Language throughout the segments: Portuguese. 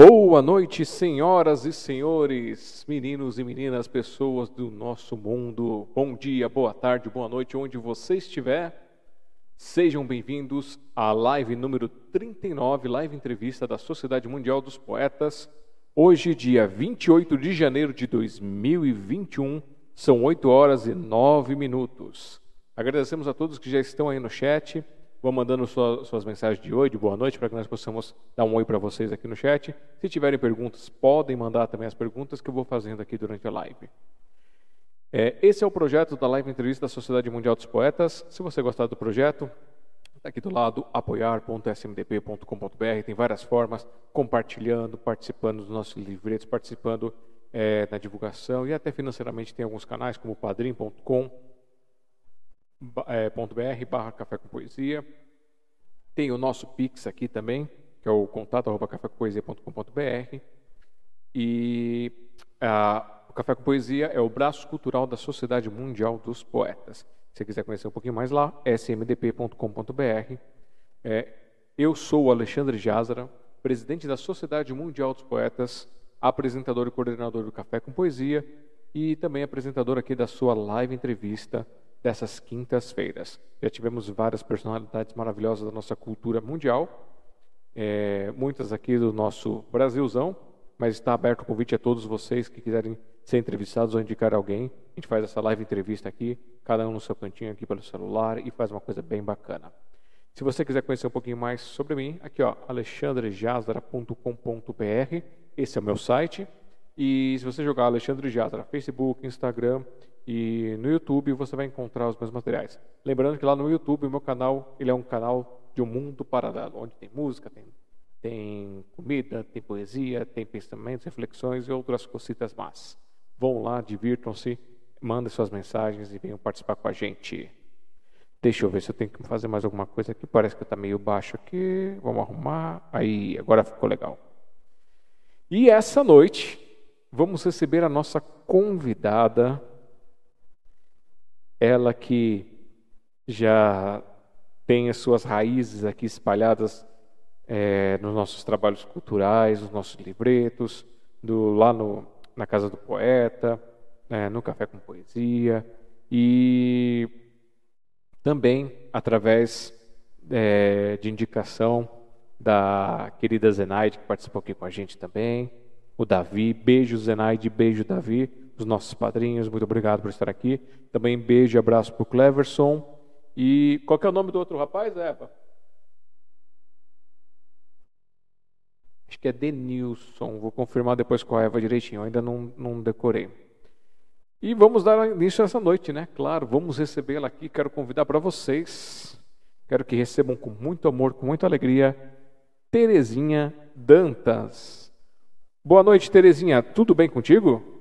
Boa noite, senhoras e senhores, meninos e meninas, pessoas do nosso mundo. Bom dia, boa tarde, boa noite, onde você estiver. Sejam bem-vindos à live número 39, live entrevista da Sociedade Mundial dos Poetas. Hoje, dia 28 de janeiro de 2021, são 8 horas e 9 minutos. Agradecemos a todos que já estão aí no chat. Vão mandando sua, suas mensagens de oi, de boa noite, para que nós possamos dar um oi para vocês aqui no chat. Se tiverem perguntas, podem mandar também as perguntas que eu vou fazendo aqui durante a live. É, esse é o projeto da live entrevista da Sociedade Mundial dos Poetas. Se você gostar do projeto, está aqui do lado, apoiar.smdp.com.br. Tem várias formas, compartilhando, participando dos nossos livretos, participando é, na divulgação e até financeiramente tem alguns canais como padrim.com .br barra café com poesia. Tem o nosso Pix aqui também, que é o contato arroba cafécompoesia.com.br. E a, o Café com Poesia é o braço cultural da Sociedade Mundial dos Poetas. Se você quiser conhecer um pouquinho mais lá, smdp.com.br. É, eu sou o Alexandre Jazara, presidente da Sociedade Mundial dos Poetas, apresentador e coordenador do Café com Poesia e também apresentador aqui da sua live entrevista dessas quintas-feiras. Já tivemos várias personalidades maravilhosas da nossa cultura mundial, é, muitas aqui do nosso Brasilzão, mas está aberto o convite a todos vocês que quiserem ser entrevistados ou indicar alguém. A gente faz essa live entrevista aqui, cada um no seu cantinho aqui pelo celular e faz uma coisa bem bacana. Se você quiser conhecer um pouquinho mais sobre mim, aqui ó, alexandrejazara.com.br, esse é o meu site. E se você jogar Alexandre Jazara, Facebook, Instagram, e no YouTube você vai encontrar os meus materiais. Lembrando que lá no YouTube o meu canal ele é um canal de um mundo paralelo, onde tem música, tem, tem comida, tem poesia, tem pensamentos, reflexões e outras cositas más. Vão lá, divirtam-se, mandem suas mensagens e venham participar com a gente. Deixa eu ver se eu tenho que fazer mais alguma coisa aqui. Parece que está meio baixo aqui. Vamos arrumar. Aí, agora ficou legal. E essa noite vamos receber a nossa convidada ela que já tem as suas raízes aqui espalhadas é, nos nossos trabalhos culturais, nos nossos livretos, do, lá no, na Casa do Poeta, é, no Café com Poesia, e também através é, de indicação da querida Zenaide, que participou aqui com a gente também, o Davi, beijo Zenaide, beijo Davi, os nossos padrinhos, muito obrigado por estar aqui. Também beijo e abraço para o Cleverson. E qual é o nome do outro rapaz, Eva? Acho que é Denilson. Vou confirmar depois com a Eva direitinho. Eu ainda não, não decorei. E vamos dar início essa noite, né? Claro, vamos recebê-la aqui. Quero convidar para vocês. Quero que recebam com muito amor, com muita alegria, Terezinha Dantas. Boa noite, Terezinha. Tudo bem contigo?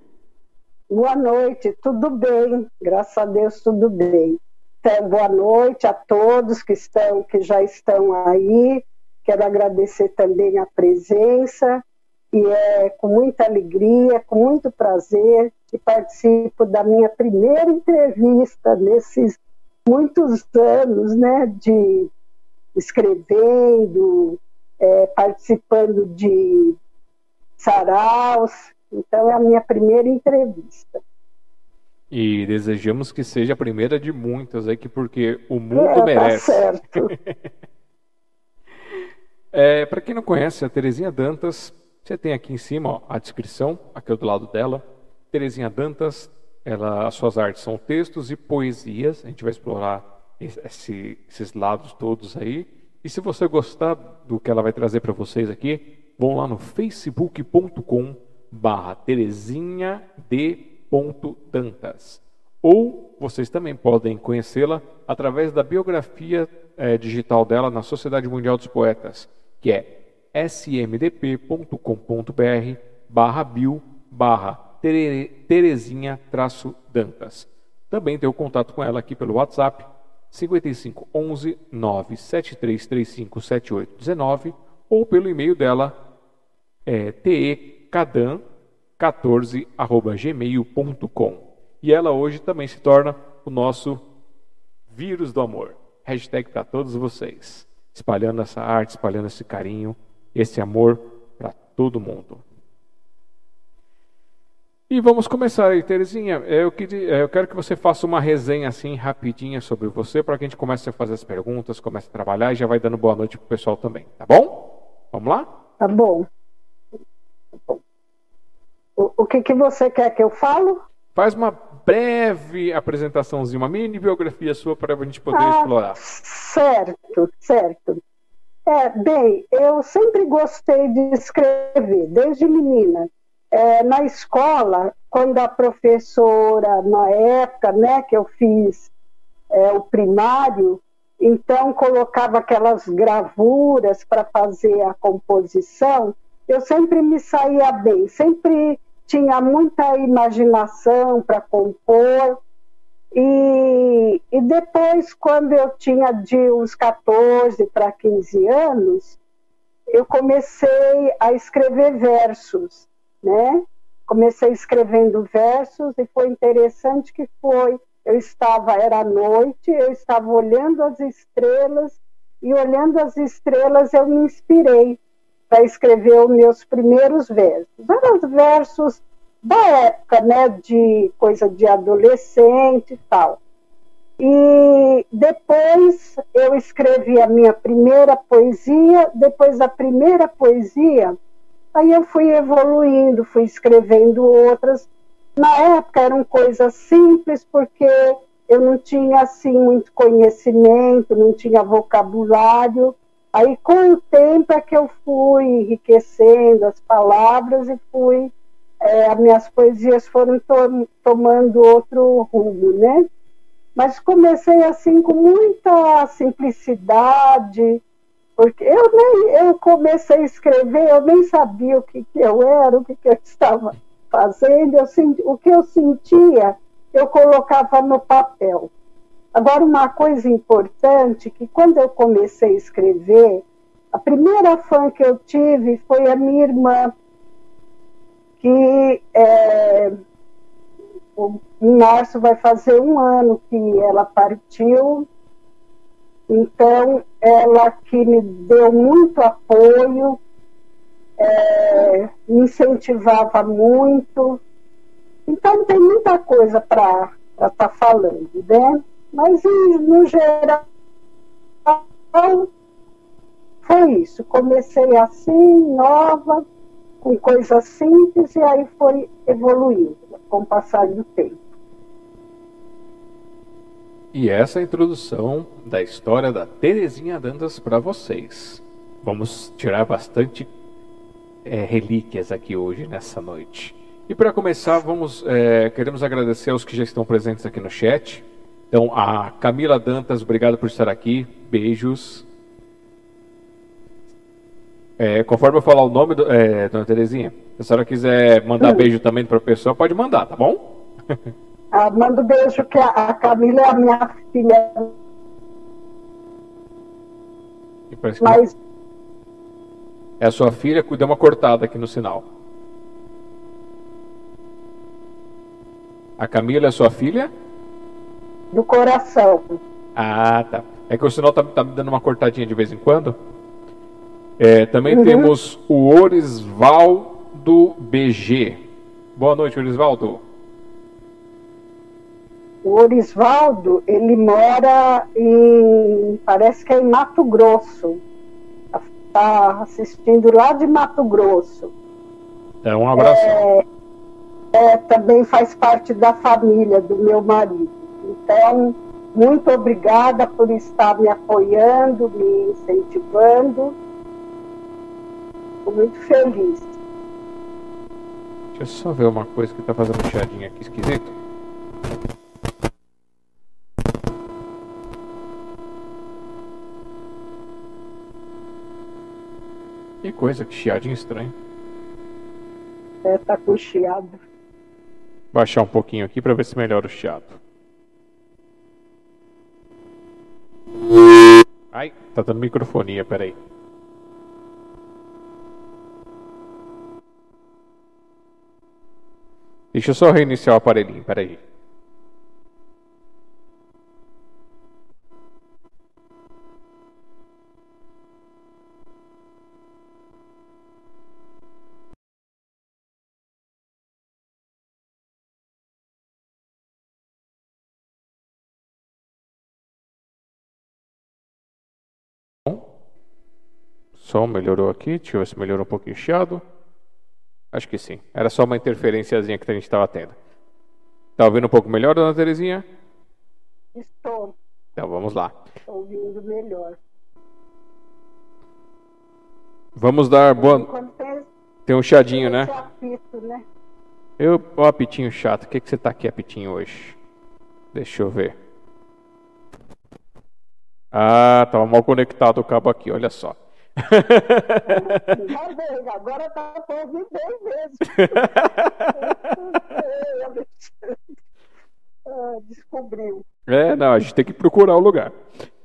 Boa noite, tudo bem, graças a Deus tudo bem. Então, boa noite a todos que estão, que já estão aí. Quero agradecer também a presença e é com muita alegria, com muito prazer que participo da minha primeira entrevista nesses muitos anos, né, de escrevendo, é, participando de saraus então é a minha primeira entrevista. E desejamos que seja a primeira de muitas aqui, porque o mundo é, tá merece. Tá certo. é, Para quem não conhece, a Terezinha Dantas, você tem aqui em cima ó, a descrição, aqui do lado dela. Terezinha Dantas, ela, as suas artes são textos e poesias. A gente vai explorar esse, esses lados todos aí. E se você gostar do que ela vai trazer para vocês aqui, vão lá no facebook.com barra Terezinha de Tantas. Ou vocês também podem conhecê-la através da biografia é, digital dela na Sociedade Mundial dos Poetas, que é smdp.com.br barra bio barra Terezinha traço Dantas. Também tem o contato com ela aqui pelo WhatsApp 55 11 97335 7819 ou pelo e-mail dela é, te cadan14@gmail.com. E ela hoje também se torna o nosso vírus do amor. Hashtag para todos vocês. Espalhando essa arte, espalhando esse carinho, esse amor para todo mundo. E vamos começar aí, Terezinha. Eu, queria, eu quero que você faça uma resenha assim rapidinha sobre você para que a gente comece a fazer as perguntas, comece a trabalhar e já vai dando boa noite pro pessoal também, tá bom? Vamos lá? Tá bom. O, o que, que você quer que eu falo? Faz uma breve apresentaçãozinha, uma mini biografia sua para a gente poder Ah, explorar. Certo, certo. É, bem, eu sempre gostei de escrever, desde menina. É, na escola, quando a professora, na época né, que eu fiz é, o primário, então colocava aquelas gravuras para fazer a composição, eu sempre me saía bem, sempre tinha muita imaginação para compor. E, e depois, quando eu tinha de uns 14 para 15 anos, eu comecei a escrever versos, né? Comecei escrevendo versos e foi interessante que foi, eu estava, era noite, eu estava olhando as estrelas e olhando as estrelas eu me inspirei para escrever os meus primeiros versos. Eram os versos da época, né, de coisa de adolescente e tal. E depois eu escrevi a minha primeira poesia, depois da primeira poesia, aí eu fui evoluindo, fui escrevendo outras. Na época eram coisas simples, porque eu não tinha assim muito conhecimento, não tinha vocabulário. Aí com o tempo é que eu fui enriquecendo as palavras e fui é, as minhas poesias foram to tomando outro rumo, né? Mas comecei assim com muita simplicidade, porque eu nem eu comecei a escrever, eu nem sabia o que, que eu era, o que, que eu estava fazendo, eu o que eu sentia, eu colocava no papel. Agora, uma coisa importante, que quando eu comecei a escrever, a primeira fã que eu tive foi a minha irmã, que é, em março vai fazer um ano que ela partiu. Então, ela que me deu muito apoio, é, me incentivava muito. Então, tem muita coisa para estar tá falando, né? Mas, no geral, foi isso. Comecei assim, nova, com coisas simples e aí foi evoluindo com o passar do tempo. E essa é a introdução da história da Terezinha Dantas para vocês. Vamos tirar bastante é, relíquias aqui hoje, nessa noite. E para começar, vamos é, queremos agradecer aos que já estão presentes aqui no chat. Então, a Camila Dantas, obrigado por estar aqui. Beijos. É, conforme eu falar o nome, do, é, dona Terezinha, se a senhora quiser mandar Hum. beijo também para a pessoa, pode mandar, tá bom? Ah, mando beijo que a, Camila é a minha filha, que mas é a sua filha, deu uma cortada aqui no sinal. A Camila é sua filha? Do coração. Ah, tá. É que o sinal tá, tá me dando uma cortadinha de vez em quando. É, também Uhum. temos o Orisvaldo BG. Boa noite, Orisvaldo. O Orisvaldo, ele mora em, parece que é em Mato Grosso. Está assistindo lá de Mato Grosso. Então, um abraço. É, também faz parte da família do meu marido. Então, muito obrigada por estar me apoiando, me incentivando. Estou muito feliz. Deixa eu só ver uma coisa que tá fazendo um chiadinho aqui esquisito. Que coisa, que chiadinho estranho. Está É, com chiado. Baixar um pouquinho aqui para ver se melhora o chiado. Ai, tá dando microfonia, peraí. Deixa eu só reiniciar o aparelhinho, peraí. Som melhorou aqui. Deixa eu ver se melhorou um pouquinho o chiado. Acho que sim. Era só uma interferênciazinha que a gente estava tendo. Tá ouvindo um pouco melhor, dona Terezinha? Estou. Então vamos lá. Estou ouvindo melhor. Vamos dar boa. Tem, tem um chadinho, né? Apito, né? Eu, ó, apitinho chato. O que, que você tá aqui, apitinho, hoje? Deixa eu ver. Ah, tava mal conectado o cabo aqui, olha só. Agora tá ouvindo bem mesmo. Descobriu. É, não, a gente tem que procurar o lugar.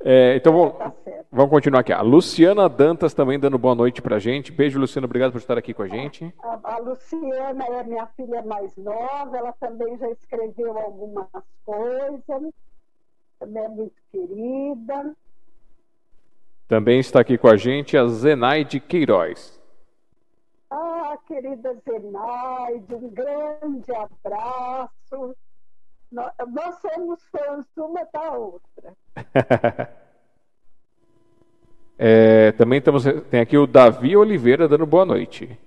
É, então vamos, tá vamos continuar aqui. A Luciana Dantas também dando boa noite pra gente. Beijo, Luciana, obrigado por estar aqui com a gente. A, a Luciana é minha filha mais nova, ela também já escreveu algumas coisas, também é muito querida. Também está aqui com a gente a Zenaide Queiroz. Ah, querida Zenaide, um grande abraço. Nós, nós somos fãs uma da outra. é, também estamos, tem aqui o Davi Oliveira dando boa noite.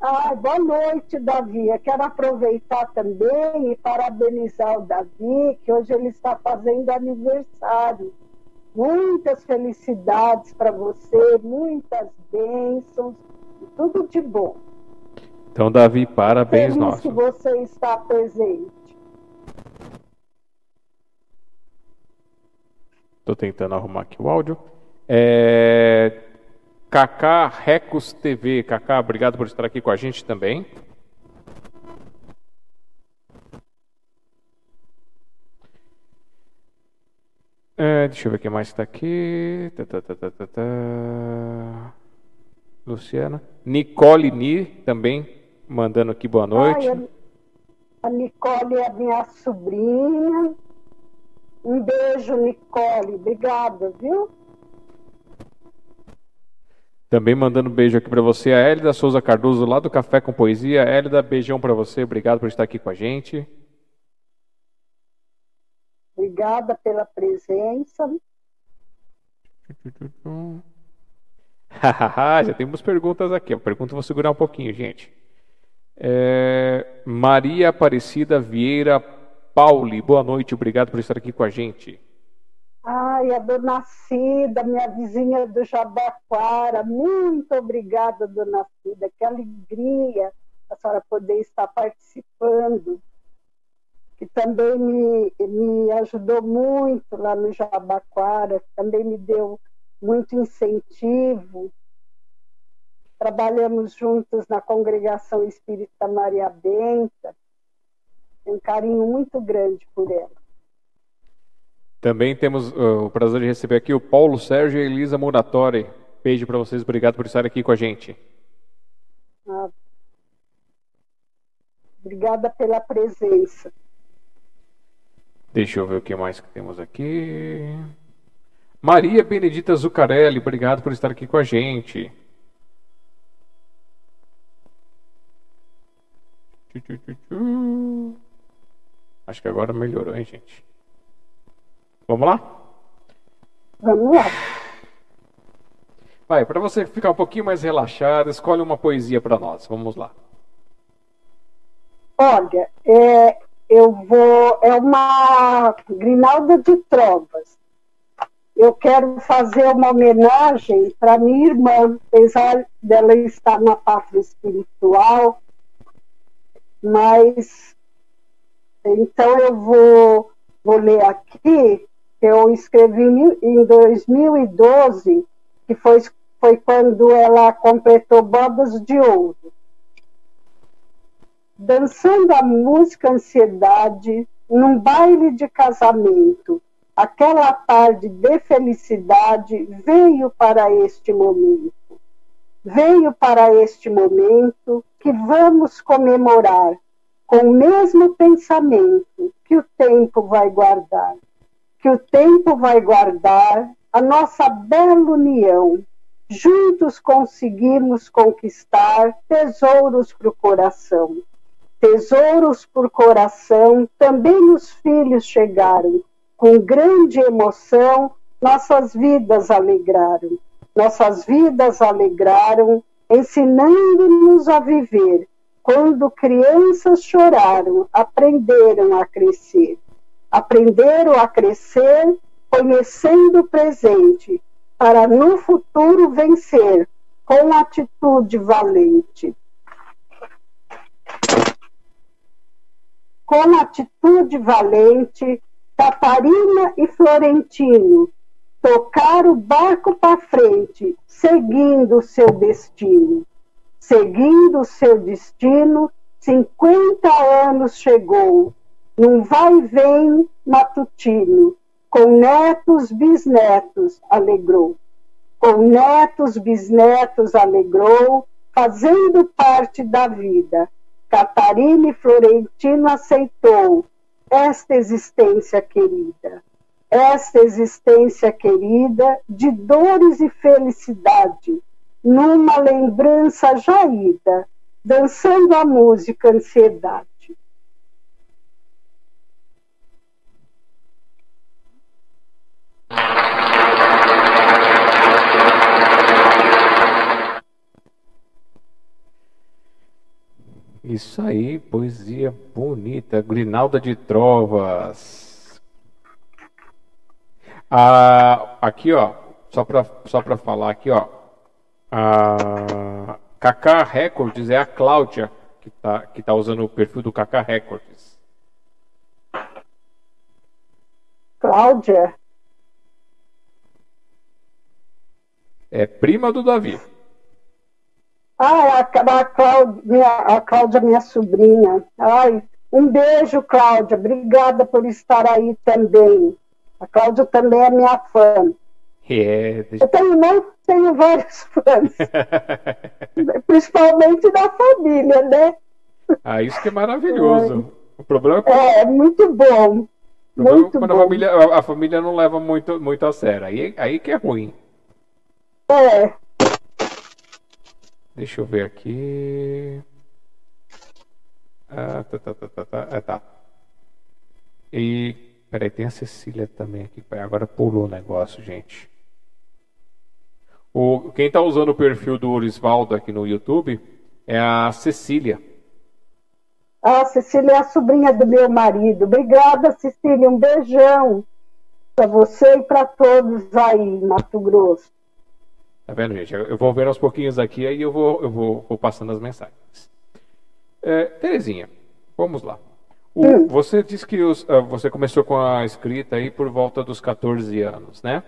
Ah, boa noite, Davi. Eu quero aproveitar também e parabenizar o Davi, que hoje ele está fazendo aniversário. Muitas felicidades para você, muitas bênçãos, tudo de bom. Então, Davi, parabéns Feliz que você está presente. Estou tentando arrumar aqui o áudio. É... Kaká Recos TV. Kaká, obrigado por estar aqui com a gente também. É, deixa eu ver quem mais está aqui. Tá, tá, tá, tá, tá, tá. Luciana. Nicole Ni também mandando aqui boa noite. Ai, a Nicole é minha sobrinha. Um beijo, Nicole. Obrigada, viu? Também mandando um beijo aqui para você, a Hélida Souza Cardoso, lá do Café com Poesia. Hélida, beijão para você. Obrigado por estar aqui com a gente. Obrigada pela presença. Já temos perguntas aqui. A pergunta vou segurar um pouquinho, gente. É... Maria Aparecida Vieira Pauli, boa noite, obrigado por estar aqui com a gente. Ai, a dona Cida, minha vizinha do Jabaquara, muito obrigada, dona Cida, que alegria a senhora poder estar participando, que também me, me ajudou muito lá no Jabaquara, também me deu muito incentivo. Trabalhamos juntos na Congregação Espírita Maria Benta, um carinho muito grande por ela. Também temos uh, o prazer de receber aqui o Paulo Sérgio e Elisa Muratori. Beijo para vocês, obrigado por estar aqui com a gente. Ah, obrigada pela presença. Deixa eu ver o que mais que temos aqui. Maria Benedita Zucarelli, obrigado por estar aqui com a gente. Acho que agora melhorou, hein, gente? Vamos lá? Vamos lá. Vai, para você ficar um pouquinho mais relaxado, escolhe uma poesia para nós. Vamos lá. Olha, é, eu vou. É uma Grinalda de Trovas. Eu quero fazer uma homenagem para minha irmã, apesar dela estar na pátria espiritual, mas então eu vou, vou ler aqui, eu escrevi em 2012, que foi, foi quando ela completou Bodas de Ouro. Dançando a música Ansiedade, num baile de casamento, aquela tarde de felicidade veio para este momento. Veio para este momento que vamos comemorar com o mesmo pensamento que o tempo vai guardar, que o tempo vai guardar a nossa bela união. Juntos conseguimos conquistar tesouros para o coração. Tesouros por coração, também os filhos chegaram. Com grande emoção, nossas vidas alegraram. Nossas vidas alegraram, ensinando-nos a viver. Quando crianças choraram, aprenderam a crescer. Aprenderam a crescer, conhecendo o presente, para no futuro vencer com atitude valente. Com atitude valente, Catarina e Florentino tocar o barco para frente, seguindo o seu destino. Seguindo o seu destino, 50 anos chegou, num vai vem matutino, com netos, bisnetos, alegrou. Com netos, bisnetos, alegrou, fazendo parte da vida. Catarina Florentino aceitou. Esta existência querida. Esta existência querida de dores e felicidade, numa lembrança jaída, dançando a música ansiedade. Isso aí, poesia bonita, Grinalda de Trovas. Ah, aqui, ó, só para só pra falar aqui, ó. A Kaká Records é a Cláudia que tá, que tá usando o perfil do Kaká Records. Cláudia? É prima do Davi. Ah, é a, a, Cláudia, a Cláudia, minha sobrinha. Ai, um beijo, Cláudia. Obrigada por estar aí também. A Cláudia também é minha fã. É, deixa... Eu tenho, não tenho vários fãs. Principalmente da família, né? Ah, isso que é maravilhoso. É. O problema é, quando... é muito bom. Problema muito é quando bom. A, família, a, família não leva muito, muito a sério. Aí, aí que é ruim. É. Deixa eu ver aqui. Ah, tá, tá, tá, tá, tá. É, tá. E Peraí, tem a Cecília também aqui. Agora pulou o negócio, gente. O, quem está usando o perfil do Orisvaldo aqui no YouTube é a Cecília. Ah, Cecília é a sobrinha do meu marido. Obrigada, Cecília. Um beijão para você e para todos aí Mato Grosso. Tá vendo, gente? Eu vou ver aos pouquinhos aqui, aí eu vou, eu vou, vou passando as mensagens. É, Terezinha, vamos lá. O, hum. Você disse que os, uh, você começou com a escrita aí por volta dos 14 anos, né?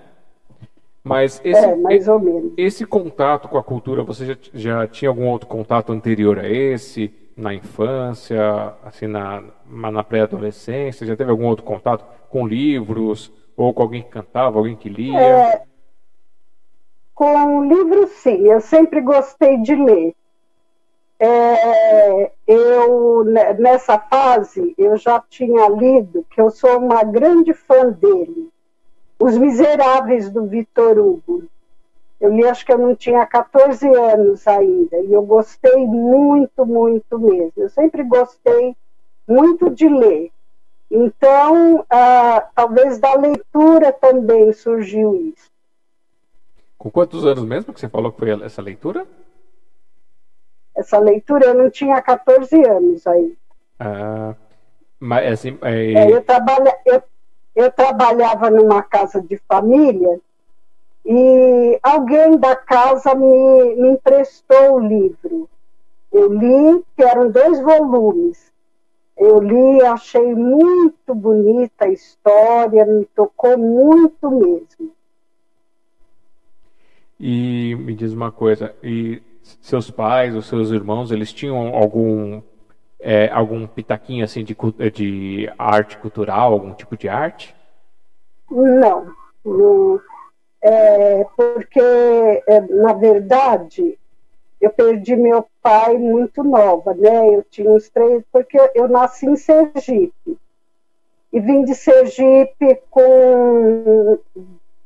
Mas esse, é, mais ou menos. esse contato com a cultura, você já, já tinha algum outro contato anterior a esse? Na infância, assim, na, na pré-adolescência? Já teve algum outro contato com livros? Ou com alguém que cantava, alguém que lia? É, com livros, sim. Eu sempre gostei de ler é, eu nessa fase eu já tinha lido que eu sou uma grande fã dele, Os Miseráveis do Vitor Hugo. Eu li, acho que eu não tinha 14 anos ainda, e eu gostei muito, muito mesmo. Eu sempre gostei muito de ler. Então, ah, talvez da leitura também surgiu isso. Com quantos anos mesmo que você falou que foi essa leitura? essa leitura, eu não tinha 14 anos aí. Ah, mas assim. É... É, eu, trabalha, eu, eu trabalhava numa casa de família e alguém da casa me, me emprestou o livro. Eu li, que eram dois volumes. Eu li, achei muito bonita a história, me tocou muito mesmo. E me diz uma coisa, e seus pais, os seus irmãos, eles tinham algum é, algum pitaquinho assim de, de arte cultural, algum tipo de arte? Não, não é, porque é, na verdade eu perdi meu pai muito nova, né? Eu tinha uns três, porque eu nasci em Sergipe e vim de Sergipe com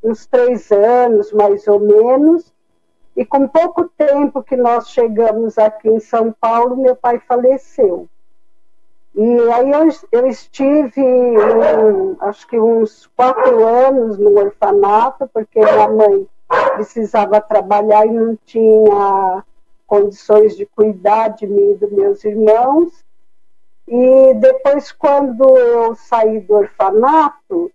uns três anos, mais ou menos, e com pouco tempo que nós chegamos aqui em São Paulo, meu pai faleceu. E aí eu, eu estive, um, acho que uns quatro anos no orfanato, porque minha mãe precisava trabalhar e não tinha condições de cuidar de mim e dos meus irmãos. E depois, quando eu saí do orfanato,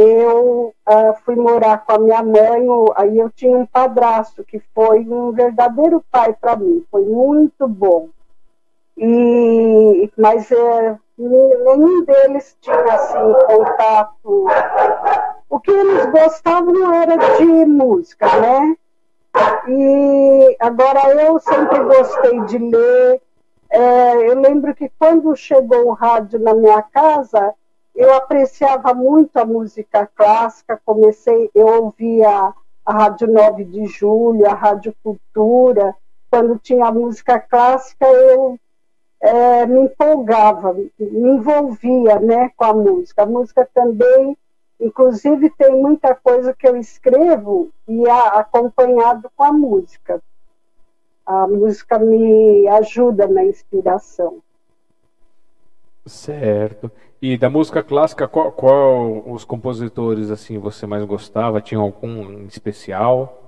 eu uh, fui morar com a minha mãe, aí eu tinha um padrasto que foi um verdadeiro pai para mim, foi muito bom. E, mas é, nenhum deles tinha assim contato. O que eles gostavam era de música, né? E agora eu sempre gostei de ler. É, eu lembro que quando chegou o rádio na minha casa, eu apreciava muito a música clássica. Comecei, eu ouvia a Rádio 9 de Julho, a Rádio Cultura. Quando tinha música clássica, eu é, me empolgava, me envolvia né, com a música. A música também, inclusive, tem muita coisa que eu escrevo e a, acompanhado com a música. A música me ajuda na inspiração. Certo. E da música clássica, qual, qual os compositores assim você mais gostava? Tinha algum especial?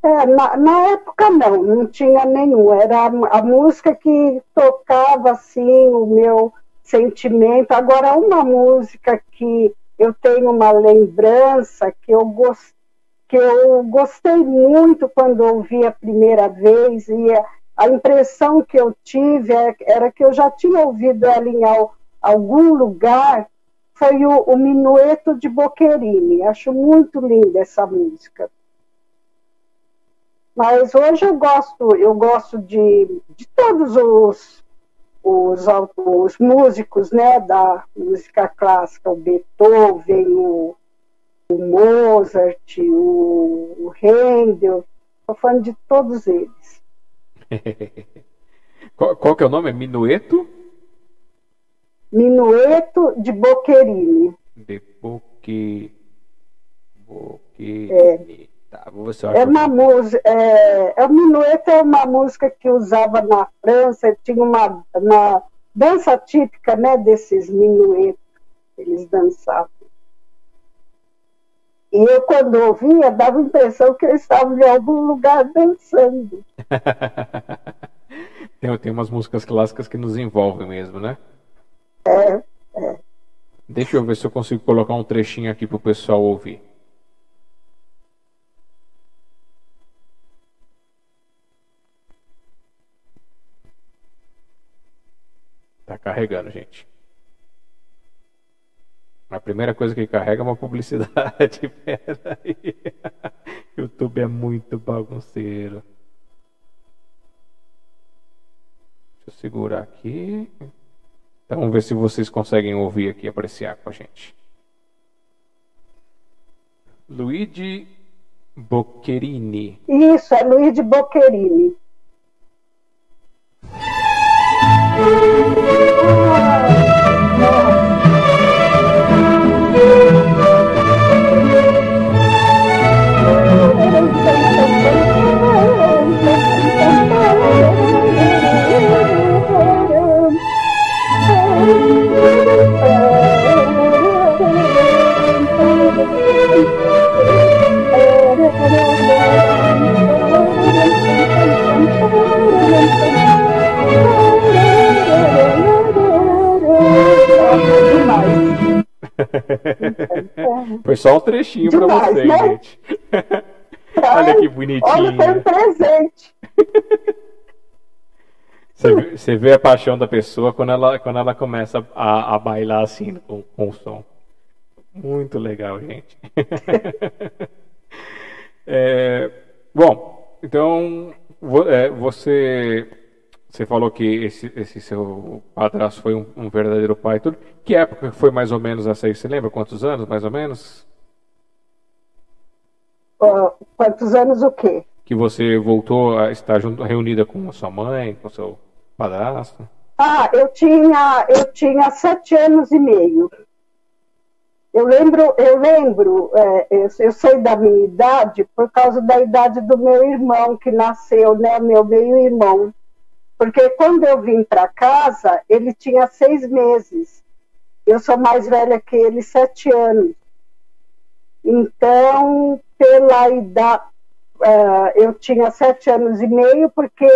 É, na, na, época não, não tinha nenhum. Era a, a, música que tocava assim o meu sentimento. Agora, uma música que eu tenho uma lembrança que eu, gost, que eu gostei muito quando ouvi a primeira vez, e a, a impressão que eu tive é, era que eu já tinha ouvido ela em algum lugar, foi o, o Minueto de Boccherini. Acho muito linda essa música. Mas hoje eu gosto, eu gosto de, de todos os, os, os músicos né, da música clássica, o Beethoven, o, o Mozart, o, o Handel, estou falando de todos eles. qual, qual que é o nome? Minueto? Minueto de Boccherini. De Boccherini. É. Tá, é uma música, é, é, o minueto é uma música que usava na França, tinha uma, uma dança típica, né, desses minuetos, eles dançavam. E eu, quando ouvia, dava a impressão que eles estavam em algum lugar dançando. tem, tem umas músicas clássicas que nos envolvem mesmo, né? É, é. Deixa eu ver se eu consigo colocar um trechinho aqui para o pessoal ouvir. Tá carregando, gente. A primeira coisa que carrega é uma publicidade. Pera aí. YouTube é muito bagunceiro. Deixa eu segurar aqui. Então vamos ver se vocês conseguem ouvir aqui e apreciar com a gente. Luigi Boccherini. Isso, é Luigi Boccherini. Foi só um trechinho para você, né? gente. Olha que bonitinho. Olha, foi um presente. Você, você vê a paixão da pessoa quando ela, quando ela começa a, a bailar assim com, com o som. Muito legal, gente. é, bom, então é, você você falou que esse, esse seu padrasto foi um, um, verdadeiro pai. Tudo. Que época foi mais ou menos essa aí? Você lembra quantos anos, mais ou menos? Uh, quantos anos o quê? Que você voltou a estar junto, reunida com a sua mãe, com o seu padrasto? Ah, eu tinha, eu tinha sete anos e meio. Eu lembro, eu lembro, é, eu, eu, sei da minha idade por causa da idade do meu irmão que nasceu, né, meu meio irmão. Porque quando eu vim para casa, ele tinha seis meses. Eu sou mais velha que ele, sete anos. Então, pela idade. Uh, eu tinha sete anos e meio, porque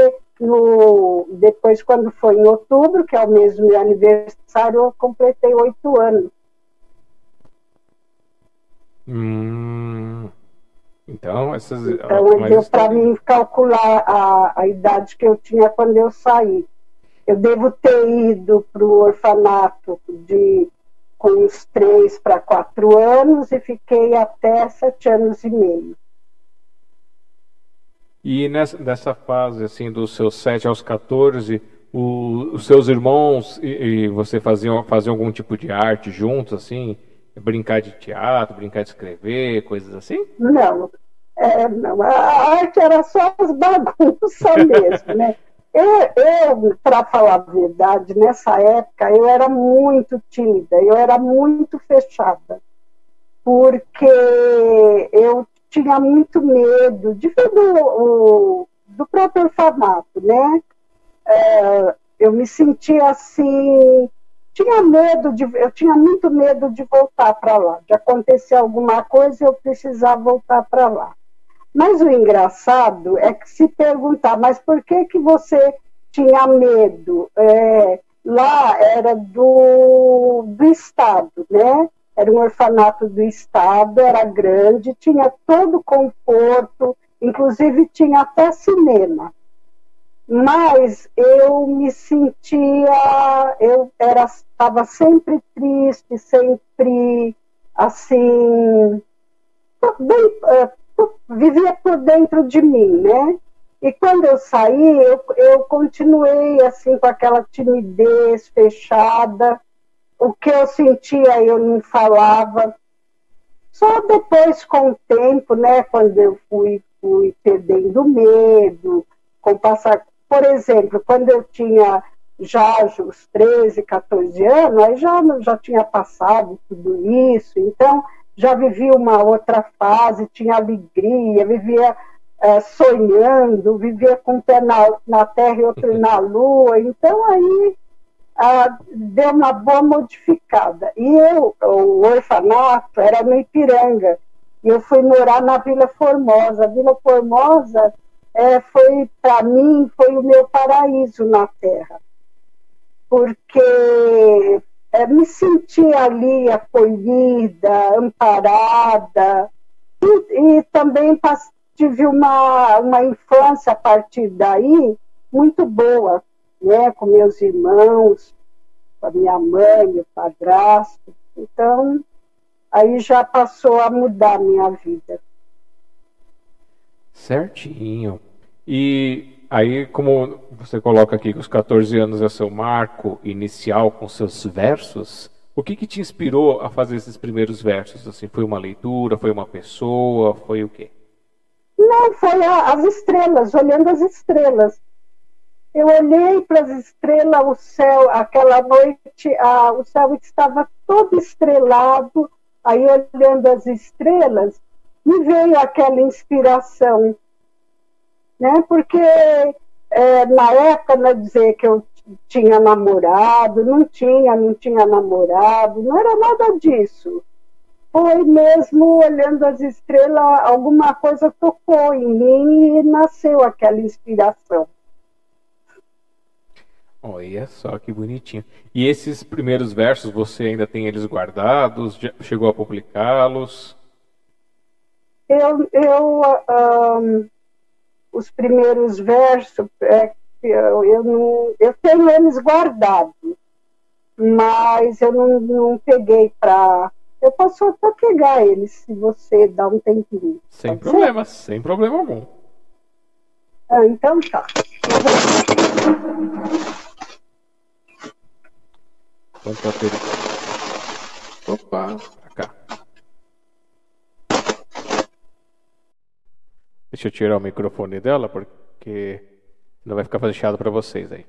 no, depois, quando foi em outubro, que é o mês do meu aniversário, eu completei oito anos. Hum, então, essas. Então, deu para mim calcular a, a idade que eu tinha quando eu saí. Eu devo ter ido para o orfanato de com uns três para quatro anos e fiquei até sete anos e meio. E nessa, nessa fase, assim, dos seus 7 aos 14, o, os seus irmãos e, e, você faziam, faziam algum tipo de arte juntos, assim? Brincar de teatro, brincar de escrever, coisas assim? Não. É, não. A arte era só as bagunças mesmo, né? Eu, eu para falar a verdade, nessa época eu era muito tímida, eu era muito fechada, porque eu tinha muito medo de do, do próprio orfanato, né? É, eu me sentia assim, tinha medo de, eu tinha muito medo de voltar para lá, de acontecer alguma coisa eu precisava voltar para lá. Mas o engraçado é que se perguntar, mas por que que você tinha medo? É, lá era do, do Estado, né? Era um orfanato do Estado, era grande, tinha todo conforto, inclusive tinha até cinema. Mas eu me sentia, eu era, estava sempre triste, sempre assim, bem, é, vivia por dentro de mim, né? E quando eu saí, eu, eu continuei assim com aquela timidez fechada, o que eu sentia eu não falava. Só depois, com o tempo, né, quando eu fui, fui perdendo medo, com passar. Por exemplo, quando eu tinha já os 13, 14 anos, aí já, já tinha passado tudo isso, então já vivia uma outra fase, tinha alegria, vivia é, sonhando, vivia com um pé na, na terra e outro na lua, então aí ah, deu uma boa modificada. E eu, o orfanato era no Ipiranga, e eu fui morar na Vila Formosa. A Vila Formosa é, foi, para mim, foi o meu paraíso na Terra, porque é, me senti ali acolhida, amparada, e, e também tive uma, uma infância a partir daí muito boa, né, com meus irmãos, com a minha mãe, meu padrasto. Então, aí já passou a mudar a minha vida. Certinho. E aí, como você coloca aqui que os 14 anos é seu marco inicial com seus versos, o que, que te inspirou a fazer esses primeiros versos? Assim, foi uma leitura, foi uma pessoa, foi o quê? Não, foi a, as estrelas, olhando as estrelas. Eu olhei para as estrelas, o céu, aquela noite, a, o céu estava todo estrelado. Aí, olhando as estrelas, me veio aquela inspiração. Né? Porque é, na época, não é dizer que eu tinha namorado, não tinha, não tinha namorado, não era nada disso. Foi mesmo olhando as estrelas, alguma coisa tocou em mim e nasceu aquela inspiração. Olha só que bonitinho. E esses primeiros versos, você ainda tem eles guardados? Chegou a publicá-los? Eu, eu um, os primeiros versos, é, eu, eu, não, eu tenho eles guardados, mas eu não, não peguei para. Eu posso até pegar eles se você dá um tempinho. Sem problema, ser? sem problema algum. Ah, então tá. Quanto bateria? Opa, pra cá. Deixa eu tirar o microfone dela, porque não vai ficar fechado para vocês aí.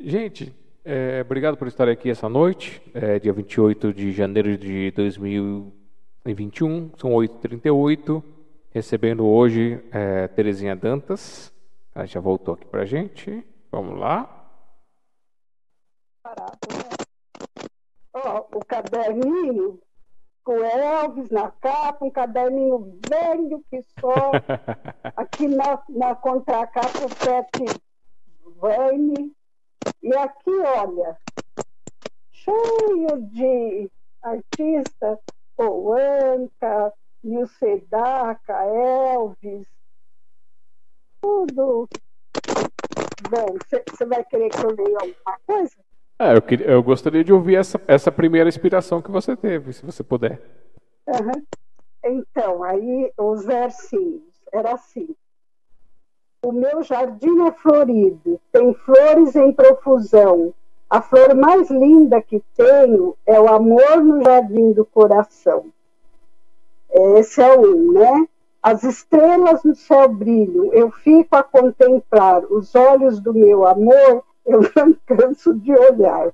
Gente, é, obrigado por estar aqui essa noite, é, dia 28 de janeiro de 2021, são 8h38, recebendo hoje é, Terezinha Dantas, ela já voltou aqui para gente, vamos lá. Parado, né? Ó, o caderninho com Elvis na capa, um caderninho velho que só. Aqui na, na contracapa o Pet Vane. E aqui, olha, cheio de artistas, Poanca, Nilce Daca, Elvis, tudo. Bom, você vai querer que eu leia alguma coisa? É, eu, queria, eu gostaria de ouvir essa, essa primeira inspiração que você teve, se você puder. Uhum. Então, aí os versinhos, era assim. O meu jardim é florido, tem flores em profusão. A flor mais linda que tenho é o amor no jardim do coração. Esse é um, né? As estrelas no céu brilham, eu fico a contemplar os olhos do meu amor, eu não canso de olhar.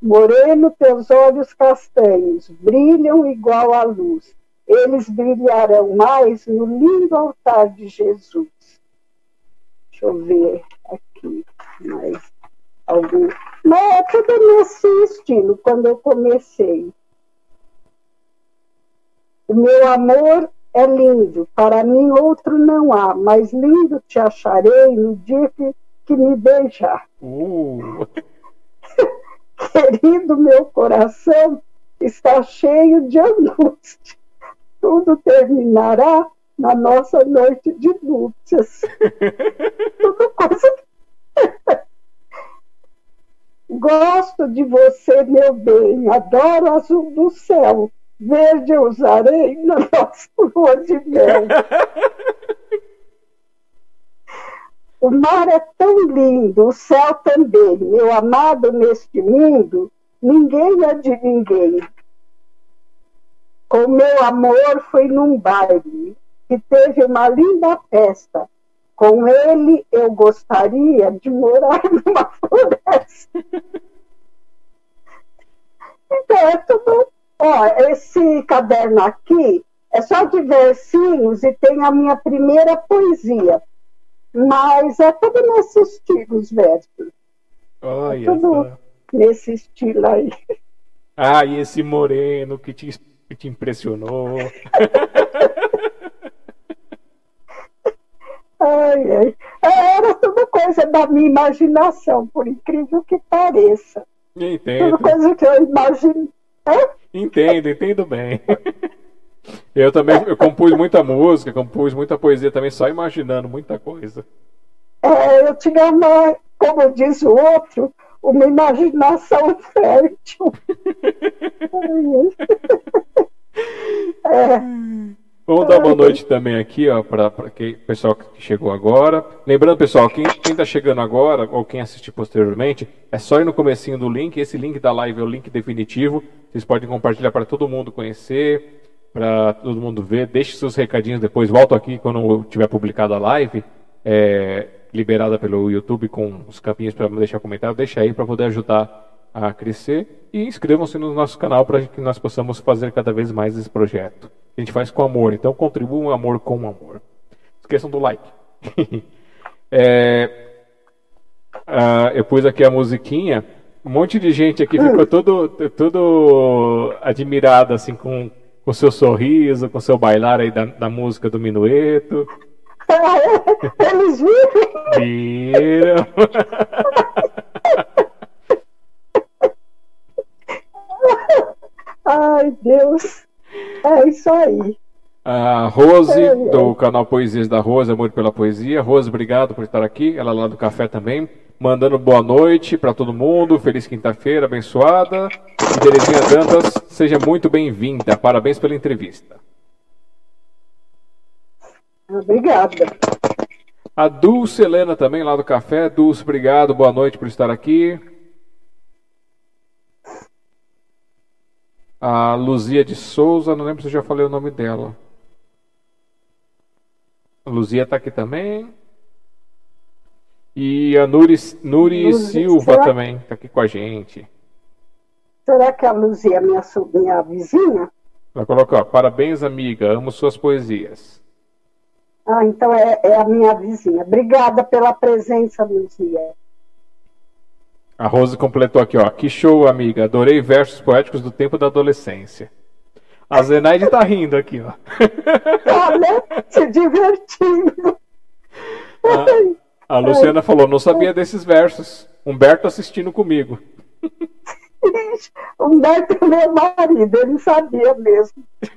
Moreno, teus olhos castanhos brilham igual à luz. Eles brilharão mais no lindo altar de Jesus. Deixa eu ver aqui mais algum. Mas é tudo nesse estilo, quando eu comecei. O meu amor é lindo, para mim outro não há, mas lindo te acharei no dia que, que me beijar. Uh. Querido, meu coração está cheio de angústia. Tudo terminará na nossa noite de núpcias. Tudo coisa. Gosto de você, meu bem, adoro azul do céu verde eu usarei na nossa lua de mel. O mar é tão lindo, o céu também, meu amado neste mundo, ninguém é de ninguém. Com meu amor foi num baile, que teve uma linda festa. Com ele eu gostaria de morar numa floresta. Então é tudo Ó, esse caderno aqui é só de versinhos e tem a minha primeira poesia. Mas é tudo nesse estilo, os versos. Olha é tudo só. nesse estilo aí. Ah, e esse moreno que te, que te impressionou. ai, ai. É, era tudo coisa da minha imaginação, por incrível que pareça. Entendo. Tudo coisa que eu imagino. Entendo, entendo bem. Eu também eu compus muita música, compus muita poesia também, só imaginando muita coisa. É, eu tinha uma, como diz o outro, uma imaginação fértil. é. Vamos dar boa noite também aqui, ó, para o pessoal que chegou agora. Lembrando, pessoal, quem está chegando agora, ou quem assistir posteriormente, é só ir no comecinho do link. Esse link da live é o link definitivo. Vocês podem compartilhar para todo mundo conhecer, para todo mundo ver. Deixe seus recadinhos depois. Volto aqui quando tiver publicado a live, é, liberada pelo YouTube com os campinhos para deixar comentário. Deixa aí para poder ajudar a crescer. E inscrevam-se no nosso canal para que nós possamos fazer cada vez mais esse projeto a gente faz com amor. Então contribuam um amor com amor. Esqueçam do like. é, ah, eu pus aqui a musiquinha. Um monte de gente aqui ficou todo, todo admirado assim com com seu sorriso, com seu bailar aí da, da música do minueto. Eles viram? Viram. Ai, Deus. É isso aí. A Rose, é, do canal Poesias da Rose, Amor pela Poesia. Rose, obrigado por estar aqui. Ela lá do café também. Mandando boa noite para todo mundo. Feliz quinta-feira, abençoada. E Terezinha Dantas, seja muito bem-vinda. Parabéns pela entrevista. Obrigada. A Dulce Helena também, lá do café. Dulce, obrigado. Boa noite por estar aqui. A Luzia de Souza, não lembro se eu já falei o nome dela. A Luzia está aqui também. E a Nuri, Nuri Silva será... também está aqui com a gente. Será que a Luzia é minha, minha vizinha? Ela colocou, parabéns amiga, amo suas poesias. Ah, então é, é a minha vizinha. Obrigada pela presença, Luzia. A Rose completou aqui, ó. Que show, amiga. Adorei versos poéticos do tempo da adolescência. A Zenaide tá rindo aqui, ó. Tá, né? Se divertindo. A, a Luciana falou, não sabia desses versos. Humberto assistindo comigo. Humberto é meu marido, ele sabia mesmo.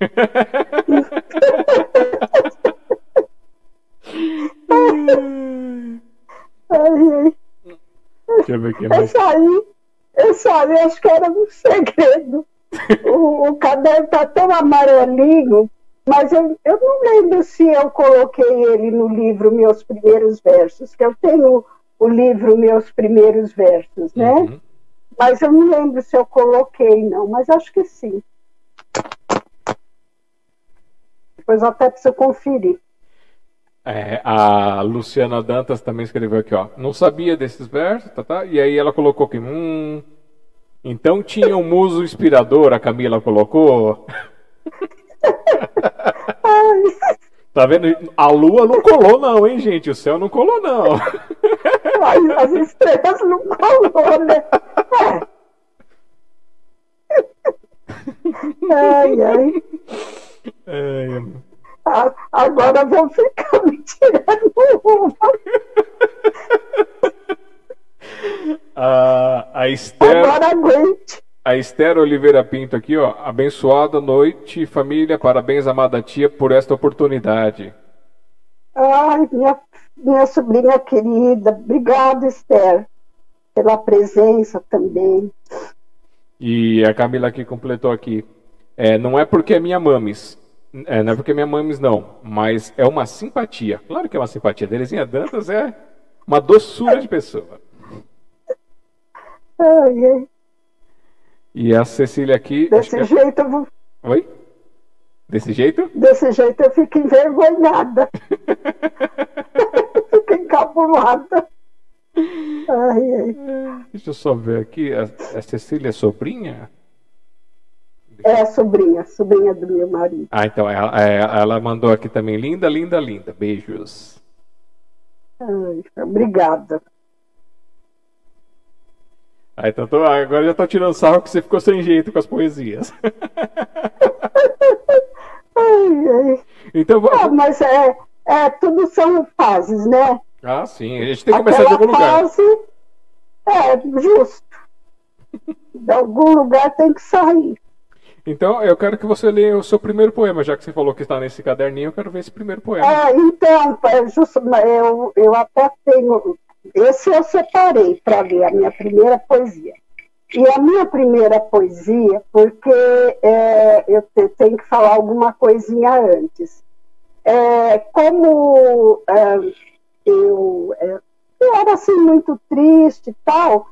ai, ai. Deixa eu ver aqui. Mais. Esse aí, esse aí acho que era um segredo. o, o caderno tá tão amarelinho, mas eu, eu não lembro se eu coloquei ele no livro Meus Primeiros Versos, que eu tenho o livro Meus Primeiros Versos, né? Uhum. Mas eu não lembro se eu coloquei, não, mas acho que sim. Depois eu até preciso conferir. É, a Luciana Dantas também escreveu aqui, ó. Não sabia desses versos, tá, tá? E aí ela colocou aqui, hum. Então tinha um muso inspirador, a Camila colocou. tá vendo? A lua não colou, não, hein, gente? O céu não colou, não. As estrelas não colou, né? Ai, ai. ai. agora vou ficar me tirando uma. A, a Esther, agora aguente. A Esther Oliveira Pinto aqui, ó. Abençoada noite, família. Parabéns, amada tia, por esta oportunidade. Ai, minha, minha sobrinha querida. Obrigada, Esther, pela presença também. E a Camila aqui completou aqui. É, não é porque é minha mames. É, não é porque é minha mames, não. Mas é uma simpatia. Claro que é uma simpatia. Terezinha Dantas é uma doçura de pessoa. Ai, ai. E a Cecília aqui. Desse jeito eu vou. Oi? Desse jeito? Desse jeito eu fico envergonhada. fico encabulada. Ai, ai. Deixa eu só ver aqui. A, a Cecília é sobrinha? É, sobrinha, sobrinha do meu marido. Ah, então ela, é, ela mandou aqui também. Linda, linda, linda. Beijos. Ai, obrigada. Ah, então tô, agora já tô tirando sarro que você ficou sem jeito com as poesias. ai, ai. Então, ah, mas é, é, tudo são fases, né? Ah, sim. A gente tem que começar Aquela de algum lugar. Fase, é, justo. De algum lugar tem que sair. Então, eu quero que você leia o seu primeiro poema, já que você falou que está nesse caderninho, eu quero ver esse primeiro poema. É, então, é justo, eu, eu até tenho. Esse eu separei para ler, a minha primeira poesia. E a minha primeira poesia, porque é, eu tenho que falar alguma coisinha antes. É, como é, eu, é, eu era assim muito triste e tal,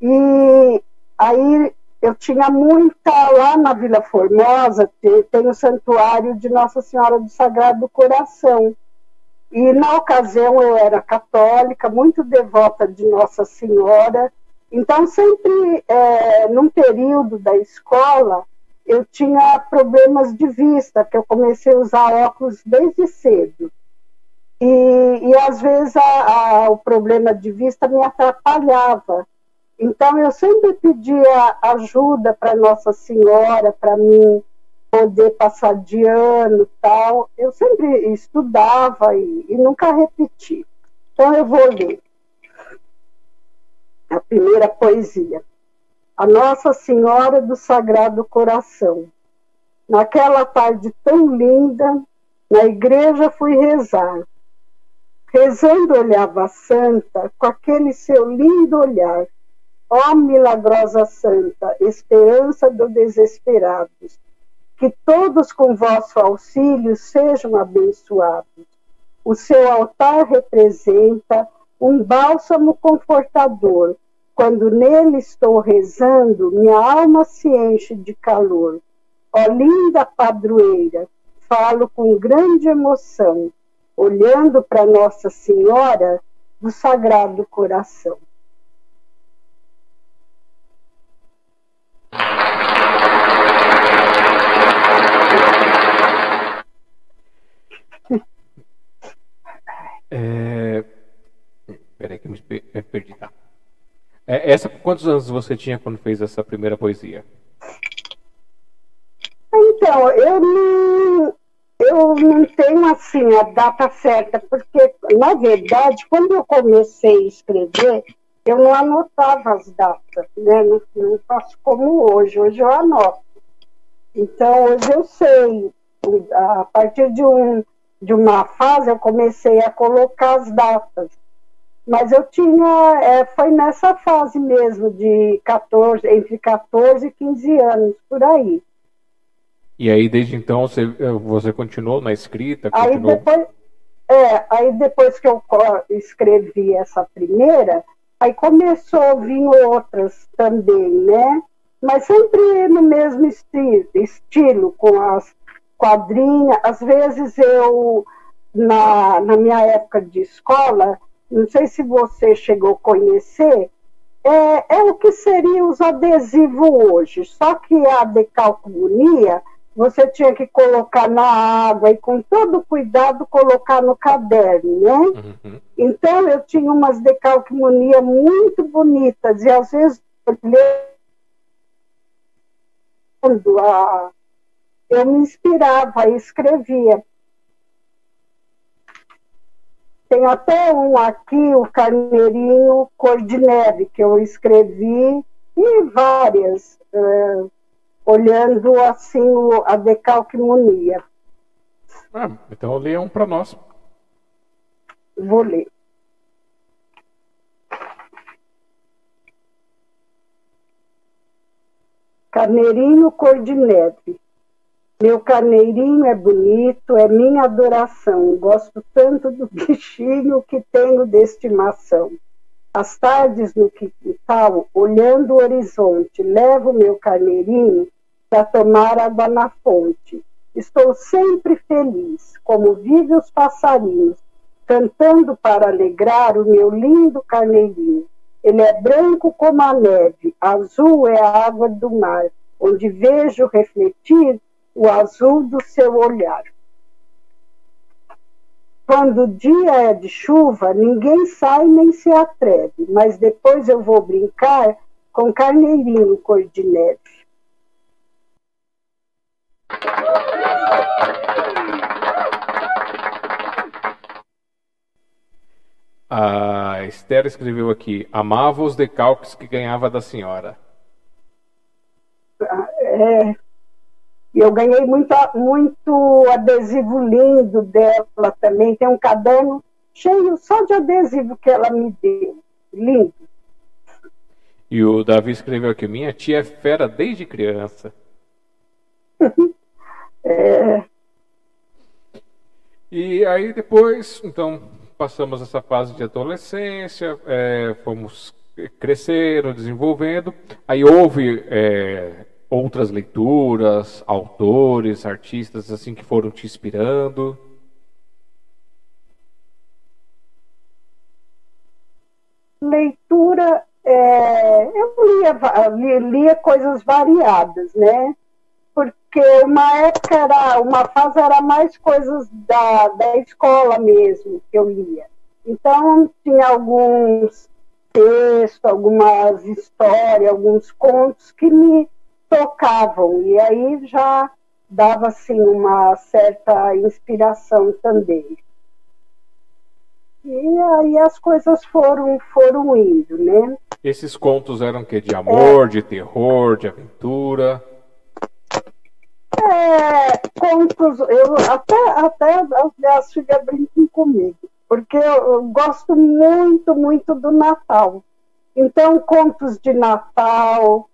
e aí eu tinha muita lá na Vila Formosa, tem o santuário de Nossa Senhora do Sagrado Coração. E na ocasião eu era católica, muito devota de Nossa Senhora. Então, sempre é, num período da escola, eu tinha problemas de vista, que eu comecei a usar óculos desde cedo. E, e às vezes a, a, o problema de vista me atrapalhava. Então, eu sempre pedia ajuda para Nossa Senhora, para mim poder passar de ano tal. Eu sempre estudava e, e nunca repeti. Então, eu vou ler a primeira poesia. A Nossa Senhora do Sagrado Coração. Naquela tarde tão linda, na igreja fui rezar. Rezando olhava a santa com aquele seu lindo olhar Ó milagrosa Santa, esperança dos desesperados, que todos com vosso auxílio sejam abençoados. O seu altar representa um bálsamo confortador. Quando nele estou rezando, minha alma se enche de calor. Ó linda padroeira, falo com grande emoção, olhando para Nossa Senhora do Sagrado Coração. É... Peraí que eu me perdi. Tá. É, essa, quantos anos você tinha quando fez essa primeira poesia? Então, eu não, eu não tenho assim a data certa, porque, na verdade, quando eu comecei a escrever, eu não anotava as datas, né? Não, não faço como hoje, hoje eu anoto. Então, hoje eu sei, a partir de, um, de uma fase, eu comecei a colocar as datas. Mas eu tinha, é, foi nessa fase mesmo, de 14, entre 14 e 15 anos, por aí. E aí, desde então, você, você continuou na escrita? Continuou... Aí, depois, é, aí depois que eu escrevi essa primeira, aí começou a vir outras também, né? Mas sempre no mesmo estilo, estilo com as quadrinhas. Às vezes eu, na, na minha época de escola, não sei se você chegou a conhecer, é, é o que seria os adesivos hoje, só que a decalcomunia você tinha que colocar na água e com todo cuidado colocar no caderno, né? Uhum. Então eu tinha umas decalcomunia muito bonitas e às vezes a, eu me inspirava e escrevia. Tem até um aqui, o Carneirinho Cor de Neve, que eu escrevi, e várias, uh, olhando assim o, a decalquimonia. Ah, então leia um para nós. Vou ler. Carneirinho cor de neve. Meu carneirinho é bonito, é minha adoração. Gosto tanto do bichinho que tenho de estimação. Às tardes no quintal, olhando o horizonte, levo meu carneirinho para tomar água na fonte. Estou sempre feliz, como vivem os passarinhos, cantando para alegrar o meu lindo carneirinho. Ele é branco como a neve, azul é a água do mar, onde vejo refletir o azul do seu olhar. Quando o dia é de chuva, ninguém sai nem se atreve, mas depois eu vou brincar com carneirinho cor de neve. A Esther escreveu aqui: amava os decalques que ganhava da senhora. É, eu ganhei muito, muito adesivo lindo dela também. Tem um caderno cheio só de adesivo que ela me deu. Lindo. E o Davi escreveu aqui: Minha tia é fera desde criança. é. E aí depois, então, passamos essa fase de adolescência, é, fomos crescendo, desenvolvendo. Aí houve é, outras leituras, autores, artistas assim que foram te inspirando? Leitura, é, eu lia, lia, coisas variadas, né? Porque uma época era, uma fase era mais coisas da, da escola mesmo que eu lia. Então tinha alguns textos, algumas histórias, alguns contos que me tocavam, e aí já dava assim uma certa inspiração também. E aí as coisas foram foram indo, né? Esses contos eram que de amor, é, de terror, de aventura? É, contos, eu até até as minhas filhas brincam comigo, porque eu, gosto muito muito do Natal. Então contos de Natal,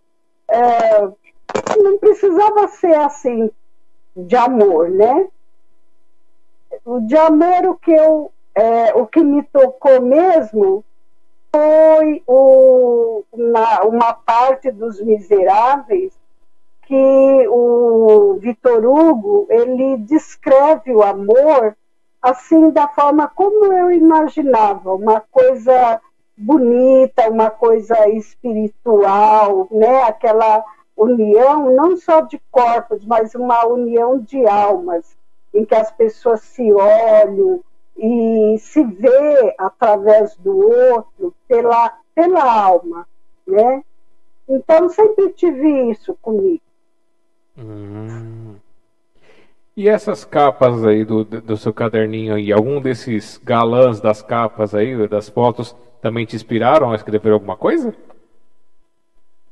é, não precisava ser assim de amor, né? O de amor o que eu é, o que me tocou mesmo foi o, na, uma parte dos Miseráveis que o Vitor Hugo ele descreve o amor assim da forma como eu imaginava, uma coisa bonita, uma coisa espiritual, né? Aquela união não só de corpos, mas uma união de almas, em que as pessoas se olham e se vê através do outro pela, pela alma, né? Então sempre tive isso comigo. Hum. E essas capas aí do, do seu caderninho aí, algum desses galãs das capas aí, das fotos, também te inspiraram a escrever alguma coisa?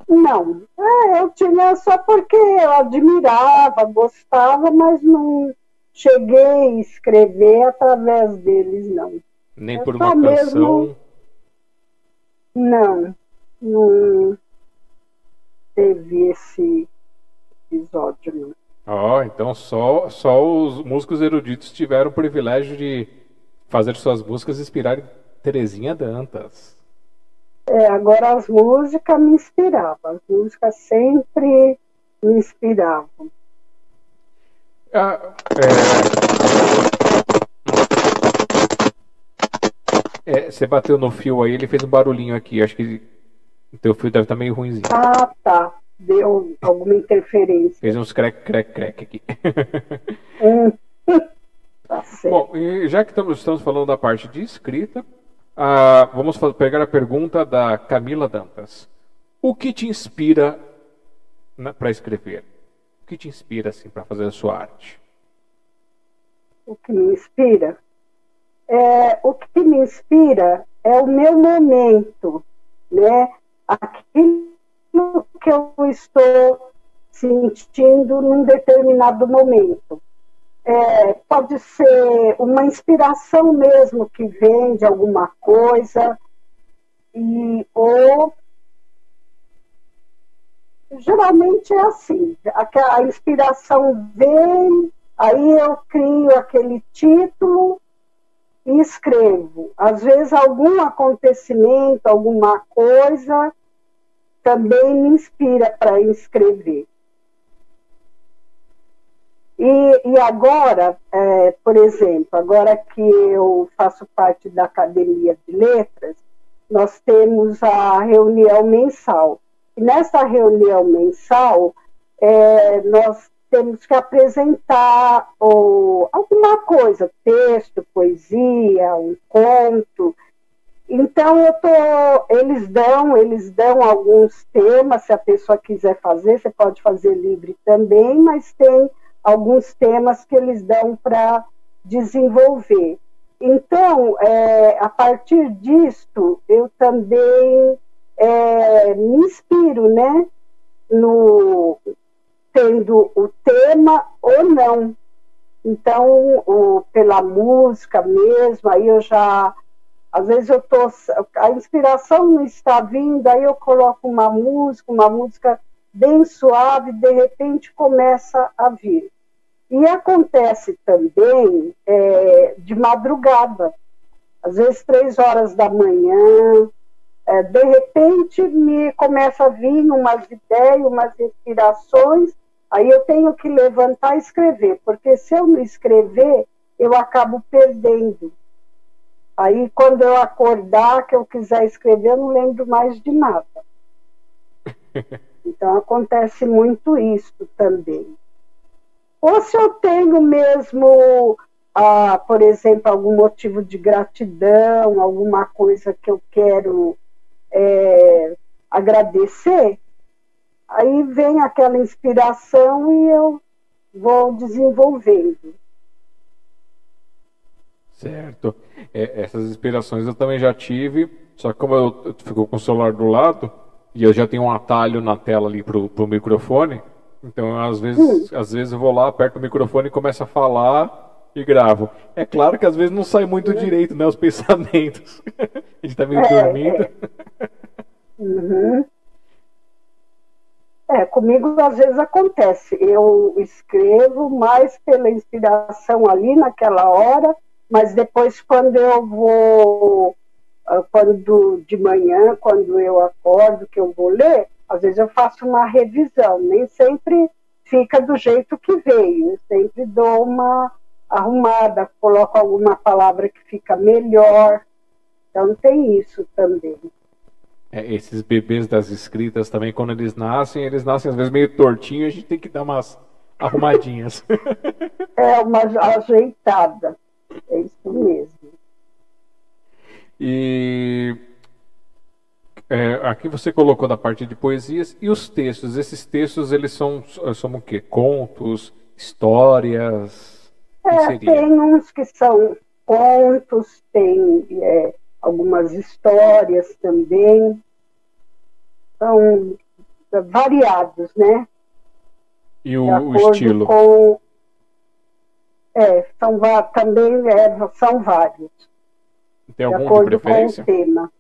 Não, é, eu tinha só porque eu admirava, gostava, mas não cheguei a escrever através deles, não. Nem por uma canção? Mesmo... Não, não teve esse episódio, não. Ó, oh, então só, só os músicos eruditos tiveram o privilégio de fazer suas músicas inspirarem Terezinha Dantas. É, agora as músicas me inspiravam, as músicas sempre me inspiravam. Ah, é... É, você bateu no fio aí, ele fez um barulhinho aqui. Acho que o teu fio deve estar meio ruimzinho. Ah, tá. Deu alguma interferência. Fez uns crack, crack, crack aqui. Hum. tá certo. Bom, já que estamos, estamos falando da parte de escrita, ah, vamos pegar a pergunta da Camila Dantas. O que te inspira para escrever? O que te inspira assim para fazer a sua arte? O que me inspira? É, o que me inspira é o meu momento, né? Aquilo que eu estou sentindo num determinado momento é, pode ser uma inspiração mesmo que vem de alguma coisa, e, ou geralmente é assim, a, a inspiração vem, aí eu crio aquele título e escrevo. Às vezes algum acontecimento, alguma coisa também me inspira para escrever. E, e agora, é, por exemplo, agora que eu faço parte da Academia de Letras, nós temos a reunião mensal. E nessa reunião mensal, é, nós temos que apresentar ou, alguma coisa, texto, poesia, um conto. Então eu tô, eles dão, eles dão alguns temas, se a pessoa quiser fazer, você pode fazer livre também, mas tem alguns temas que eles dão para desenvolver. Então, é, a partir disto, eu também é, me inspiro, né, no tendo o tema ou não. Então, o, pela música mesmo, aí eu já às vezes eu tô a inspiração não está vindo, aí eu coloco uma música, uma música bem suave, de repente começa a vir. E acontece também é, de madrugada, às vezes três horas da manhã, é, de repente me começa a vir umas ideias, umas inspirações, aí eu tenho que levantar e escrever, porque se eu não escrever, eu acabo perdendo. Aí quando eu acordar, que eu quiser escrever, eu não lembro mais de nada. Então acontece muito isso também. Ou se eu tenho mesmo, ah, por exemplo, algum motivo de gratidão, alguma coisa que eu quero é, agradecer, aí vem aquela inspiração e eu vou desenvolvendo. Certo. É, essas inspirações eu também já tive, só que como eu, eu fico com o celular do lado e eu já tenho um atalho na tela ali para o microfone, então, às vezes, às vezes eu vou lá, aperto o microfone e começo a falar e gravo. É claro que às vezes não sai muito direito, né, os pensamentos. a gente tá meio é, dormindo. É. Uhum. É, comigo às vezes acontece. Eu escrevo mais pela inspiração ali naquela hora, mas depois quando eu vou, ah, quando de manhã, quando eu acordo, que eu vou ler, às vezes eu faço uma revisão, nem sempre fica do jeito que veio, eu sempre dou uma arrumada, coloco alguma palavra que fica melhor. Então tem isso também. É, esses bebês das escritas também, quando eles nascem, eles nascem às vezes meio tortinho, a gente tem que dar umas arrumadinhas. é, uma ajeitada. É isso mesmo. E é, aqui você colocou da parte de poesias e os textos. Esses textos eles são, são o quê? Contos, histórias? É, tem uns que são contos, tem é, algumas histórias também. São variados, né? E o, o estilo? Com... É, são, também é, são vários. Tem algum de, acordo de preferência? com o tema.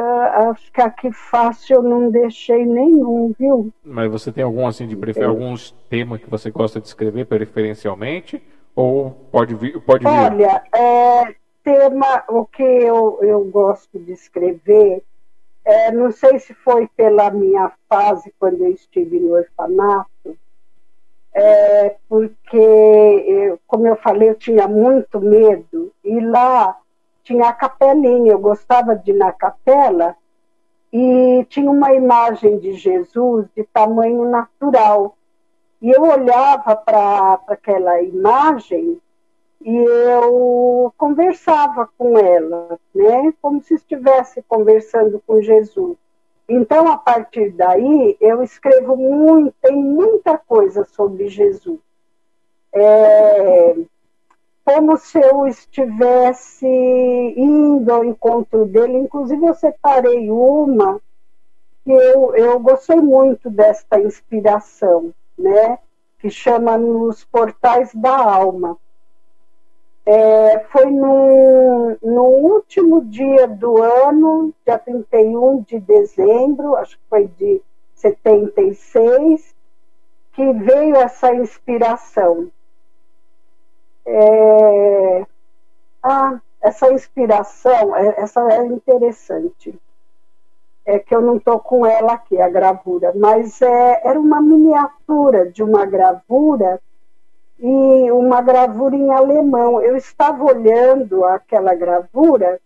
É, acho que aqui fácil eu não deixei nenhum, viu? Mas você tem algum assim de prefer... alguns temas que você gosta de escrever preferencialmente? Ou pode vir? Pode vir? Olha, é, tema, o que eu, eu gosto de escrever, é, não sei se foi pela minha fase quando eu estive no orfanato, é, porque, eu, como eu falei, eu tinha muito medo, e lá tinha a capelinha, eu gostava de ir na capela, e tinha uma imagem de Jesus de tamanho natural. E eu olhava para aquela imagem e eu conversava com ela, né? Como se estivesse conversando com Jesus. Então, a partir daí, eu escrevo muito, tem muita coisa sobre Jesus. É, como se eu estivesse indo ao encontro dele. Inclusive, eu separei uma que eu, eu gostei muito desta inspiração, né? que chama Nos Portais da Alma. É, foi no, no último dia do ano, dia 31 de dezembro, acho que foi de 76, que veio essa inspiração. É... Ah, essa inspiração, é, essa é interessante. É que eu não estou com ela aqui, a gravura, mas é, era uma miniatura de uma gravura e uma gravura em alemão. Eu estava olhando aquela gravura,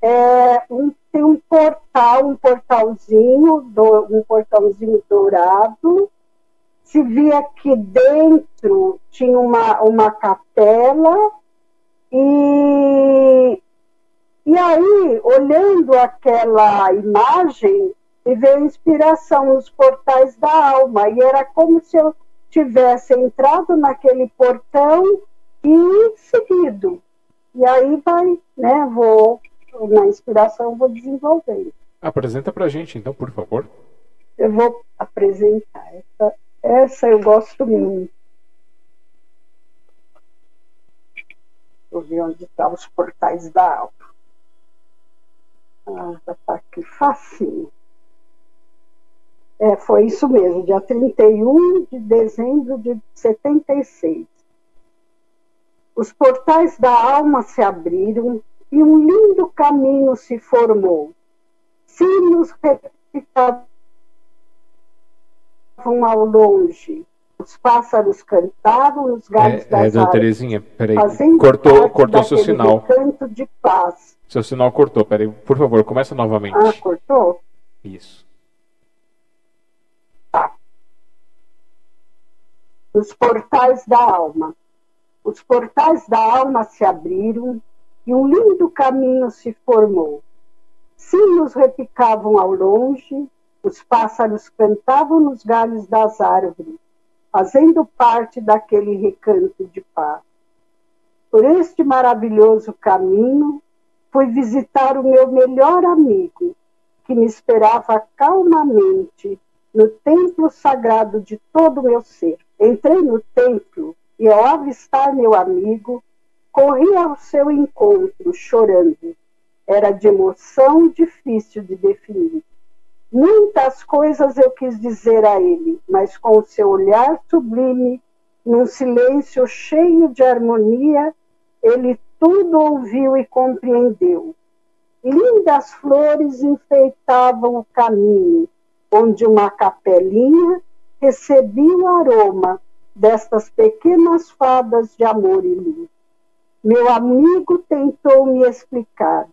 é, um, tem um portal, um portalzinho, do, um portalzinho dourado, se via que dentro tinha uma, uma capela e, e aí, olhando aquela imagem, me veio inspiração nos portais da alma e era como se eu tivesse entrado naquele portão e seguido. E aí vai, né, vou, na inspiração, vou desenvolvendo. Apresenta pra gente, então, por favor. Eu vou apresentar essa essa eu gosto muito. Deixa eu ver onde estão tá os portais da alma. Ah, já está aqui facinho. É, foi isso mesmo, dia 31 de dezembro de 76. Os portais da alma se abriram e um lindo caminho se formou. Sinos repitados ao longe. Os pássaros cantavam, os galhos é, das é, Terezinha, peraí. Cortou, cortou seu sinal. Canto de paz. Seu sinal cortou, peraí. Por favor, começa novamente. Ah, cortou? Isso. Tá. Os portais da alma. Os portais da alma se abriram e um lindo caminho se formou. Sinos repicavam ao longe, os pássaros cantavam nos galhos das árvores, fazendo parte daquele recanto de paz. Por este maravilhoso caminho, fui visitar o meu melhor amigo, que me esperava calmamente no templo sagrado de todo o meu ser. Entrei no templo e, ao avistar meu amigo, corri ao seu encontro, chorando. Era de emoção difícil de definir. Muitas coisas eu quis dizer a ele, mas com o seu olhar sublime, num silêncio cheio de harmonia, ele tudo ouviu e compreendeu. Lindas flores enfeitavam o caminho, onde uma capelinha recebia o aroma destas pequenas fadas de amor e luz. Meu amigo tentou me explicar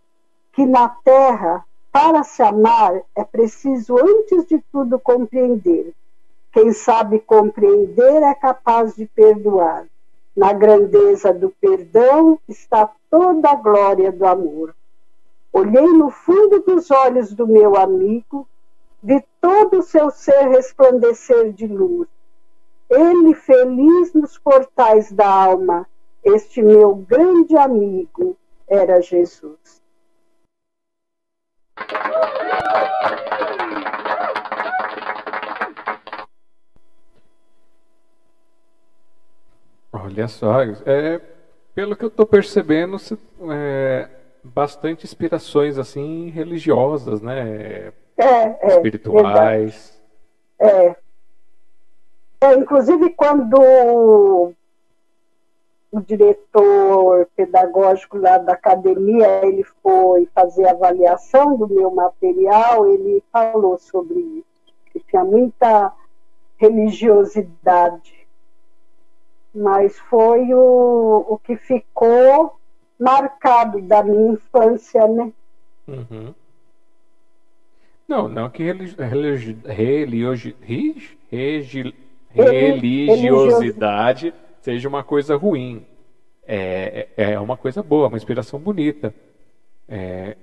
que na terra para se amar, é preciso, antes de tudo, compreender. Quem sabe compreender é capaz de perdoar. Na grandeza do perdão está toda a glória do amor. Olhei no fundo dos olhos do meu amigo, de todo o seu ser resplandecer de luz. Ele feliz nos portais da alma, este meu grande amigo era Jesus. Olha só, é, pelo que eu estou percebendo, é, bastante inspirações assim religiosas, né? É, é, espirituais. É. é. Inclusive quando o diretor pedagógico lá da academia ele foi fazer avaliação do meu material, ele falou sobre isso, que tinha muita religiosidade. Mas foi o, o que ficou marcado da minha infância, né? Uhum. Não, não que religi religi religi religi religiosidade seja uma coisa ruim. É, é, é uma coisa boa, uma inspiração bonita. É,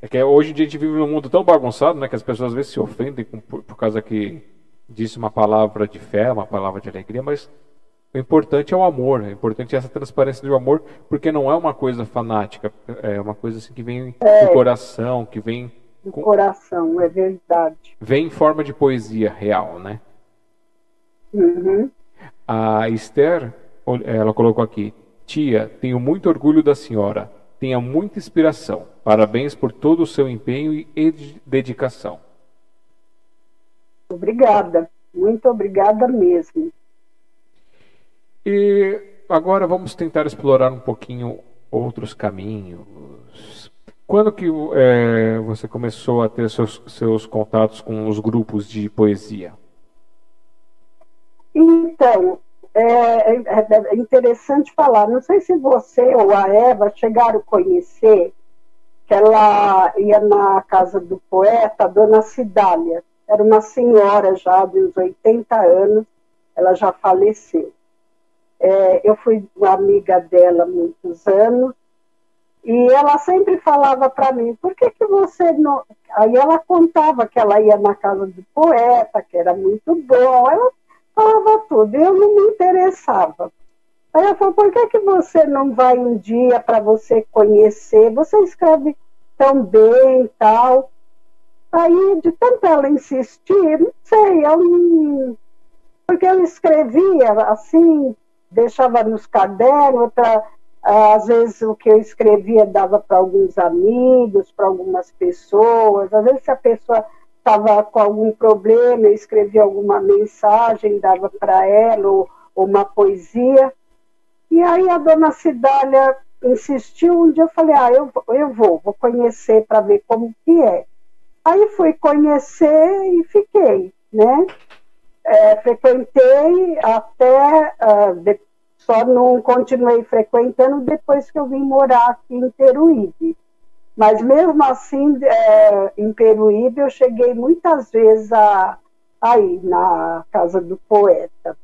é que hoje em dia a gente vive num mundo tão bagunçado, né, que as pessoas às vezes se ofendem por, por causa que disse uma palavra de fé, uma palavra de alegria, mas o importante é o amor, o importante é essa transparência do amor, porque não é uma coisa fanática, é uma coisa assim que vem é, do coração, que vem do com... coração, é verdade. Vem em forma de poesia real, né? Uhum. A Esther, ela colocou aqui: Tia, tenho muito orgulho da senhora. Tenha muita inspiração. Parabéns por todo o seu empenho e dedicação. Obrigada, muito obrigada mesmo. E agora vamos tentar explorar um pouquinho outros caminhos. Quando que é, você começou a ter seus, seus contatos com os grupos de poesia? Então, é, é, é, interessante falar. Não sei se você ou a Eva chegaram a conhecer que ela ia na casa do poeta, dona Cidália. Era uma senhora já de uns 80 anos, ela já faleceu. É, eu fui amiga dela há muitos anos e ela sempre falava para mim, por que, que você não. Aí ela contava que ela ia na casa do poeta, que era muito bom, ela falava tudo, eu não me interessava. Aí ela falou, por que, que você não vai um dia para você conhecer? Você escreve tão bem e tal. Aí, de tanto ela insistir, não sei, eu não... porque eu escrevia assim, deixava nos cadernos, às vezes o que eu escrevia dava para alguns amigos, para algumas pessoas, às vezes se a pessoa estava com algum problema, eu escrevia alguma mensagem, dava para ela, ou, ou, uma poesia. E aí a dona Cidália insistiu, um dia eu falei, ah, eu, eu vou, vou conhecer para ver como que é. Aí fui conhecer e fiquei, né? é, frequentei até, uh, de, só não continuei frequentando depois que eu vim morar aqui em Peruíbe. Mas mesmo assim, é, em Peruíbe, eu cheguei muitas vezes a, aí na casa do poeta.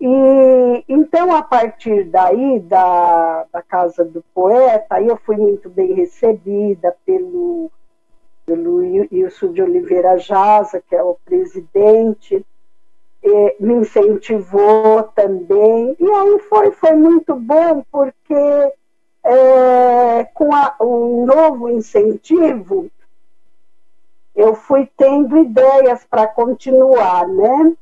E então, a partir daí, da, da casa do poeta, aí eu fui muito bem recebida pelo, pelo Wilson de Oliveira Jaza, que é o presidente, me incentivou também. E aí foi, foi muito bom, porque é, com a, um novo incentivo, eu fui tendo ideias para continuar, né?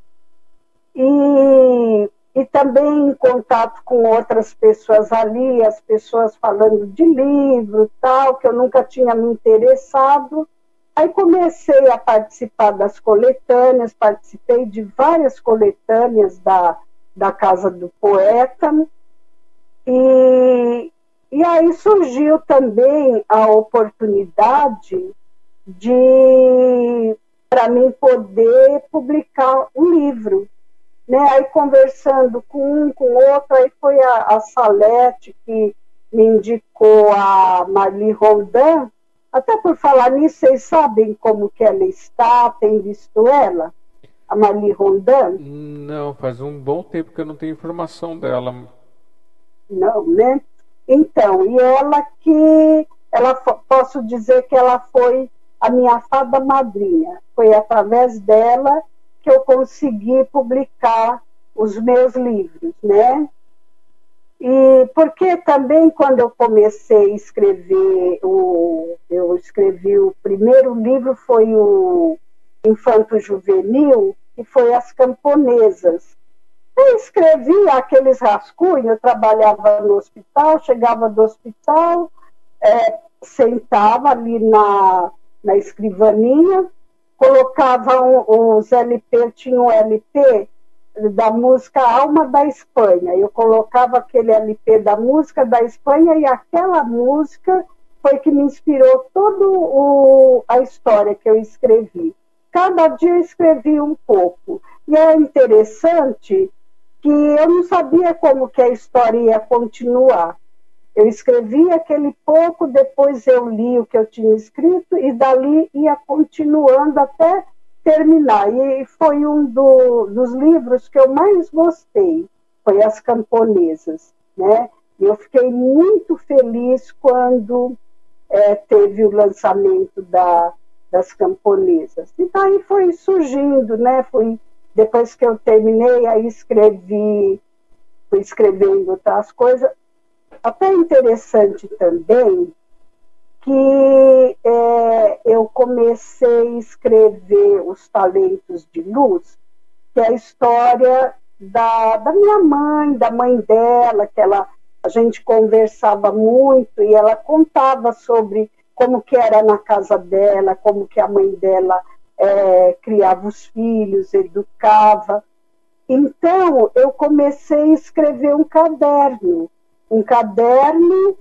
E, e também em contato com outras pessoas ali, as pessoas falando de livro tal, que eu nunca tinha me interessado. Aí comecei a participar das coletâneas, participei de várias coletâneas da, da Casa do Poeta, e, e aí surgiu também a oportunidade de para mim poder publicar um livro. Né? Aí conversando com um, com outro, aí foi a, a Salete que me indicou a Marli Roldan, até por falar nisso, vocês sabem como que ela está? Tem visto ela? A Marli Rondon? Não, faz um bom tempo que eu não tenho informação dela. Não, né? Então, e ela que ela posso dizer que ela foi a minha fada madrinha. Foi através dela que eu consegui publicar os meus livros, né? E porque também quando eu comecei a escrever, o, eu escrevi o primeiro livro foi o Infanto Juvenil, que foi As Camponesas. Eu escrevi aqueles rascunhos, eu trabalhava no hospital, chegava do hospital, é, sentava ali na, na escrivaninha, colocava um, os LP, tinha um LP da música Alma da Espanha. Eu colocava aquele LP da música da Espanha e aquela música foi que me inspirou toda a história que eu escrevi. Cada dia eu escrevi um pouco. E é interessante que eu não sabia como que a história ia continuar. Eu escrevi aquele pouco, depois eu li o que eu tinha escrito e dali ia continuando até terminar. E foi um do, dos livros que eu mais gostei, foi As Camponesas, né? E eu fiquei muito feliz quando é, teve o lançamento da, das camponesas. E daí foi surgindo, né? Fui, depois que eu terminei, aí escrevi, fui escrevendo outras coisas. Até interessante também que é, eu comecei a escrever Os Talentos de Luz, que é a história da, da minha mãe, da mãe dela, que ela, a gente conversava muito e ela contava sobre como que era na casa dela, como que a mãe dela é, criava os filhos, educava. Então, eu comecei a escrever um caderno, um caderno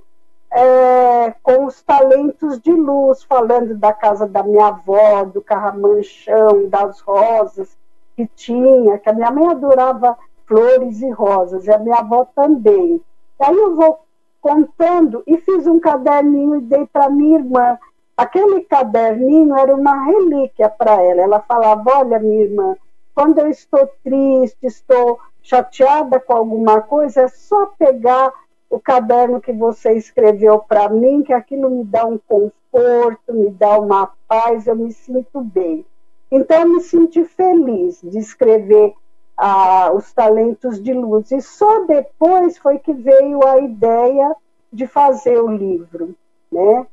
é, com os talentos de luz, falando da casa da minha avó, do carramanchão, das rosas que tinha, que a minha mãe adorava flores e rosas, e a minha avó também. Aí eu vou contando e fiz um caderninho e dei para minha irmã. Aquele caderninho era uma relíquia para ela. Ela falava: Olha, minha irmã, quando eu estou triste, estou chateada com alguma coisa, é só pegar o caderno que você escreveu para mim, que aquilo me dá um conforto, me dá uma paz, eu me sinto bem. Então, eu me senti feliz de escrever ah, os talentos de luz. E só depois foi que veio a ideia de fazer o livro, né?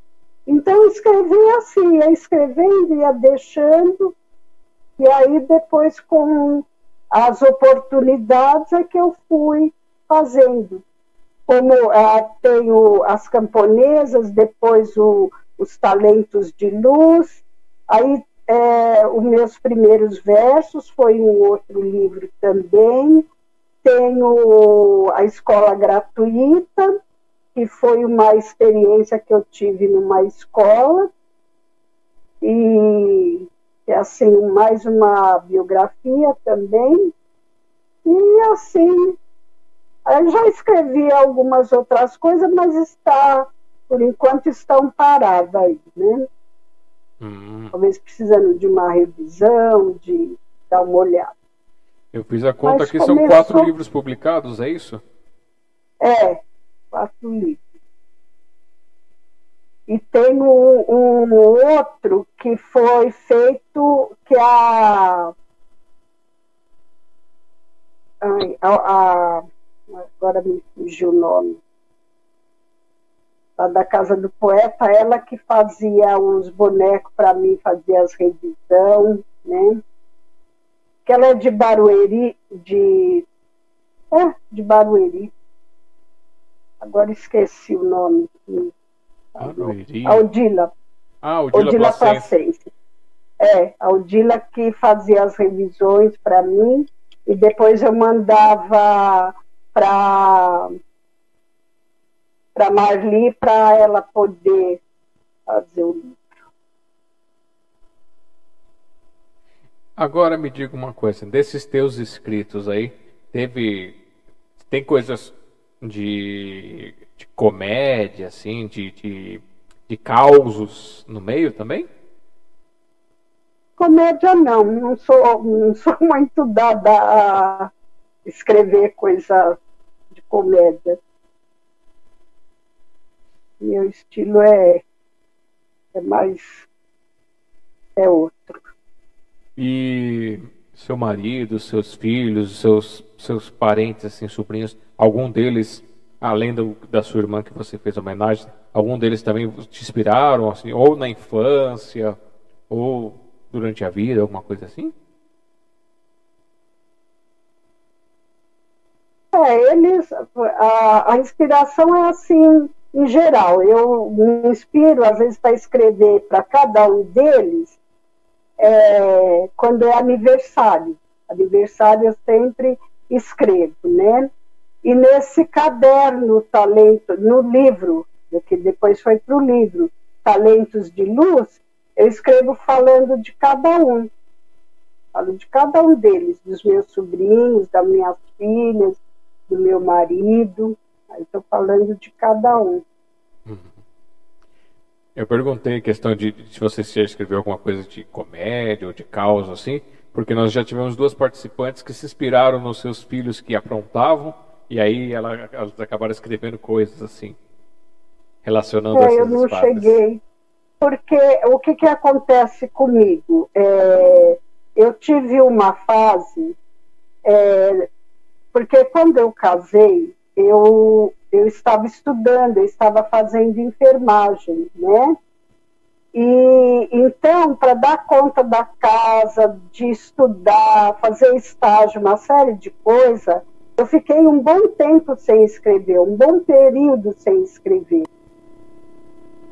Então, escrevi assim, ia escrevendo, ia deixando, e aí depois, com as oportunidades, é que eu fui fazendo. Como é, tenho as camponesas, depois o, os talentos de luz, aí é, os meus primeiros versos foi um outro livro também, tenho a escola gratuita, que foi uma experiência que eu tive numa escola, e é assim, mais uma biografia também, e assim eu já escrevi algumas outras coisas, mas está, por enquanto, estão paradas aí, né? Hum. Talvez precisando de uma revisão, de dar uma olhada. Eu fiz a conta mas que começou... são quatro livros publicados, é isso? É, quatro livros. E tem um, um outro que foi feito que a, a, a agora me fugiu o nome, da casa do poeta, ela que fazia os bonecos para mim, fazia as revisão, né? Que ela é de Barueri, de. É, de Barueri. Agora esqueci o nome. Barueri. Aldila. Ah, Aldila, Aldila Placense. É, a Aldila que fazia as revisões para mim e depois eu mandava para para Marli para ela poder fazer o livro. Agora me diga uma coisa, desses teus escritos aí, teve tem coisas de, de comédia assim, de, de, de causos no meio também? Comédia não, não sou, não sou muito dada a escrever coisa de comédia. Meu estilo é, é mais é outro. E seu marido, seus filhos, seus, seus parentes, assim, sobrinhos, algum deles, além do, da sua irmã que você fez homenagem, algum deles também te inspiraram, assim, ou na infância, ou durante a vida, alguma coisa assim? É, eles, a, a inspiração é assim, em geral. Eu me inspiro, às vezes, para escrever para cada um deles, é, quando é aniversário. Aniversário eu sempre escrevo, né? E nesse caderno, talento, no livro, que depois foi para o livro, Talentos de Luz, eu escrevo falando de cada um. Falo de cada um deles, dos meus sobrinhos, das minhas filhas, do meu marido. Aí estou falando de cada um. Eu perguntei a questão de, de se você já escreveu alguma coisa de comédia ou de causa, assim, porque nós já tivemos duas participantes que se inspiraram nos seus filhos que aprontavam, e aí ela, elas acabaram escrevendo coisas assim, relacionando é, essas Eu não espadas. cheguei, porque o que, que acontece comigo? É, eu tive uma fase, é, porque quando eu casei, eu, eu estava estudando, eu estava fazendo enfermagem, né? E então, para dar conta da casa, de estudar, fazer estágio, uma série de coisas, eu fiquei um bom tempo sem escrever, um bom período sem escrever.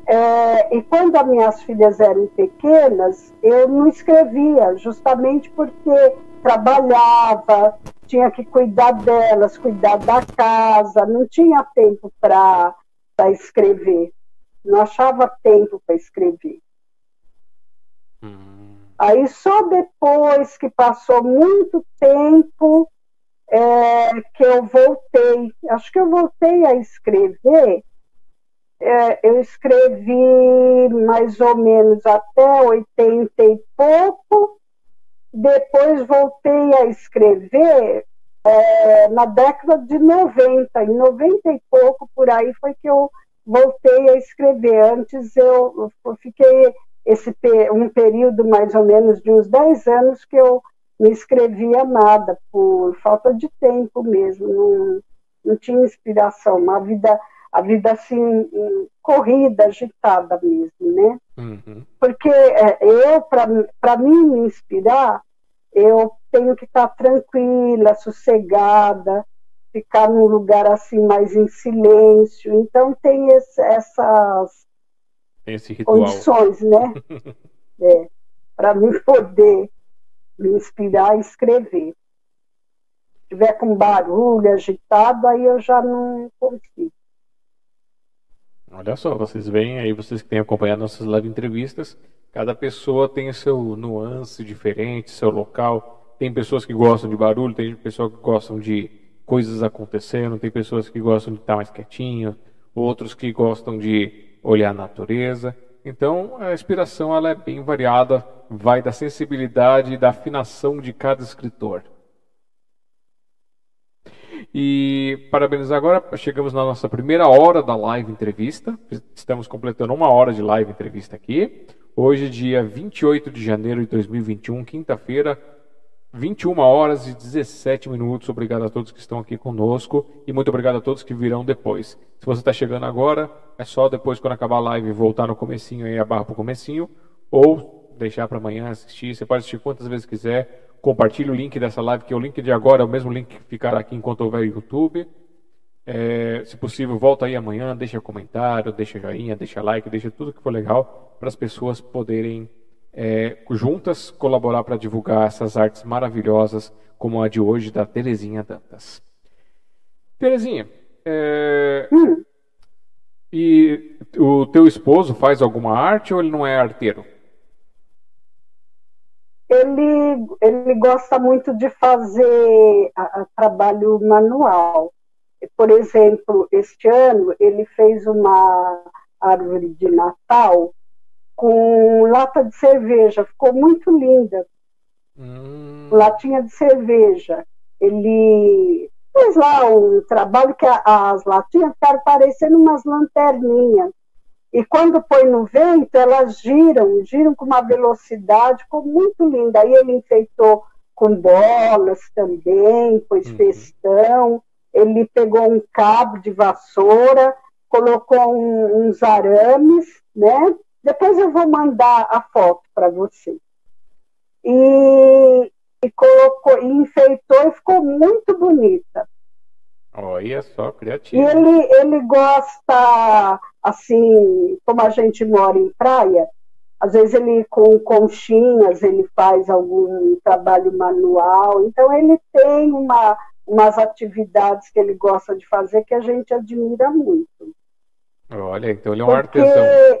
É, e quando as minhas filhas eram pequenas, eu não escrevia, justamente porque trabalhava, tinha que cuidar delas, cuidar da casa, não tinha tempo para escrever, não achava tempo para escrever. Hum. Aí só depois que passou muito tempo é, que eu voltei, acho que eu voltei a escrever, é, eu escrevi mais ou menos até 80 e pouco, depois voltei a escrever é, na década de 90, em 90 e pouco por aí foi que eu voltei a escrever. Antes eu, eu fiquei esse um período mais ou menos de uns 10 anos que eu não escrevia nada, por falta de tempo mesmo, não, não tinha inspiração, uma vida, a vida assim, corrida, agitada mesmo, né? Uhum. Porque é, eu, para mim me inspirar, eu tenho que estar tranquila, sossegada, ficar num lugar assim mais em silêncio. Então tem esse, essas tem condições, né? é, para mim poder me inspirar a escrever. Se tiver com barulho, agitado, aí eu já não consigo. Olha só, vocês veem aí, vocês que têm acompanhado nossas live entrevistas, cada pessoa tem seu nuance diferente, seu local. Tem pessoas que gostam de barulho, tem pessoas que gostam de coisas acontecendo, tem pessoas que gostam de estar mais quietinho, outros que gostam de olhar a natureza. Então, a inspiração ela é bem variada, vai da sensibilidade e da afinação de cada escritor. E parabenizar agora, chegamos na nossa primeira hora da live entrevista. Estamos completando uma hora de live entrevista aqui. Hoje, dia 28 de janeiro de 2021, quinta-feira, 21 horas e 17 minutos. Obrigado a todos que estão aqui conosco e muito obrigado a todos que virão depois. Se você está chegando agora, é só depois, quando acabar a live, voltar no comecinho aí, a barra para o comecinho, ou deixar para amanhã assistir. Você pode assistir quantas vezes quiser compartilhe o link dessa live, que é o link de agora, é o mesmo link que ficará aqui enquanto houver YouTube. É, se possível, volta aí amanhã, deixa comentário, deixa joinha, deixa like, deixa tudo que for legal para as pessoas poderem é, juntas colaborar para divulgar essas artes maravilhosas como a de hoje da Terezinha Dantas. Terezinha, é, hum. e o teu esposo faz alguma arte ou ele não é arteiro? ele, ele gosta muito de fazer a, a trabalho manual. Por exemplo, este ano ele fez uma árvore de Natal com lata de cerveja, ficou muito linda. Hum. Latinha de cerveja. Ele fez lá um trabalho que as latinhas ficaram parecendo umas lanterninhas. E quando põe no vento, elas giram, giram com uma velocidade, ficou muito linda. Aí ele enfeitou com bolas também, pôs uhum. festão. Ele pegou um cabo de vassoura, colocou um, uns arames, né? Depois eu vou mandar a foto para você. E, e colocou, e enfeitou e ficou muito bonita. Olha só, criativo. E ele, ele gosta, assim, como a gente mora em praia, às vezes ele com conchinhas, ele faz algum trabalho manual, então ele tem uma, umas atividades que ele gosta de fazer que a gente admira muito. Olha, então ele é um porque, artesão.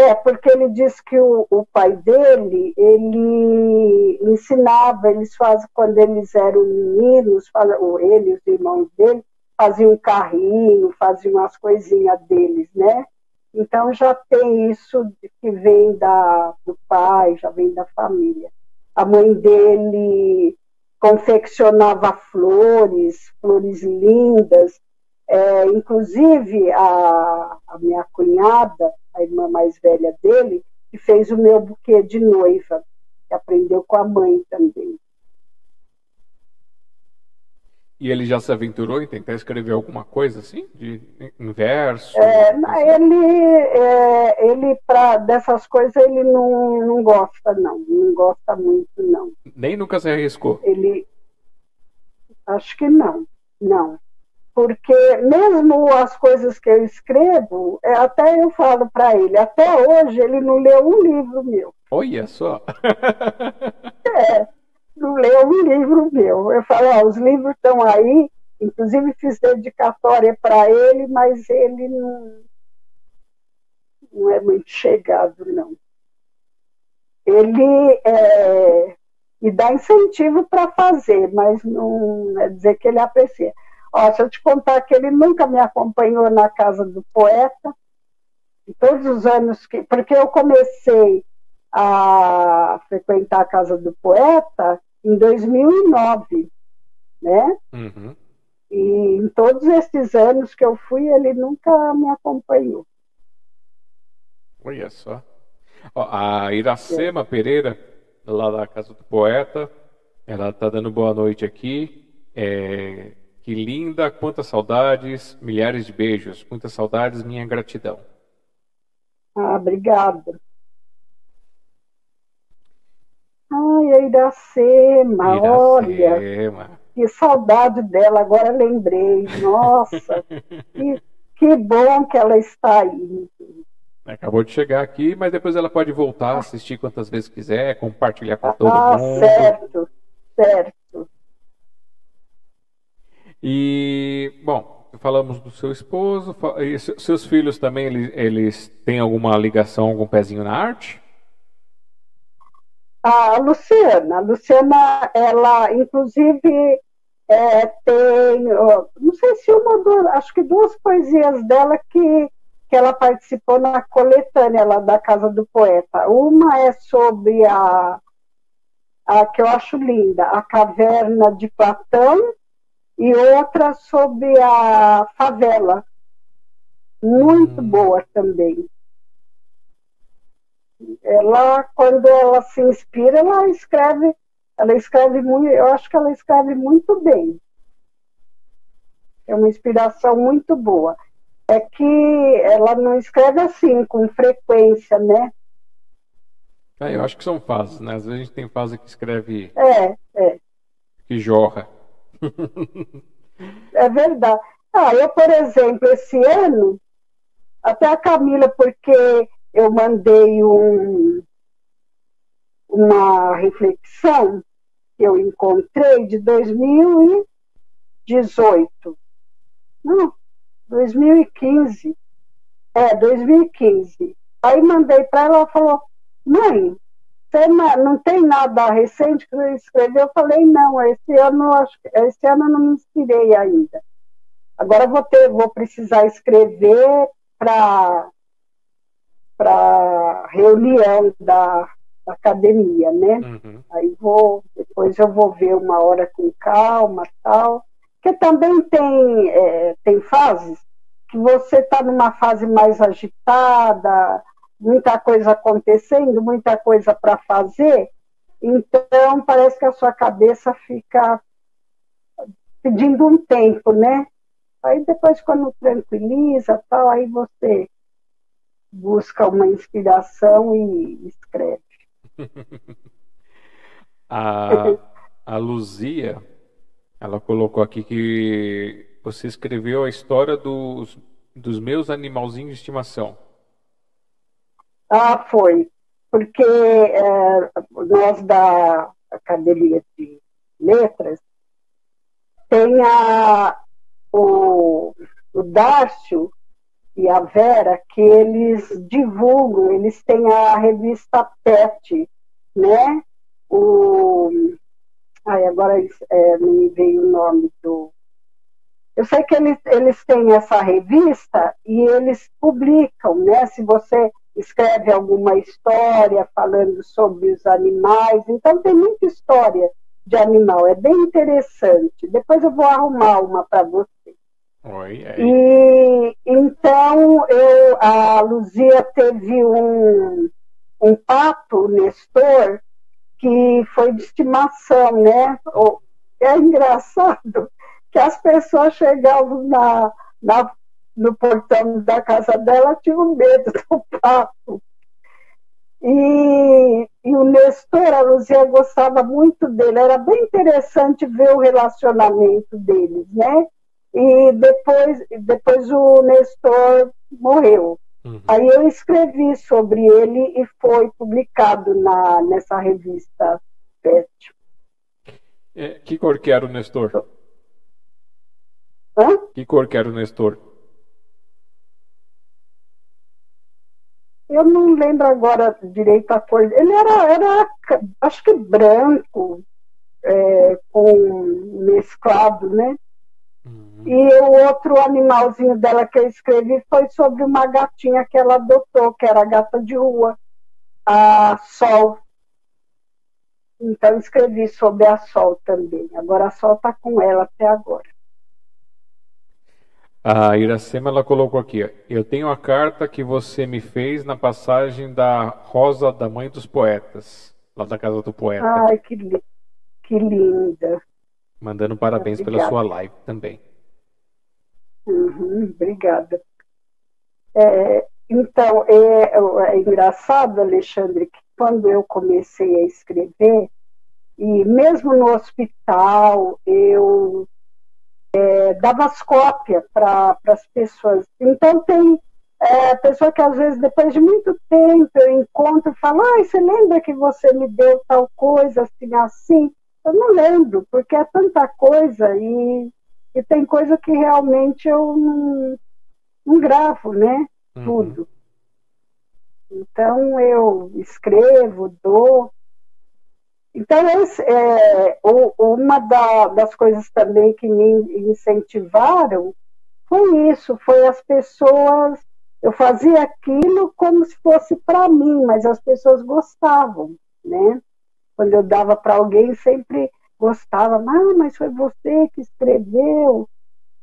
É, porque ele diz que o, o pai dele, ele ensinava, eles fazem, quando eles eram meninos, ou ele, os irmãos dele, faziam um carrinho, faziam as coisinhas deles, né? Então já tem isso que vem da, do pai, já vem da família. A mãe dele confeccionava flores, flores lindas, é, inclusive, a, a, minha cunhada, a irmã mais velha dele, que fez o meu buquê de noiva, que aprendeu com a mãe também. E ele já se aventurou em tentar escrever alguma coisa assim, de inverso? É, ele, é, ele para dessas coisas ele não, não gosta não, não gosta muito não. Nem nunca se arriscou. Ele, acho que não, não porque mesmo as coisas que eu escrevo, é, até eu falo para ele, até hoje ele não leu um livro meu. Olha só! é, não leu um livro meu. Eu falo, ó, os livros estão aí, inclusive fiz dedicatória para ele, mas ele não, não é muito chegado, não. Ele é, me dá incentivo para fazer, mas não é dizer que ele aprecia. Ó, se eu te contar que ele nunca me acompanhou na casa do poeta, todos os anos que. Porque eu comecei a frequentar a casa do poeta em 2009, né? Uhum. E em todos esses anos que eu fui, ele nunca me acompanhou. Olha só. Ó, a Iracema é. Pereira, lá da Casa do Poeta, ela está dando boa noite aqui. É, que linda, quantas saudades, milhares de beijos, muitas saudades, minha gratidão. Ah, obrigada. Ai, a Iracema, Iracema. olha. Que saudade dela, agora lembrei. Nossa, que, que bom que ela está aí. Acabou de chegar aqui, mas depois ela pode voltar, assistir quantas vezes quiser, compartilhar com todo ah, mundo. Certo, certo. E, bom, falamos do seu esposo, seus filhos também, eles, eles têm alguma ligação, algum pezinho na arte? A Luciana, a Luciana, ela inclusive é, tem, não sei se uma ou duas, acho que duas poesias dela que, que ela participou na coletânea lá da Casa do Poeta. Uma é sobre a, a que eu acho linda, a Caverna de Platão, e outra sobre a favela, muito hum. boa também. Ela, quando ela se inspira, ela escreve, ela escreve muito, eu acho que ela escreve muito bem. É uma inspiração muito boa. É que ela não escreve assim, com frequência, né? É, eu acho que são fases, né? Às vezes a gente tem fase que escreve. É, é. Que jorra. É verdade. Ah, eu, por exemplo, esse ano, até a Camila, porque eu mandei um, uma reflexão que eu encontrei de 2018. Não, 2015. É, 2015. Aí mandei para ela, ela falou, mãe, você não tem nada recente que você escreveu? Eu falei, não, esse ano, acho, esse ano eu não me inspirei ainda. Agora vou ter, vou precisar escrever para para reunião da, da, academia, né? Uhum. Aí vou, depois eu vou ver uma hora com calma tal. Porque também tem, é, tem fases que você está numa fase mais agitada, muita coisa acontecendo, muita coisa para fazer, então parece que a sua cabeça fica pedindo um tempo, né? Aí depois quando tranquiliza, tal, aí você busca uma inspiração e escreve. a, a Luzia, ela colocou aqui que você escreveu a história dos, dos meus animalzinhos de estimação. Ah, foi. Porque é, nós da Academia de Letras tem a, o, o Dárcio e a Vera que eles divulgam, eles têm a revista PET, né? O, ai, agora é, me veio o nome do. Eu sei que eles, eles têm essa revista e eles publicam, né? Se você escreve alguma história falando sobre os animais, então tem muita história de animal, é bem interessante. Depois eu vou arrumar uma para você. Oi, E então eu, a Luzia teve um, um pato, Nestor, que foi de estimação, né? É engraçado que as pessoas chegavam na, na, no portão da casa dela tinham medo do pato. E, e o Nestor, a Luzia gostava muito dele, era bem interessante ver o relacionamento deles, né? E depois, depois o Nestor morreu. Uhum. Aí eu escrevi sobre ele e foi publicado na, nessa revista Pet. É, que cor que era o Nestor? Hã? Que cor que era o Nestor? Eu não lembro agora direito a cor. Ele era, era acho que branco, é, com mesclado, né? Uhum. E o outro animalzinho dela que eu escrevi foi sobre uma gatinha que ela adotou, que era a gata de rua, a Sol. Então escrevi sobre a Sol também. Agora a Sol está com ela até agora. A Iracema ela colocou aqui: Eu tenho a carta que você me fez na passagem da Rosa da Mãe dos Poetas, lá da casa do poeta. Ai, que, li que linda. Mandando parabéns obrigada. pela sua live também. Uhum, obrigada. É, então, é, é engraçado, Alexandre, que quando eu comecei a escrever, e mesmo no hospital, eu é, dava as cópias para as pessoas. Então, tem é, pessoa que às vezes, depois de muito tempo, eu encontro e falo: ah, você lembra que você me deu tal coisa, assim, assim? Eu não lembro, porque é tanta coisa e, e tem coisa que realmente eu não, não gravo, né? Uhum. Tudo. Então, eu escrevo, dou. Então, esse, é, uma da, das coisas também que me incentivaram foi isso, foi as pessoas, eu fazia aquilo como se fosse para mim, mas as pessoas gostavam, né? Quando eu dava para alguém, sempre gostava, ah, mas foi você que escreveu,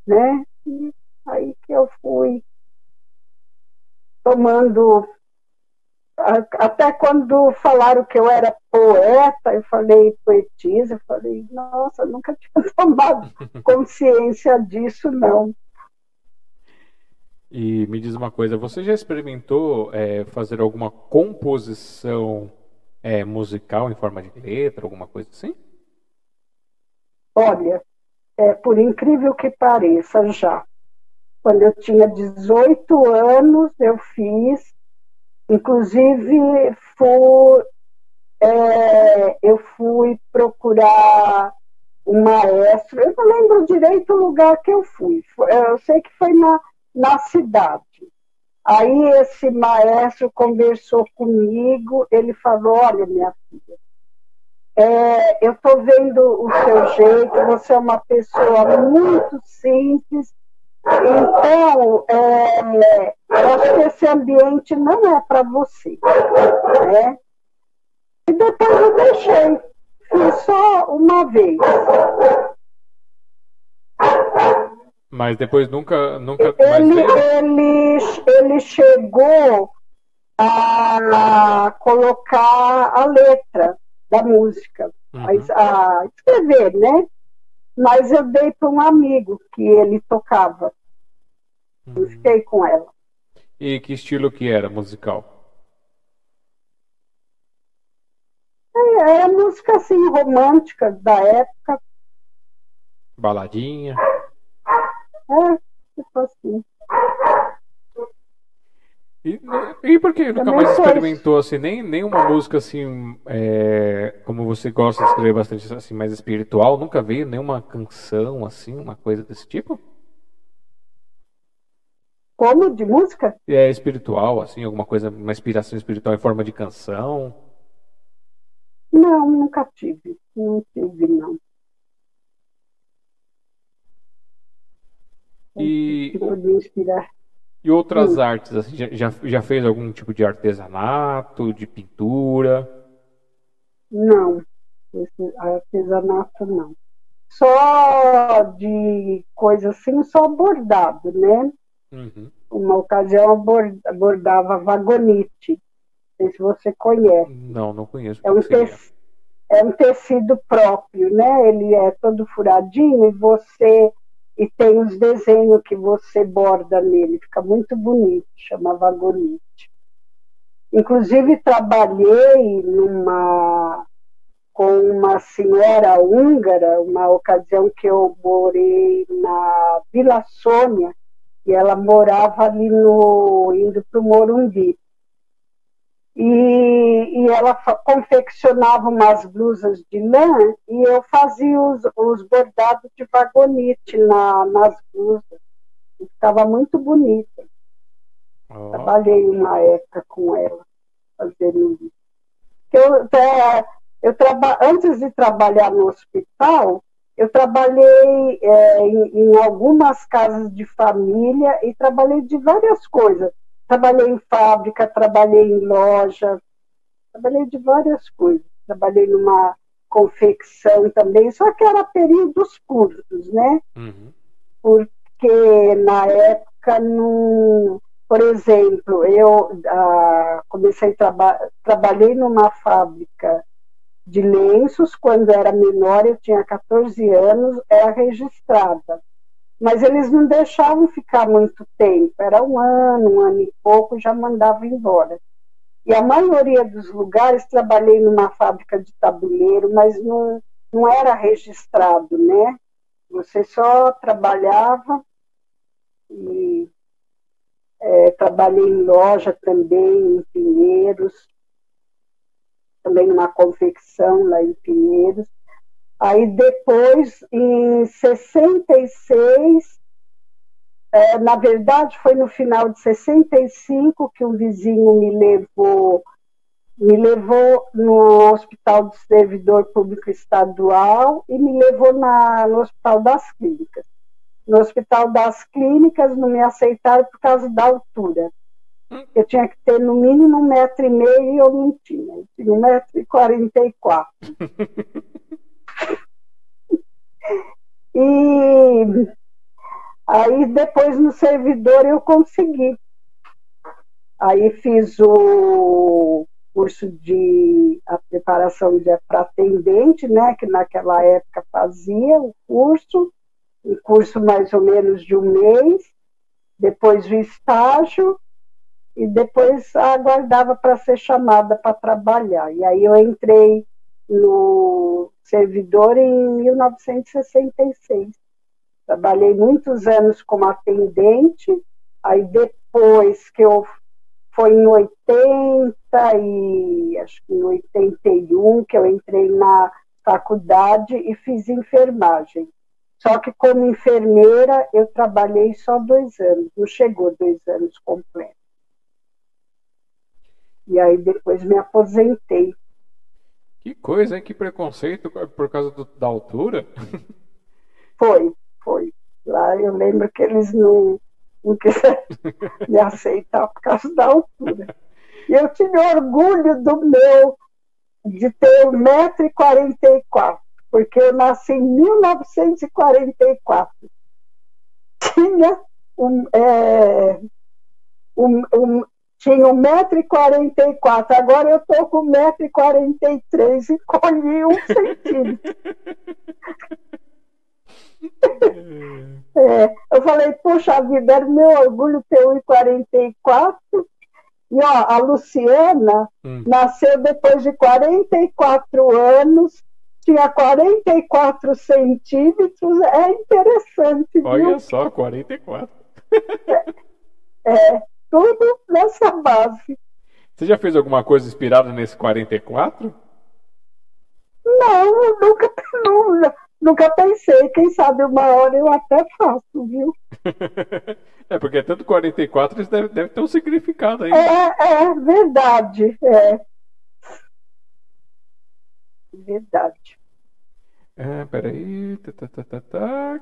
né? E aí que eu fui tomando até quando falaram que eu era poeta, eu falei poetisa, eu falei, nossa, nunca tinha tomado consciência disso, não. E me diz uma coisa, você já experimentou é, fazer alguma composição é, musical em forma de letra, alguma coisa assim? Olha, é, por incrível que pareça, já. Quando eu tinha 18 anos, eu fiz Inclusive, é, eu fui procurar um maestro, eu não lembro direito o lugar que eu fui, eu sei que foi na, na cidade. Aí esse maestro conversou comigo, ele falou, olha minha filha, é, eu estou vendo o seu jeito, você é uma pessoa muito simples, então, é, eu acho que esse ambiente não é para você. Né? E depois eu deixei. Fiz só uma vez. Mas depois nunca, nunca ele, ele, ele chegou a colocar a letra da música, uhum. a, a, escrever, né? Mas eu dei para um amigo que ele tocava. Uhum. Eu fiquei com ela. E que estilo que era musical? É, é música assim romântica da época. Baladinha. É, tipo assim. E, e por que nunca mais experimentou assim, nem, nem uma música assim, é, como você gosta de escrever bastante assim, mais espiritual, nunca veio nenhuma canção assim, uma coisa desse tipo? Como? De música? É espiritual, assim, alguma coisa, uma inspiração espiritual em forma de canção? Não, nunca tive. Não tive, não. E, e outras Sim. artes, assim, já, já fez algum tipo de artesanato, de pintura? Não, artesanato não. Só de coisa assim, só bordado, né? Uhum. Uma ocasião abordava vagonite. Não sei se você conhece. Não, não conheço. É um, tecido, é um tecido próprio, né? Ele é todo furadinho e você e tem os desenhos que você borda nele, fica muito bonito, chama vagonite. Inclusive trabalhei numa com uma senhora húngara, uma ocasião que eu morei na Vila Sônia, e ela morava ali no indo para o Morumbi e, e ela confeccionava umas blusas de lã e eu fazia os, os bordados de vagonite na, nas blusas. E ficava muito bonita. Oh. Trabalhei uma época com ela, fazendo isso. Eu, é, eu traba, antes de trabalhar no hospital, eu trabalhei é, em, em, algumas casas de família e trabalhei de várias coisas. Trabalhei em fábrica, trabalhei em loja, trabalhei de várias coisas. Trabalhei numa confecção também, só que era períodos curtos, né? Uhum. Porque na época, não, por exemplo, eu ah, comecei a trabalhar, trabalhei numa fábrica de lenços, quando era menor, eu tinha 14 anos, era registrada mas eles não deixavam ficar muito tempo, era um ano, um ano e pouco, já mandava embora. E a maioria dos lugares, trabalhei numa fábrica de tabuleiro, mas não, não era registrado, né? Você só trabalhava e é, trabalhei em loja também, em Pinheiros, também numa confecção lá em Pinheiros. Aí depois, em 66, é, na verdade foi no final de 65 que um vizinho me levou, me levou no Hospital do Servidor Público Estadual e me levou na, no Hospital das Clínicas. No Hospital das Clínicas não me aceitaram por causa da altura. Eu tinha que ter no mínimo um metro e meio e eu não tinha. Eu tinha um metro e quarenta e quatro. E aí depois no servidor eu consegui. Aí fiz o curso de a preparação de para atendente, né, que naquela época fazia o curso, um curso mais ou menos de um mês, depois o estágio e depois aguardava para ser chamada para trabalhar. E aí eu entrei no servidor em 1966. Trabalhei muitos anos como atendente, aí depois que eu foi em 80 e acho que em 81 que eu entrei na faculdade e fiz enfermagem. Só que como enfermeira eu trabalhei só dois anos, não chegou dois anos completos. E aí depois me aposentei. Que coisa, hein? Que preconceito por causa do, da altura. Foi, foi. Lá eu lembro que eles não, não quiseram me aceitar por causa da altura. E eu tinha orgulho do meu, de ter 1,44m, porque eu nasci em 1944. tinha um, é, um, um, tinha 1,44m, agora eu estou com 1,43m e colhi um centímetro. é, eu falei, poxa vida, era meu orgulho ter 1,44 e ó, a Luciana hum. nasceu depois de 44 anos, tinha 44 centímetros, é interessante. Olha viu? só, 44. é, é, tudo base. Você já fez alguma coisa inspirada nesse 44? Não, nunca, nunca, nunca pensei. Quem sabe uma hora eu até faço, viu? é, porque tanto 44 deve, deve ter um significado aí. É, é verdade. É. Verdade. É, peraí. Tá, tá, tá, tá, tá.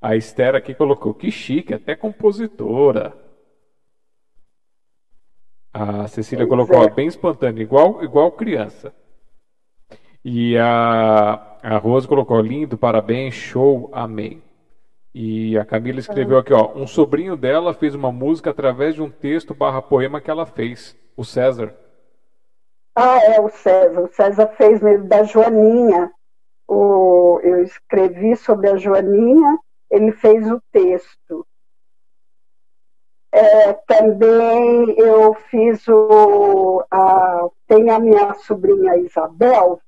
A Esther aqui colocou que chique, até compositora. A Cecília pois colocou é. bem espontâneo, igual, igual criança. E a, a Rose colocou lindo, parabéns, show, amém. E a Camila escreveu aqui, ó, um sobrinho dela fez uma música através de um texto barra poema que ela fez, o César. Ah, é, o César. O César fez mesmo da Joaninha. O, eu escrevi sobre a Joaninha, ele fez o texto. É, também eu fiz o. A, tem a minha sobrinha Isabel,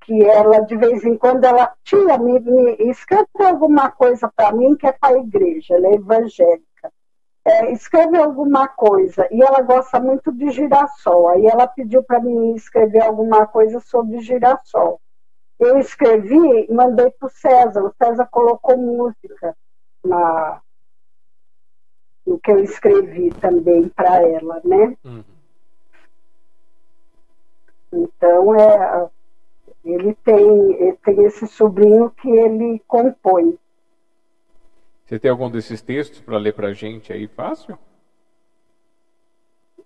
que ela, de vez em quando, ela tinha me, me escreve alguma coisa para mim que é para a igreja, ela é evangélica. É, escreve alguma coisa, e ela gosta muito de girassol. Aí ela pediu para mim escrever alguma coisa sobre girassol. Eu escrevi mandei para o César. O César colocou música na, o que eu escrevi também para ela, né? Uhum. Então é ele tem, ele tem esse sobrinho que ele compõe. Você tem algum desses textos para ler para a gente aí fácil?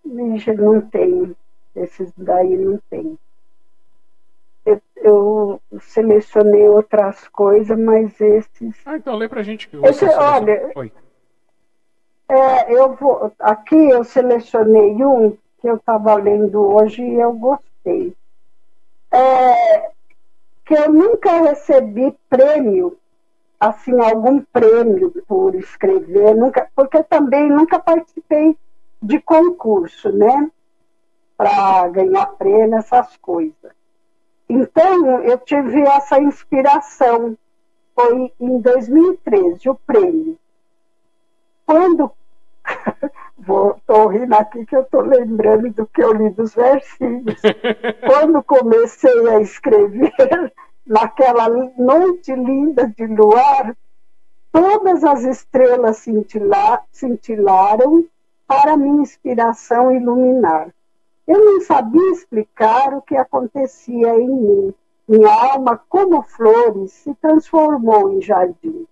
Vixe, não tenho. Esses daí não tem. Eu, eu, selecionei outras coisas, mas esses. Ah, então lê para a gente que você Esse, Olha, Oi. É, eu vou, aqui eu selecionei um que eu estava lendo hoje e eu gostei. É, que eu nunca recebi prêmio, assim, algum prêmio por escrever, nunca, porque também nunca participei de concurso, né? Para ganhar prêmio, essas coisas. Então, eu tive essa inspiração. Foi em 2013, o prêmio quando. Estou rindo aqui que eu estou lembrando do que eu li dos versinhos. quando comecei a escrever, naquela noite linda de luar, todas as estrelas cintila, cintilaram para minha inspiração iluminar. Eu não sabia explicar o que acontecia em mim. Minha alma, como flores, se transformou em jardim.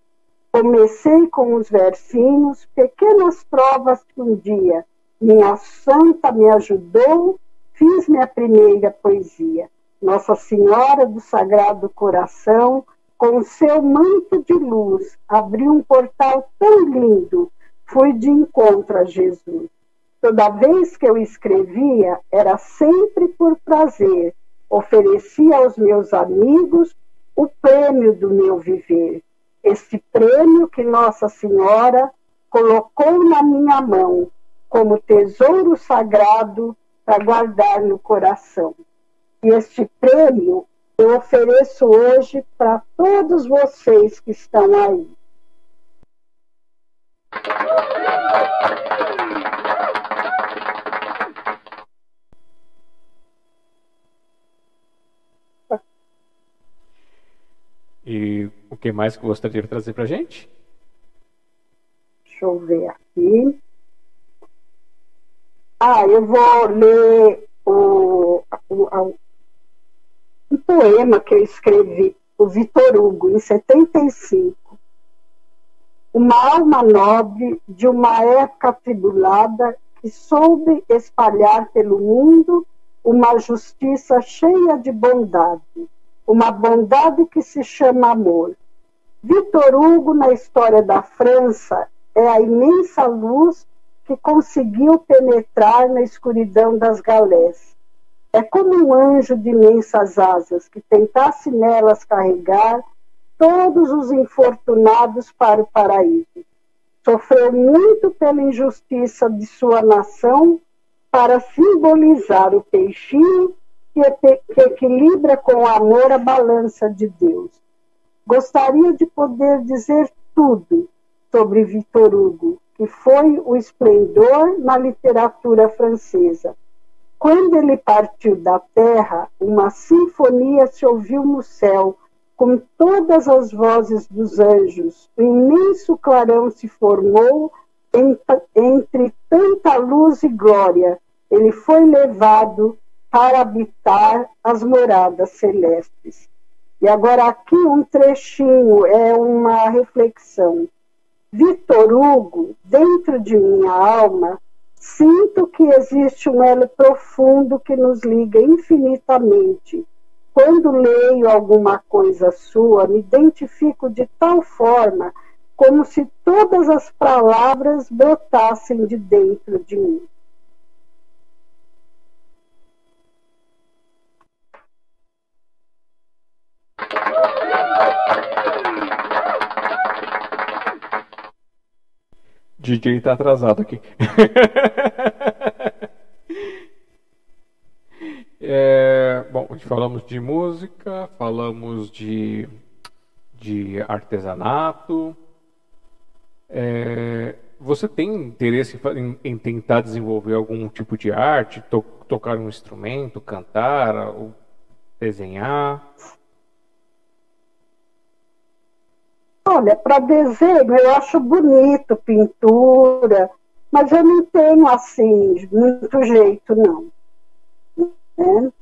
Comecei com os versinhos, pequenas provas que um dia minha santa me ajudou, fiz minha primeira poesia. Nossa Senhora do Sagrado Coração, com seu manto de luz, abriu um portal tão lindo, fui de encontro a Jesus. Toda vez que eu escrevia, era sempre por prazer, oferecia aos meus amigos o prêmio do meu viver este prêmio que Nossa Senhora colocou na minha mão como tesouro sagrado para guardar no coração. E este prêmio eu ofereço hoje para todos vocês que estão aí. E o que mais que gostaria de trazer para a gente? Deixa eu ver aqui. Ah, eu vou ler o, o, um poema que eu escrevi, o Vitor Hugo, em 75. Uma alma nobre de uma época tribulada que soube espalhar pelo mundo uma justiça cheia de bondade uma bondade que se chama amor. Vitor Hugo, na história da França, é a imensa luz que conseguiu penetrar na escuridão das galés. É como um anjo de imensas asas que tentasse nelas carregar todos os infortunados para o paraíso. Sofreu muito pela injustiça de sua nação para simbolizar o peixinho que, equilibra com amor a balança de Deus. Gostaria de poder dizer tudo sobre Victor Hugo, que foi o esplendor na literatura francesa. Quando ele partiu da terra, uma sinfonia se ouviu no céu, com todas as vozes dos anjos. Um imenso clarão se formou entre tanta luz e glória. Ele foi levado para habitar as moradas celestes. E agora aqui um trechinho, é uma reflexão. Vitor Hugo, dentro de minha alma, sinto que existe um elo profundo que nos liga infinitamente. Quando leio alguma coisa sua, me identifico de tal forma como se todas as palavras brotassem de dentro de mim. DJ tá atrasado aqui. é, bom, falamos de música, falamos de, de artesanato. É, você tem interesse em, em, tentar desenvolver algum tipo de arte, to, tocar um instrumento, cantar, desenhar? Olha, para desenho eu acho bonito, pintura, mas eu não tenho assim muito jeito, não. Né?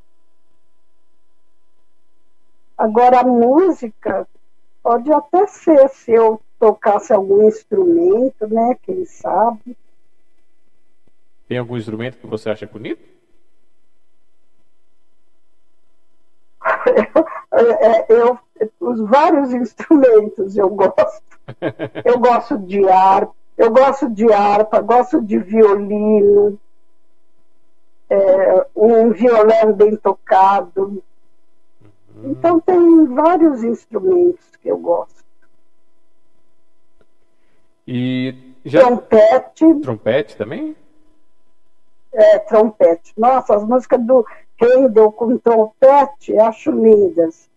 Agora a música pode até ser se eu tocasse algum instrumento, né? Quem sabe. Tem algum instrumento que você acha bonito? É, eu, os vários instrumentos eu gosto. Eu gosto de harpa, eu gosto de harpa, gosto de violino, é, um violão bem tocado. Uhum. Então tem vários instrumentos que eu gosto. E já... trompete. Trompete também? É, trompete. Nossa, as músicas do Handel com trompete, acho lindas.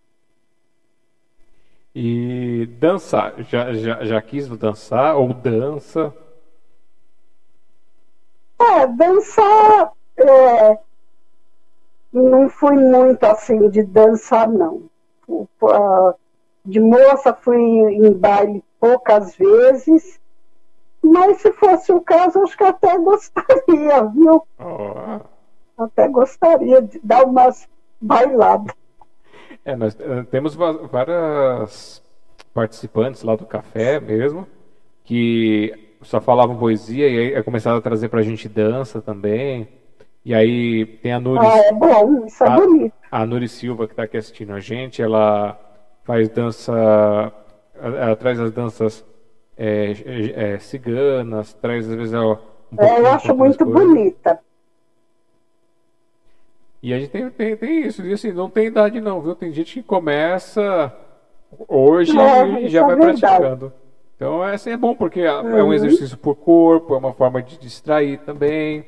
E dançar, já, já, já quis dançar ou dança? É, dançar, é, não fui muito assim de dançar, não. De moça fui em baile poucas vezes, mas se fosse o caso, acho que até gostaria, viu? Oh. Até gostaria de dar umas bailadas. É, nós uh, temos várias participantes lá do café mesmo, que só falavam poesia e aí começaram a trazer pra gente dança também. E aí tem a Nuri. Ah, é bom, isso é a, bonito. A Nuri Silva, que está aqui assistindo a gente, ela faz dança. Ela traz as danças é, é, ciganas, traz às vezes ela. Um é, eu acho muito bonita. E a gente tem, tem, tem, isso, e assim, não tem idade não, viu? Tem gente que começa hoje é, e já é vai verdade. praticando. Então assim, é bom porque é um uhum. exercício por corpo, é uma forma de distrair também.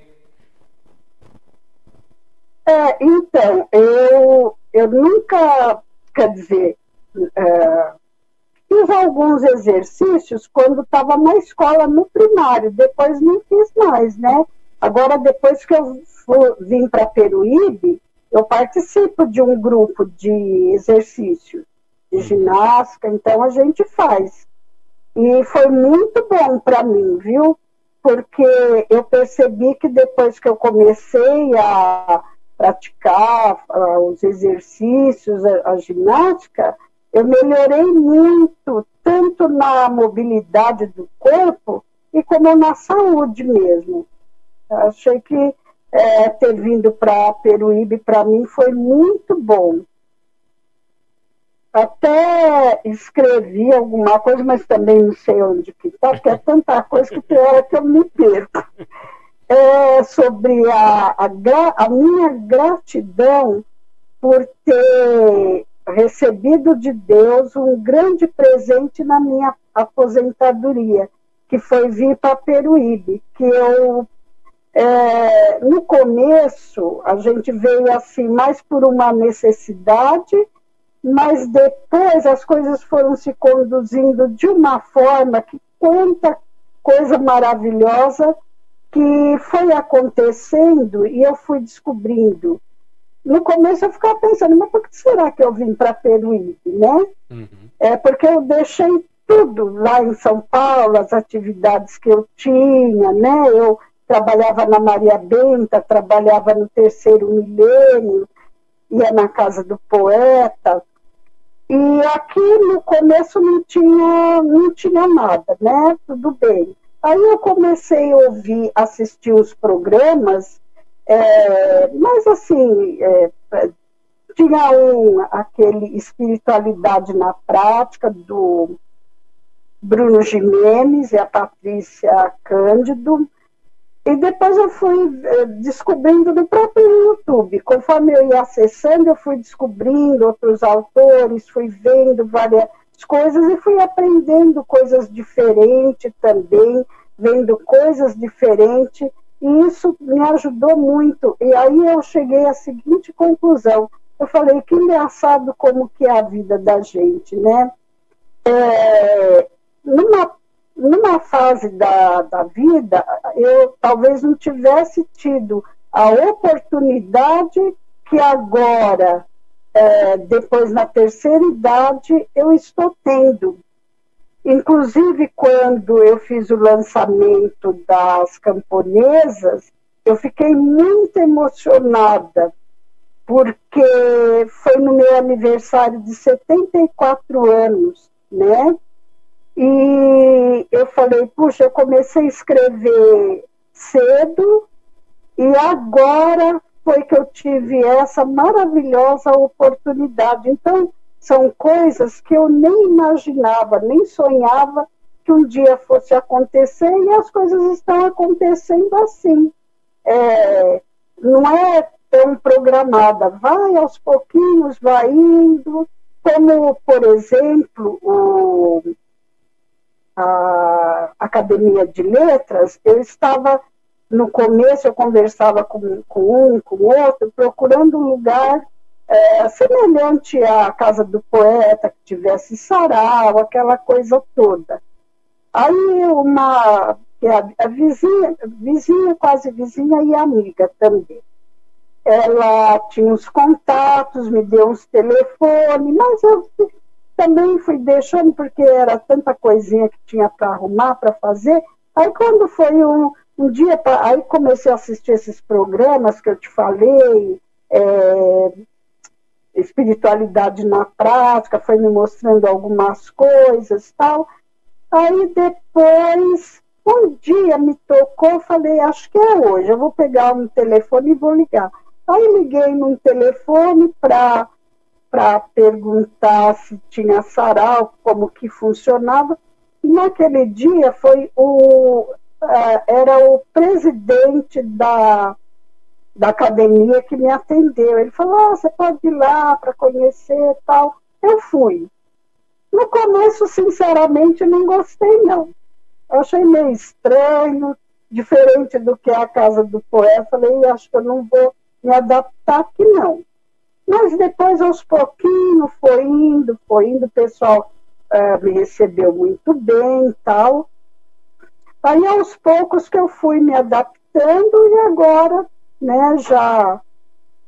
É, então, eu, eu nunca, quer dizer, é, fiz alguns exercícios quando estava na escola no primário, depois não fiz mais, né? Agora, depois que eu vim para Peruíbe, eu participo de um grupo de exercícios de ginástica, então a gente faz. E foi muito bom para mim, viu? Porque eu percebi que depois que eu comecei a praticar os exercícios, a, a ginástica, eu melhorei muito, tanto na mobilidade do corpo e como na saúde mesmo. Eu achei que é, ter vindo para Peruíbe, para mim, foi muito bom. até escrevi alguma coisa, mas também não sei onde que está, porque é tanta coisa que tem hora que eu me perco. É sobre a, a, a minha gratidão por ter recebido de Deus um grande presente na minha aposentadoria, que foi vir para Peruíbe, que eu é, no começo a gente veio assim mais por uma necessidade, mas depois as coisas foram se conduzindo de uma forma que quanta coisa maravilhosa que foi acontecendo e eu fui descobrindo no começo eu ficava pensando, mas por que será que eu vim para Peruíbe, né? Uhum. É porque eu deixei tudo lá em São Paulo, as atividades que eu tinha, né? Eu trabalhava na Maria Benta, trabalhava no terceiro milênio, ia na casa do poeta. E aqui no começo não tinha, não tinha nada, né? Tudo bem. Aí eu comecei a ouvir, assistir os programas é, mas assim, é, tinha um, aquele espiritualidade na prática do Bruno Jimenez e a Patrícia Cândido. E depois eu fui é, descobrindo no próprio YouTube. Conforme eu ia acessando, eu fui descobrindo outros autores, fui vendo várias coisas e fui aprendendo coisas diferentes também, vendo coisas diferentes e isso me ajudou muito. E aí eu cheguei à seguinte conclusão. Eu falei, que engraçado como que é a vida da gente, né? É, numa, numa fase da, da vida, eu talvez não tivesse tido a oportunidade que agora, é, depois na terceira idade, eu estou tendo Inclusive, quando eu fiz o lançamento das camponesas, eu fiquei muito emocionada, porque foi no meu aniversário de 74 anos, né? E eu falei, puxa, eu comecei a escrever cedo e agora foi que eu tive essa maravilhosa oportunidade. Então, são coisas que eu nem imaginava, nem sonhava que um dia fosse acontecer e as coisas estão acontecendo assim. É, não é tão programada, vai aos pouquinhos, vai indo, como, por exemplo, o, a Academia de Letras, eu estava, no começo, eu conversava com, com um, com outro, procurando um lugar é, semelhante à casa do poeta, que tivesse sarau, aquela coisa toda. Aí uma que a, a vizinha, vizinha, quase vizinha e amiga também. Ela tinha uns contatos, me deu uns telefones, mas eu também fui deixando porque era tanta coisinha que tinha para arrumar, para fazer. Aí quando foi um, um dia, aí comecei a assistir esses programas que eu te falei, é, espiritualidade na prática, foi me mostrando algumas coisas tal. Aí depois, um dia me tocou, falei, acho que é hoje, eu vou pegar um telefone e vou ligar. Aí liguei num telefone para para perguntar se tinha sarau, como que funcionava. E naquele dia foi o uh, era o presidente da da academia que me atendeu. Ele falou: ah, você pode ir lá para conhecer tal. Eu fui. No começo, sinceramente, não gostei, não. Eu achei meio estranho, diferente do que é a casa do poeta. Falei, acho que eu não vou me adaptar aqui, não. Mas depois, aos pouquinhos, foi indo, foi indo, o pessoal uh, me recebeu muito bem e tal. Aí, aos poucos, que eu fui me adaptando e agora né, já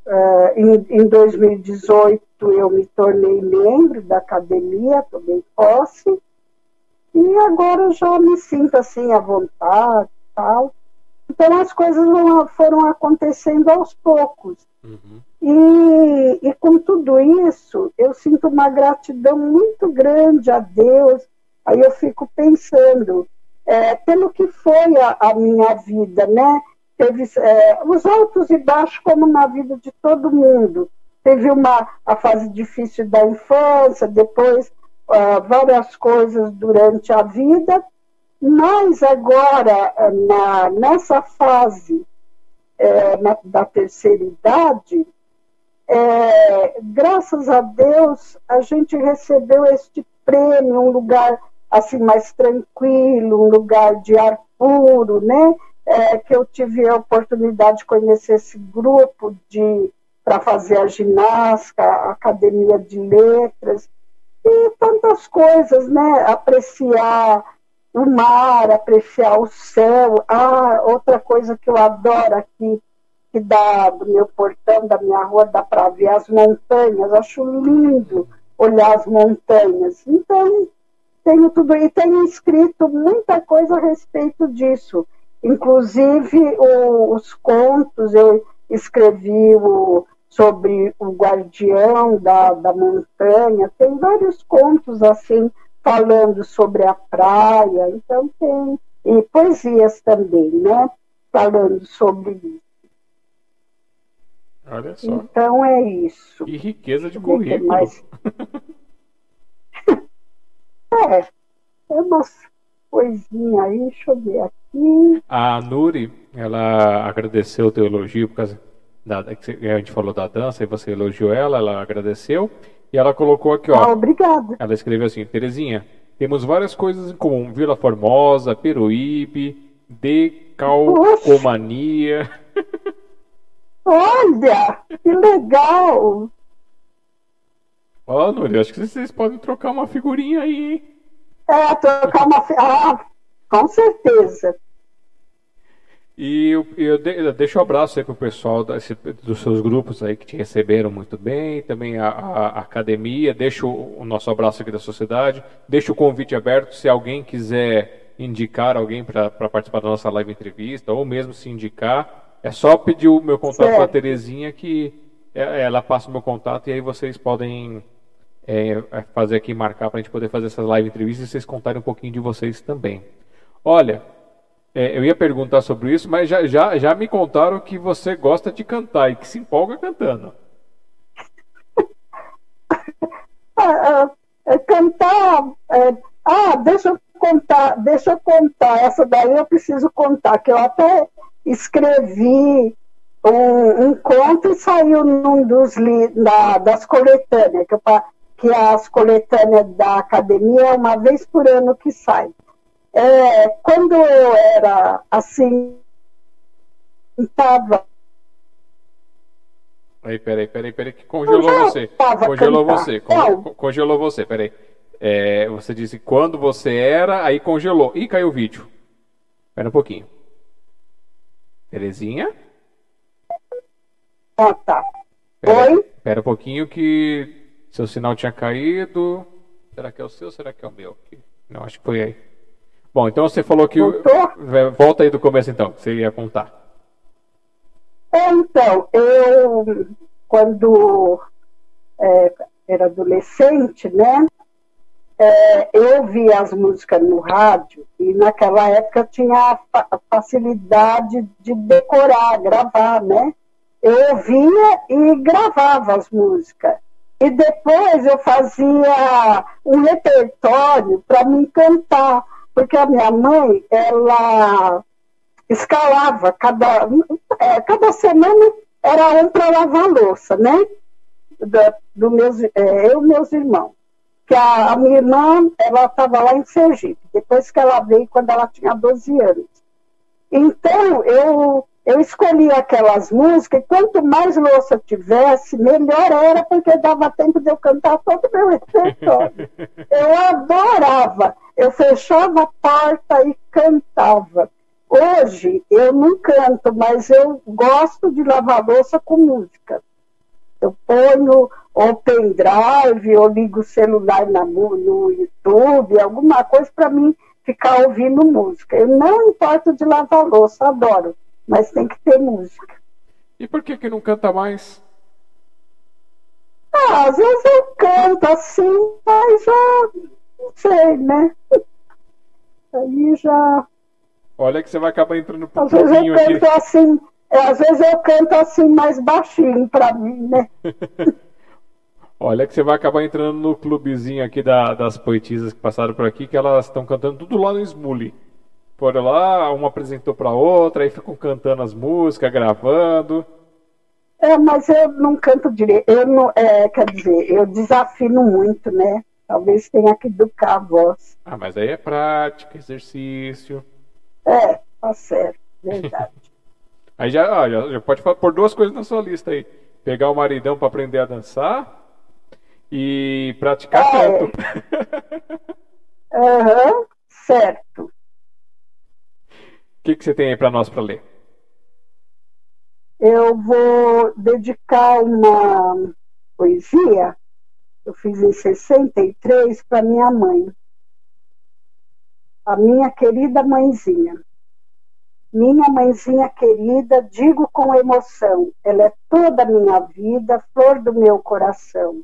uh, em, em 2018 eu me tornei membro da academia, tomei posse, e agora já me sinto assim à vontade tal. Então as coisas foram acontecendo aos poucos. Uhum. E, e com tudo isso, eu sinto uma gratidão muito grande a Deus. Aí eu fico pensando, é, pelo que foi a, a minha vida, né? teve é, os altos e baixos, como na vida de todo mundo. teve uma a fase difícil da infância, depois uh, várias coisas durante a vida, mas agora, na, nessa fase é, na, da terceira idade, é, graças a Deus, a gente recebeu este prêmio, um lugar assim mais tranquilo, um lugar de ar puro, né? É, que eu tive a oportunidade de conhecer esse grupo de para fazer a ginástica, a academia de letras e tantas coisas, né? Apreciar o mar, apreciar o céu. Ah, outra coisa que eu adoro aqui que dá do meu portão, da minha rua, dá para ver as montanhas. Acho lindo olhar as montanhas. Então, tenho tudo e tenho escrito muita coisa a respeito disso. Inclusive o, os contos, eu escrevi o, sobre o guardião da, da montanha, tem vários contos assim, falando sobre a praia, então tem, e poesias também, né? Falando sobre. Olha só. Então é isso. Que riqueza de currículo. Mais... é, é umas coisinhas aí, deixa eu ver aqui. A Nuri, ela agradeceu o teu elogio por causa da, que a gente falou da dança e você elogiou ela, ela agradeceu. E ela colocou aqui, ó. Ah, obrigada. Ela escreveu assim, Terezinha, temos várias coisas em comum. Vila Formosa, Peruíbe, decalcomania. Olha, que legal! Ó, oh, Núria, acho que vocês podem trocar uma figurinha aí, hein? É, trocar uma. Ah, com certeza. E eu, eu, eu deixo um abraço aí pro pessoal desse, dos seus grupos aí que te receberam muito bem, também a, a, a academia, deixo o, o nosso abraço aqui da sociedade, deixo o convite aberto se alguém quiser indicar alguém para participar da nossa live entrevista, ou mesmo se indicar, é só pedir o meu contato para a Terezinha que é, ela passa o meu contato e aí vocês podem é, é fazer aqui, marcar para a gente poder fazer essas live entrevistas e vocês contarem um pouquinho de vocês também. Olha, é, eu ia perguntar sobre isso, mas já, já, já me contaram que você gosta de cantar e que se empolga cantando. Ah, ah, cantar. É, ah, deixa eu contar, deixa eu contar. Essa daí eu preciso contar, que eu até escrevi um, um conto e saiu num dos da, das coletâneas, que, eu, que as coletâneas da academia é uma vez por ano que sai. É, quando eu era assim, estava. Aí, peraí, peraí, peraí, que congelou você. Congelou cantar. você, congelou, congelou você, peraí. É, você disse quando você era, aí congelou. e caiu o vídeo. Espera um pouquinho. Terezinha? Ah, tá. Pera, Oi? Espera um pouquinho que seu sinal tinha caído. Será que é o seu ou será que é o meu? Não, acho que foi aí. Bom, então você falou que. Voltou? Volta aí do começo então, você ia contar. É, então, eu, quando é, era adolescente, né? É, eu via as músicas no rádio e naquela época tinha a facilidade de decorar, gravar, né? Eu ouvia e gravava as músicas. E depois eu fazia um repertório para me cantar, porque a minha mãe, ela escalava, cada, é, cada semana era um para lavar louça, né? Do, do meus, é, eu e meus irmãos que a, a minha irmã ela estava lá em Sergipe, depois que ela veio quando ela tinha 12 anos. Então, eu, eu escolhi aquelas músicas, e quanto mais louça tivesse, melhor era, porque dava tempo de eu cantar todo o meu repertório. eu adorava. Eu fechava a porta e cantava. Hoje, eu não canto, mas eu gosto de lavar louça com música. Eu ponho ou pendrive, ou ligo o celular na, no YouTube, alguma coisa para mim ficar ouvindo música. Eu não importo de lavar louça, adoro, mas tem que ter música. E por que que não canta mais? Ah, às vezes eu canto assim, mas já não sei, né? Aí já. Olha que você vai acabar entrando pro Às vezes eu canto aqui. assim, às vezes eu canto assim mais baixinho para mim, né? Olha que você vai acabar entrando no clubezinho aqui da, das poetisas que passaram por aqui, que elas estão cantando tudo lá no Smule. Foram lá, uma apresentou para outra, aí ficam cantando as músicas, gravando. É, mas eu não canto direito. Eu não, é, quer dizer, eu desafino muito, né? Talvez tenha que educar a voz. Ah, mas aí é prática, exercício. É, tá certo, verdade. aí já, ó, já, já, pode pôr duas coisas na sua lista aí. Pegar o maridão para aprender a dançar e praticar é. canto. Aham, uhum, certo. O que, que você tem aí para nós para ler? Eu vou dedicar uma poesia eu fiz em 63 para minha mãe, a minha querida mãezinha. Minha mãezinha querida, digo com emoção, ela é toda a minha vida, flor do meu coração.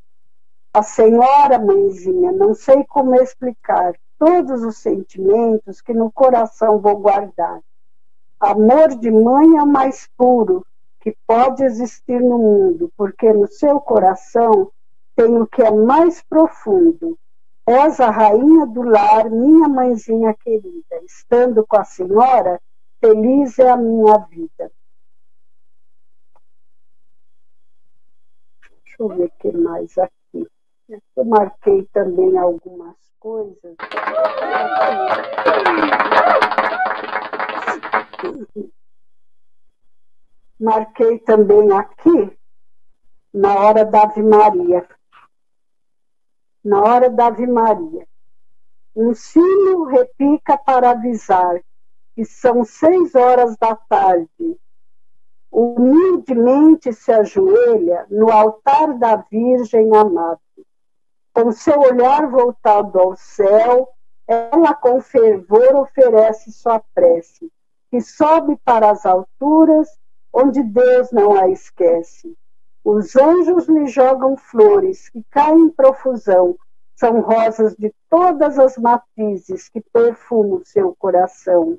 A senhora mãezinha, não sei como explicar todos os sentimentos que no coração vou guardar. Amor de mãe é o mais puro que pode existir no mundo, porque no seu coração tem o que é mais profundo. És a rainha do lar, minha mãezinha querida. Estando com a senhora, feliz é a minha vida. Deixa eu ver o que mais aqui. Eu marquei também algumas coisas. Marquei também aqui, na hora da Ave Maria na hora da Ave Maria. Um sino repica para avisar que são seis horas da tarde. Humildemente se ajoelha no altar da Virgem amada. Com seu olhar voltado ao céu, ela com fervor oferece sua prece, que sobe para as alturas, onde Deus não a esquece. Os anjos lhe jogam flores que caem em profusão. São rosas de todas as matizes que perfumam seu coração.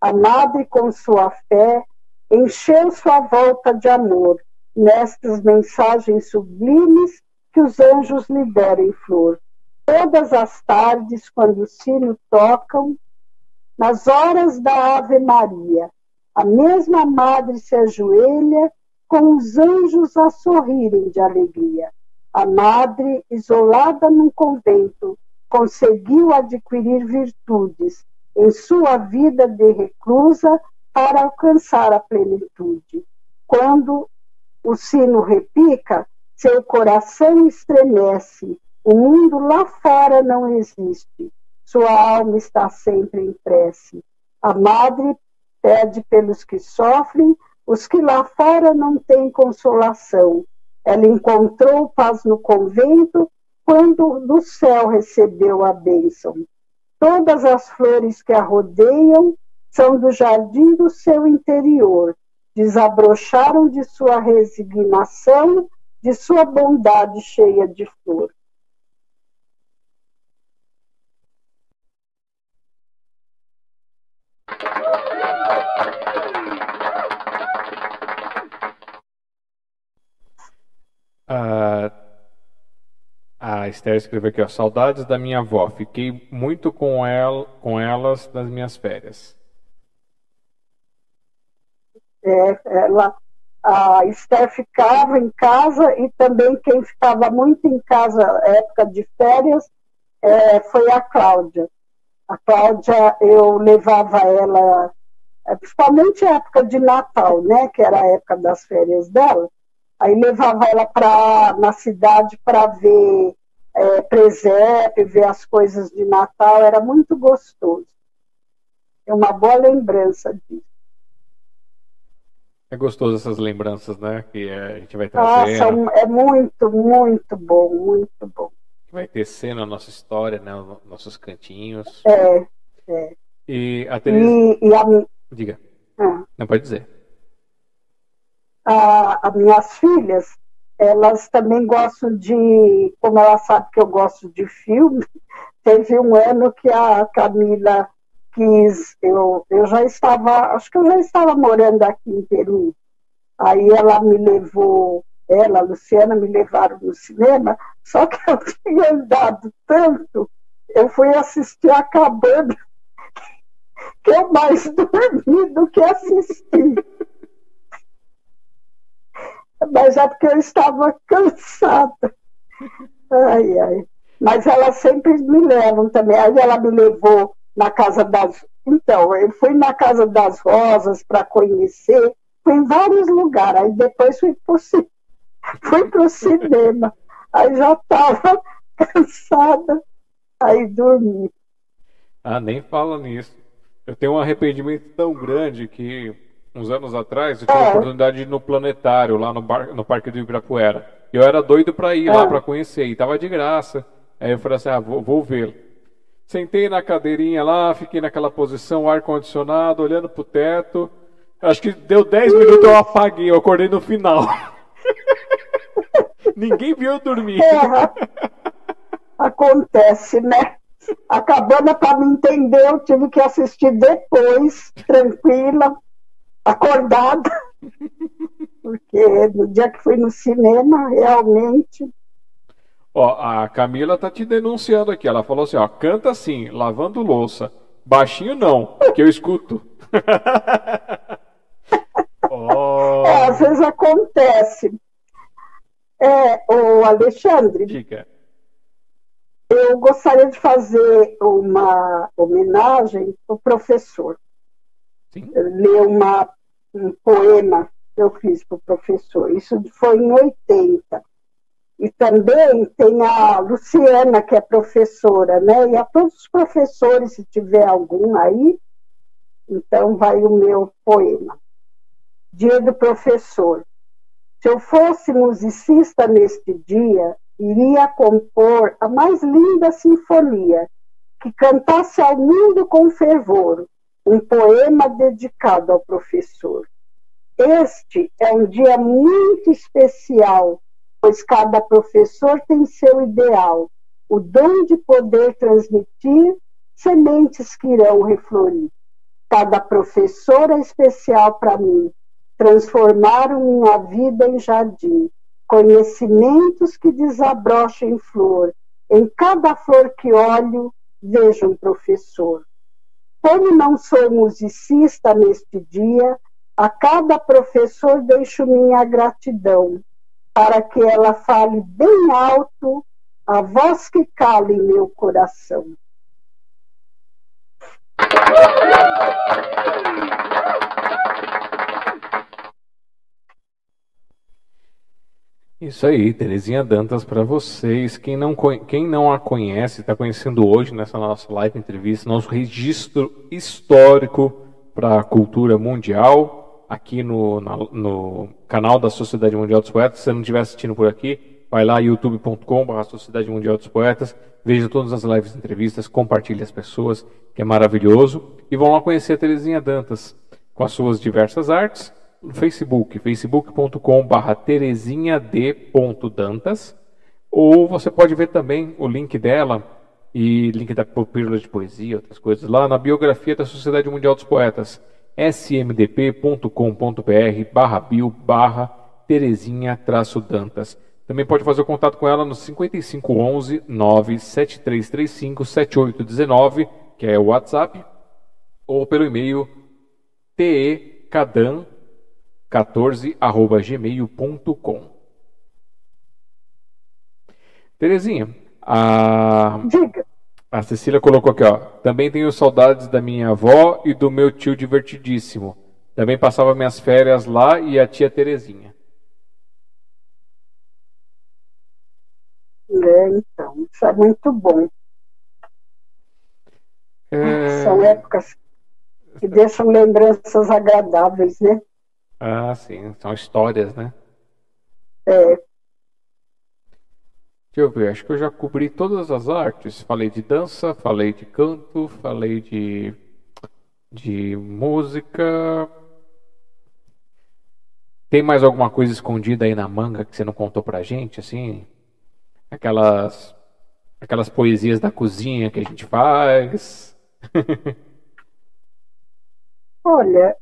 A madre, com sua fé, encheu sua volta de amor nestas mensagens sublimes que os anjos lhe deram em flor. Todas as tardes, quando o sino tocam, nas horas da Ave Maria, a mesma madre se ajoelha com os anjos a sorrirem de alegria. A madre, isolada num convento, conseguiu adquirir virtudes em sua vida de reclusa para alcançar a plenitude. Quando o sino repica, seu coração estremece. O mundo lá fora não existe. Sua alma está sempre em prece. A madre pede pelos que sofrem os que lá fora não têm consolação. Ela encontrou paz no convento quando do céu recebeu a bênção. Todas as flores que a rodeiam são do jardim do seu interior. Desabrocharam de sua resignação, de sua bondade cheia de flor. A, a Esther escreveu aqui, ó, saudades da minha avó. Fiquei muito com, ela, com elas nas minhas férias. É, ela, a Esther ficava em casa e também quem ficava muito em casa época de férias é, foi a Cláudia. A Cláudia, eu levava ela, é, principalmente a época de Natal, né, que era a época das férias dela, Aí levava ela para na cidade para ver é, presépio, ver as coisas de Natal, era muito gostoso. É uma boa lembrança disso. É gostoso essas lembranças, né? Que a gente vai trazer. Nossa, é muito, muito bom, muito bom. Vai tecendo a nossa história, né? Nossos cantinhos. É, é. E a Teresa... E, e a... Diga. Ah. Não pode dizer as minhas filhas, elas também gostam de, como ela sabe que eu gosto de filme, teve um ano que a Camila quis, eu, eu já estava, acho que eu já estava morando aqui em Peru, Aí ela me levou, ela, a Luciana, me levaram no cinema, só que eu tinha andado tanto, eu fui assistir acabando, que eu mais dormi do que assisti. Mas é porque eu estava cansada. Ai, ai. Mas elas sempre me levam também. Aí ela me levou na Casa das. Então, eu fui na Casa das Rosas para conhecer, fui em vários lugares. Aí depois fui para o cinema. Aí já estava cansada, aí dormi. Ah, nem fala nisso. Eu tenho um arrependimento tão grande que uns anos atrás eu tive é. a oportunidade de ir no planetário, lá no, bar, no Parque do Ibirapuera. Eu era doido para ir é. lá para conhecer, e tava de graça. Aí eu falei assim: ah, vou, vou ver. Sentei na cadeirinha lá, fiquei naquela posição, ar-condicionado, olhando pro teto. Acho que deu 10 minutos eu apaguei, eu acordei no final. Ninguém viu eu dormir. É, acontece, né? A cabana, para me entender, eu tive que assistir depois, tranquila, acordada. Porque no dia que fui no cinema, realmente Ó, a Camila tá te denunciando aqui. Ela falou assim, ó, canta assim, lavando louça. Baixinho não, que eu escuto. oh. é, às vezes acontece. É, o Alexandre. Diga. Eu gostaria de fazer uma homenagem ao professor. Sim. Ler uma, um poema que eu fiz para o professor. Isso foi em 80. E também tem a Luciana, que é professora, né? E a todos os professores, se tiver algum aí, então vai o meu poema. Dia do professor. Se eu fosse musicista neste dia, iria compor a mais linda sinfonia, que cantasse ao mundo com fervor, um poema dedicado ao professor. Este é um dia muito especial pois cada professor tem seu ideal, o dom de poder transmitir sementes que irão reflorir. Cada professor é especial para mim, transformaram minha vida em jardim, conhecimentos que desabrocham em flor. Em cada flor que olho, vejo um professor. Como não sou musicista neste dia, a cada professor deixo minha gratidão, para que ela fale bem alto a voz que cala em meu coração. Isso aí, Terezinha Dantas para vocês. Quem não, quem não a conhece, está conhecendo hoje nessa nossa live entrevista, nosso registro histórico para a cultura mundial aqui no, na, no canal da Sociedade Mundial dos Poetas. Se você não estiver assistindo por aqui, vai lá youtube.com.br Sociedade Mundial dos Poetas, veja todas as lives entrevistas, compartilhe as pessoas, que é maravilhoso. E vão lá conhecer a Terezinha Dantas com as suas diversas artes no Facebook, facebook.com.br terezinhad.dantas. Ou você pode ver também o link dela e link da Pílula de Poesia, outras coisas, lá na biografia da Sociedade Mundial dos Poetas smdp.com.br barra bio barra Terezinha Dantas. Também pode fazer o contato com ela no 5511 97335 7819, que é o WhatsApp, ou pelo e-mail tecadan14 Terezinha, a... Diga. A Cecília colocou aqui, ó. Também tenho saudades da minha avó e do meu tio divertidíssimo. Também passava minhas férias lá e a tia Terezinha. É, então, isso é muito bom. É... São épocas que deixam lembranças agradáveis, né? Ah, sim, são histórias, né? É, Deixa eu ver, acho que eu já cobri todas as artes. Falei de dança, falei de canto, falei de, de música. Tem mais alguma coisa escondida aí na manga que você não contou pra gente, assim? Aquelas aquelas poesias da cozinha que a gente faz. Olha,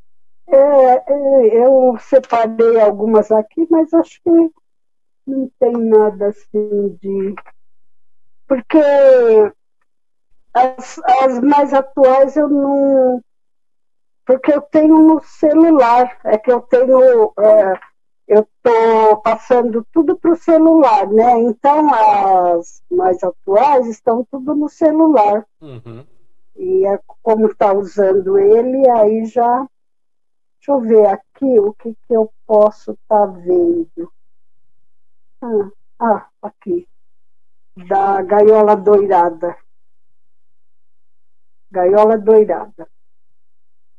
É, é, eu separei algumas aqui, mas acho que não tem nada assim de. Porque as, as mais atuais eu não. Porque eu tenho no celular, é que eu tenho. É, eu estou passando tudo para o celular, né? Então as mais atuais estão tudo no celular. Uhum. E é como está usando ele, aí já. Deixa eu ver aqui o que, que eu posso estar tá vendo. Ah, ah, aqui. Da gaiola doirada. Gaiola doirada.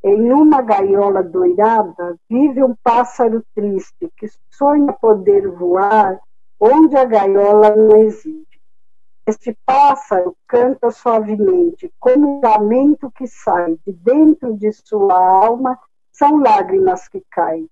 Em uma gaiola doirada vive um pássaro triste que sonha poder voar onde a gaiola não existe. Este pássaro canta suavemente, como um lamento que sai de dentro de sua alma, são lágrimas que caem.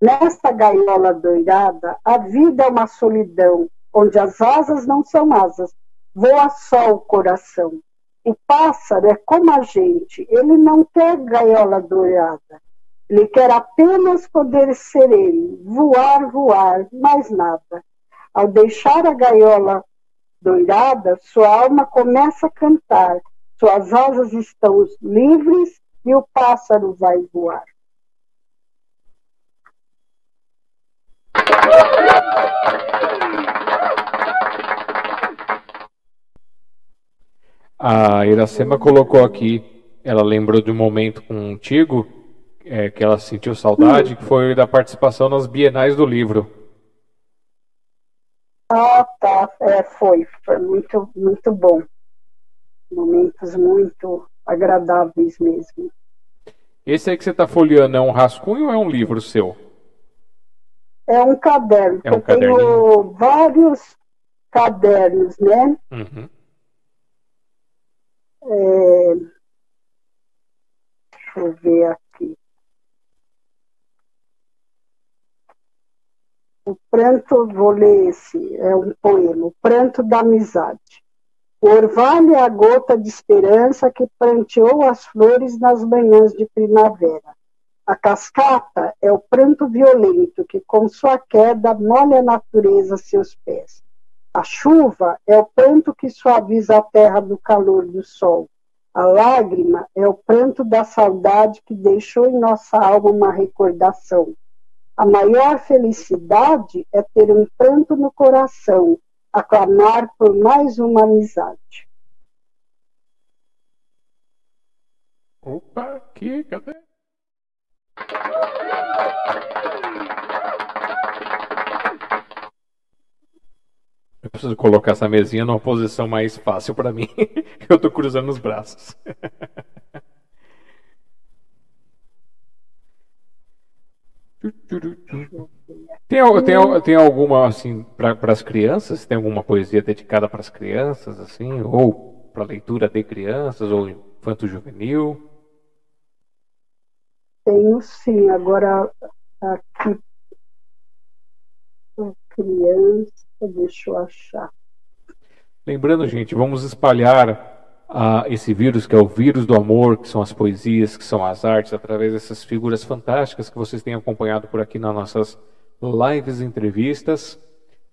Nesta gaiola doirada, a vida é uma solidão, onde as asas não são asas, voa só o coração. O pássaro é como a gente, ele não quer gaiola doirada, ele quer apenas poder ser ele, voar, voar, mais nada. Ao deixar a gaiola doirada, sua alma começa a cantar, suas asas estão livres e o pássaro vai voar. A Iracema colocou aqui, ela lembrou de um momento contigo é, que ela sentiu saudade, que foi da participação nas Bienais do Livro. Ah, tá. É, foi. Foi muito, muito bom. Momentos muito agradáveis mesmo. Esse aí que você está folheando é um rascunho ou é um livro seu? É um caderno. É um eu tenho vários cadernos, né? Uhum. É... Deixa eu ver aqui. O pranto, vou ler esse, é um poema, o pranto da amizade. O orvalho é a gota de esperança que pranteou as flores nas manhãs de primavera. A cascata é o pranto violento que, com sua queda, molha a natureza a seus pés. A chuva é o pranto que suaviza a terra do calor do sol. A lágrima é o pranto da saudade que deixou em nossa alma uma recordação. A maior felicidade é ter um pranto no coração, aclamar por mais uma amizade. Opa, aqui, cadê? Eu preciso colocar essa mesinha numa posição mais fácil para mim. Eu estou cruzando os braços. Tem, tem, tem alguma, assim, para as crianças? Tem alguma poesia dedicada para as crianças, assim? Ou para leitura de crianças, ou infanto-juvenil? Tenho sim, agora aqui criança, deixa eu achar. Lembrando, gente, vamos espalhar a esse vírus, que é o vírus do amor, que são as poesias, que são as artes, através dessas figuras fantásticas que vocês têm acompanhado por aqui nas nossas lives entrevistas.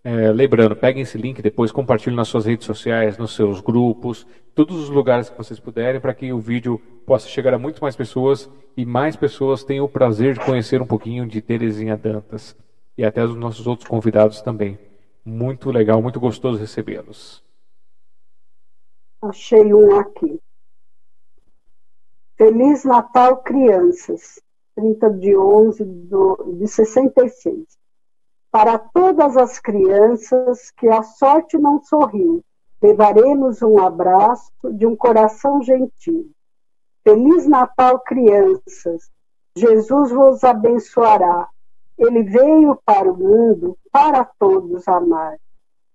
É, lembrando, peguem esse link depois, compartilhem nas suas redes sociais, nos seus grupos, todos os lugares que vocês puderem, para que o vídeo possa chegar a muito mais pessoas e mais pessoas tenham o prazer de conhecer um pouquinho de Terezinha Dantas e até os nossos outros convidados também. Muito legal, muito gostoso recebê-los. Achei um aqui. Feliz Natal, crianças. 30 de 11 do, de 66. Para todas as crianças que a sorte não sorriu, levaremos um abraço de um coração gentil. Feliz Natal, crianças. Jesus vos abençoará. Ele veio para o mundo para todos amar.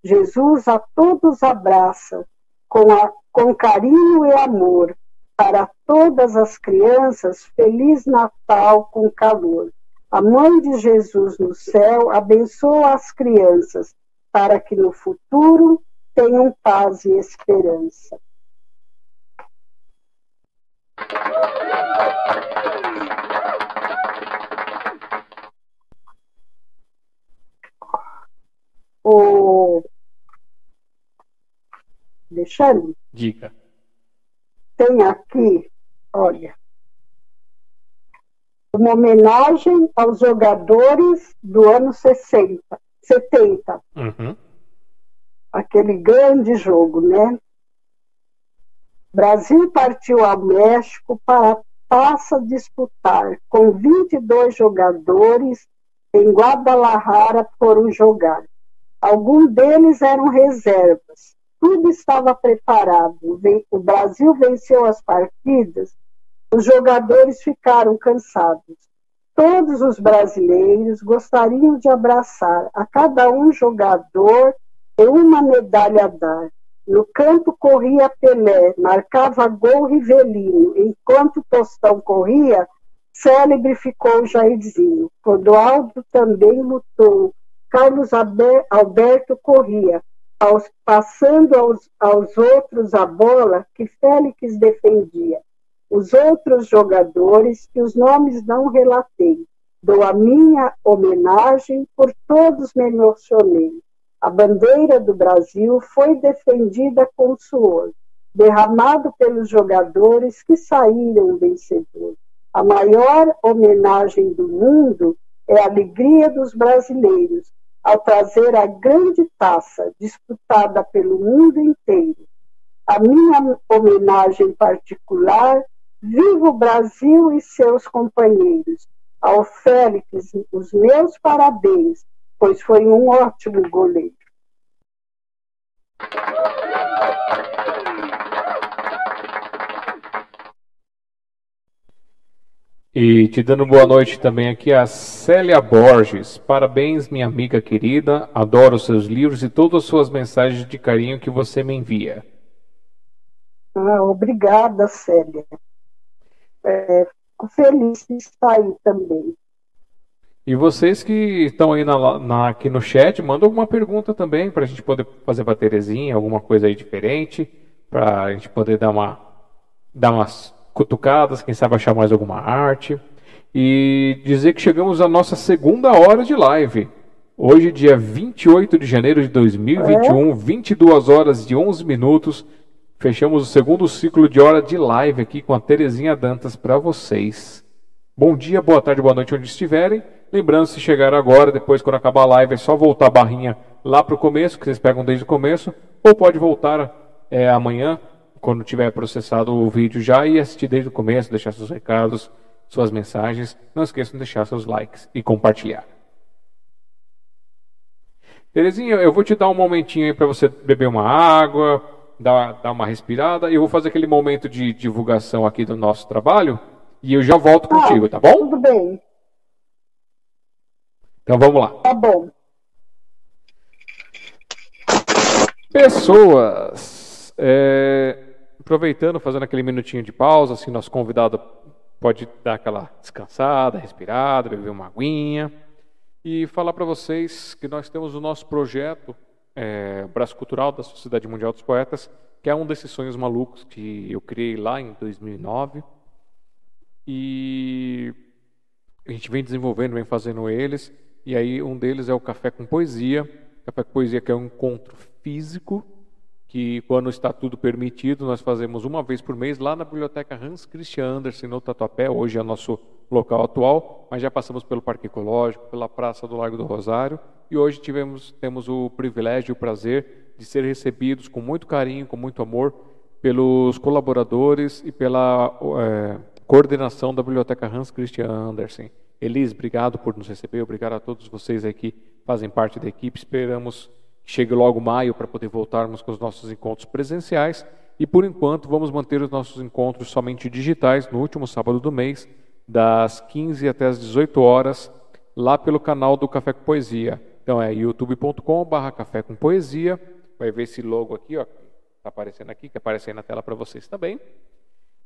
Jesus a todos abraça com, a, com carinho e amor. Para todas as crianças, Feliz Natal com calor. A mãe de Jesus no céu abençoa as crianças para que no futuro tenham paz e esperança. O Alexandre? Dica. Tem aqui, olha, uma homenagem aos jogadores do ano 60, 70. Uhum. Aquele grande jogo, né? Brasil partiu ao México para passa a disputar com 22 jogadores em Guadalajara foram jogar. Alguns deles eram reservas. Tudo estava preparado. O Brasil venceu as partidas. Os jogadores ficaram cansados. Todos os brasileiros gostariam de abraçar a cada um jogador e uma medalha a dar. No campo corria Pelé, marcava gol Rivelino. Enquanto Tostão corria, célebre ficou Jairzinho. Clodoaldo também lutou. Carlos Alberto corria, aos, passando aos, aos outros a bola que Félix defendia. Os outros jogadores, que os nomes não relatei, dou a minha homenagem, por todos me emocionei. A bandeira do Brasil foi defendida com suor, derramado pelos jogadores que saíram vencedores. A maior homenagem do mundo é a alegria dos brasileiros ao trazer a grande taça disputada pelo mundo inteiro. A minha homenagem particular, viva o Brasil e seus companheiros. Ao Félix, os meus parabéns pois foi um ótimo goleiro. E te dando boa noite também aqui a Célia Borges. Parabéns, minha amiga querida. Adoro seus livros e todas as suas mensagens de carinho que você me envia. Ah, obrigada, Célia. É, feliz de estar aí também. E vocês que estão aí na, na, aqui no chat, mandam alguma pergunta também para a gente poder fazer para Terezinha, alguma coisa aí diferente, para a gente poder dar, uma, dar umas cutucadas, quem sabe achar mais alguma arte. E dizer que chegamos à nossa segunda hora de live. Hoje, dia 28 de janeiro de 2021, é? 22 horas e 11 minutos. Fechamos o segundo ciclo de hora de live aqui com a Terezinha Dantas para vocês. Bom dia, boa tarde, boa noite onde estiverem. Lembrando, se chegar agora, depois quando acabar a live, é só voltar a barrinha lá para o começo, que vocês pegam desde o começo, ou pode voltar é, amanhã, quando tiver processado o vídeo já, e assistir desde o começo, deixar seus recados, suas mensagens. Não esqueçam de deixar seus likes e compartilhar. Terezinha, eu vou te dar um momentinho aí para você beber uma água, dar, dar uma respirada, e eu vou fazer aquele momento de divulgação aqui do nosso trabalho, e eu já volto ah, contigo, tá bom? Tudo bem. Então vamos lá. Tá bom. Pessoas, é, aproveitando, fazendo aquele minutinho de pausa, assim, nosso convidado pode dar aquela descansada, respirada, beber uma aguinha e falar para vocês que nós temos o nosso projeto, é, Braço Cultural da Sociedade Mundial dos Poetas, que é um desses sonhos malucos que eu criei lá em 2009 e a gente vem desenvolvendo, vem fazendo eles e aí um deles é o Café com Poesia. Café com Poesia que é um encontro físico que quando está tudo permitido, nós fazemos uma vez por mês lá na biblioteca Hans Christian Andersen no Tatuapé, hoje é nosso local atual, mas já passamos pelo Parque Ecológico, pela Praça do Largo do Rosário e hoje tivemos temos o privilégio e o prazer de ser recebidos com muito carinho, com muito amor pelos colaboradores e pela é, coordenação da biblioteca Hans Christian Andersen. Elis, obrigado por nos receber, obrigado a todos vocês aí que fazem parte da equipe. Esperamos que chegue logo maio para poder voltarmos com os nossos encontros presenciais. E por enquanto vamos manter os nossos encontros somente digitais no último sábado do mês, das 15 até as 18 horas, lá pelo canal do Café com Poesia. Então é youtube.com/barra Café com Poesia. Vai ver esse logo aqui, ó, está aparecendo aqui, que aparece aí na tela para vocês também.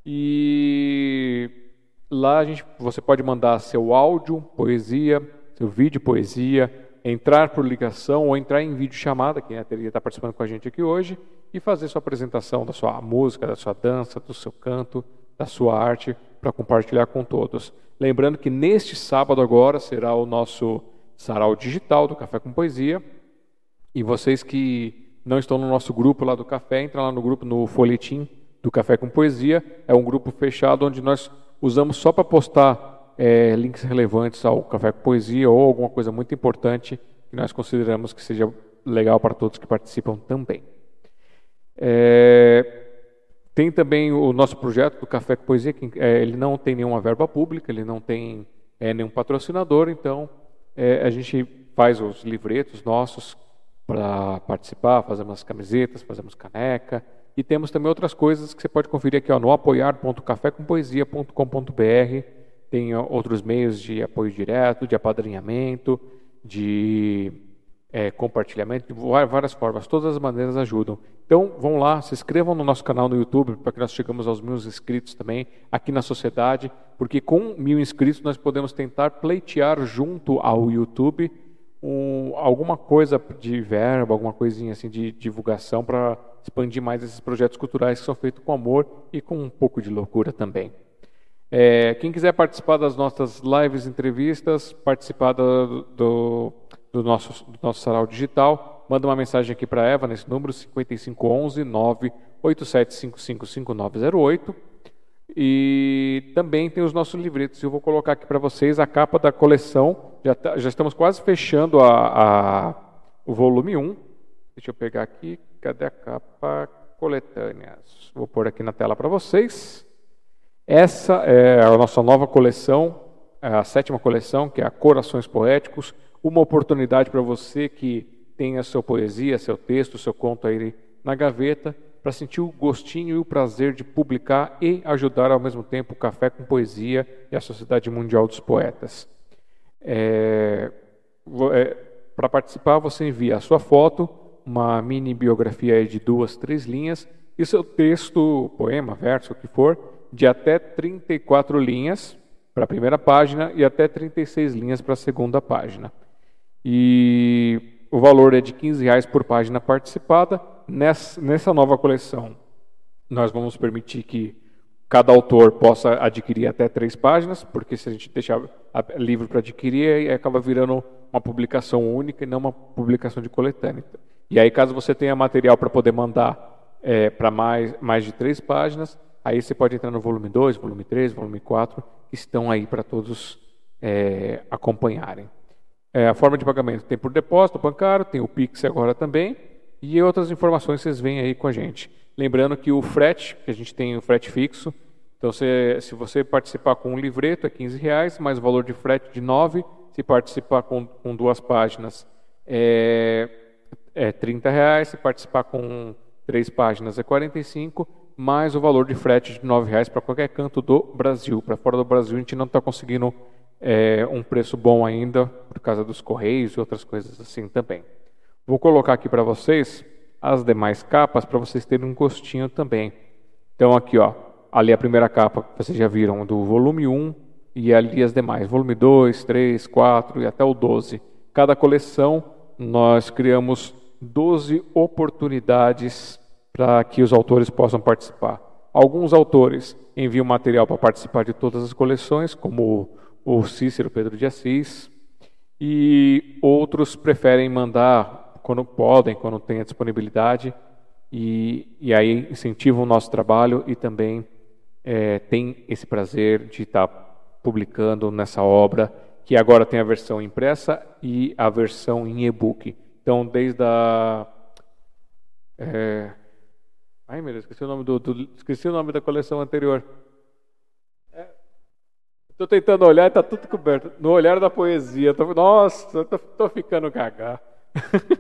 E Lá a gente, você pode mandar seu áudio, poesia, seu vídeo, poesia, entrar por ligação ou entrar em vídeo chamada, quem está participando com a gente aqui hoje, e fazer sua apresentação da sua música, da sua dança, do seu canto, da sua arte, para compartilhar com todos. Lembrando que neste sábado agora será o nosso sarau digital do Café com Poesia, E vocês que não estão no nosso grupo lá do café, entra lá no grupo no folhetim do Café com Poesia. É um grupo fechado onde nós usamos só para postar é, links relevantes ao Café com Poesia ou alguma coisa muito importante que nós consideramos que seja legal para todos que participam também. É, tem também o nosso projeto do Café com Poesia, que é, ele não tem nenhuma verba pública, ele não tem é, nenhum patrocinador, então é, a gente faz os livretos nossos para participar, fazemos as camisetas, fazemos caneca, e temos também outras coisas que você pode conferir aqui ó, no apoiar.cafécompoesia.com.br. Tem outros meios de apoio direto, de apadrinhamento, de é, compartilhamento, de várias formas. Todas as maneiras ajudam. Então, vão lá, se inscrevam no nosso canal no YouTube, para que nós chegamos aos mil inscritos também, aqui na sociedade, porque com mil inscritos nós podemos tentar pleitear junto ao YouTube um, alguma coisa de verba, alguma coisinha assim de divulgação para expandir mais esses projetos culturais que são feitos com amor e com um pouco de loucura também. É, quem quiser participar das nossas lives, entrevistas, participar do, do, do nosso, do nosso sarau digital, manda uma mensagem aqui para a Eva nesse número 5511 987555908. E também tem os nossos livretos. Eu vou colocar aqui para vocês a capa da coleção. Já, tá, já estamos quase fechando a, a, o volume 1. Deixa eu pegar aqui. Cadê a capa? Coletâneas. Vou pôr aqui na tela para vocês. Essa é a nossa nova coleção, a sétima coleção, que é a Corações Poéticos. Uma oportunidade para você que tem a sua poesia, seu texto, seu conto aí na gaveta, para sentir o gostinho e o prazer de publicar e ajudar ao mesmo tempo o Café com Poesia e a Sociedade Mundial dos Poetas. É, é, para participar, você envia a sua foto, uma mini biografia de duas, três linhas e seu texto, poema, verso, o que for, de até 34 linhas para a primeira página e até 36 linhas para a segunda página. E o valor é de 15 reais por página participada. Nessa, nessa nova coleção, nós vamos permitir que cada autor possa adquirir até três páginas, porque se a gente deixar livro para adquirir, acaba virando uma publicação única e não uma publicação de coletânea. E aí, caso você tenha material para poder mandar é, para mais, mais de três páginas, aí você pode entrar no volume 2, volume 3, volume 4, que estão aí para todos é, acompanharem. É, a forma de pagamento tem por depósito bancário, tem o Pix agora também, e outras informações vocês veem aí com a gente. Lembrando que o frete, que a gente tem o frete fixo, então se, se você participar com um livreto é 15 reais, mais o valor de frete de 9, se participar com, com duas páginas é é 30 reais, se participar com três páginas é 45, mais o valor de frete de 9 reais para qualquer canto do Brasil. Para fora do Brasil a gente não está conseguindo é, um preço bom ainda por causa dos correios e outras coisas assim também. Vou colocar aqui para vocês as demais capas para vocês terem um gostinho também. Então aqui ó, ali a primeira capa vocês já viram do volume 1 e ali as demais, volume 2, 3, 4 e até o 12. Cada coleção nós criamos 12 oportunidades para que os autores possam participar. Alguns autores enviam material para participar de todas as coleções, como o Cícero Pedro de Assis, e outros preferem mandar quando podem, quando têm a disponibilidade, e, e aí incentivam o nosso trabalho e também é, tem esse prazer de estar publicando nessa obra, que agora tem a versão impressa e a versão em e-book. Então, desde a. É... Ai, meu Deus, esqueci o nome do, do, esqueci o nome da coleção anterior. Estou tentando olhar e está tudo coberto. No olhar da poesia. Tô... Nossa, estou ficando gaga.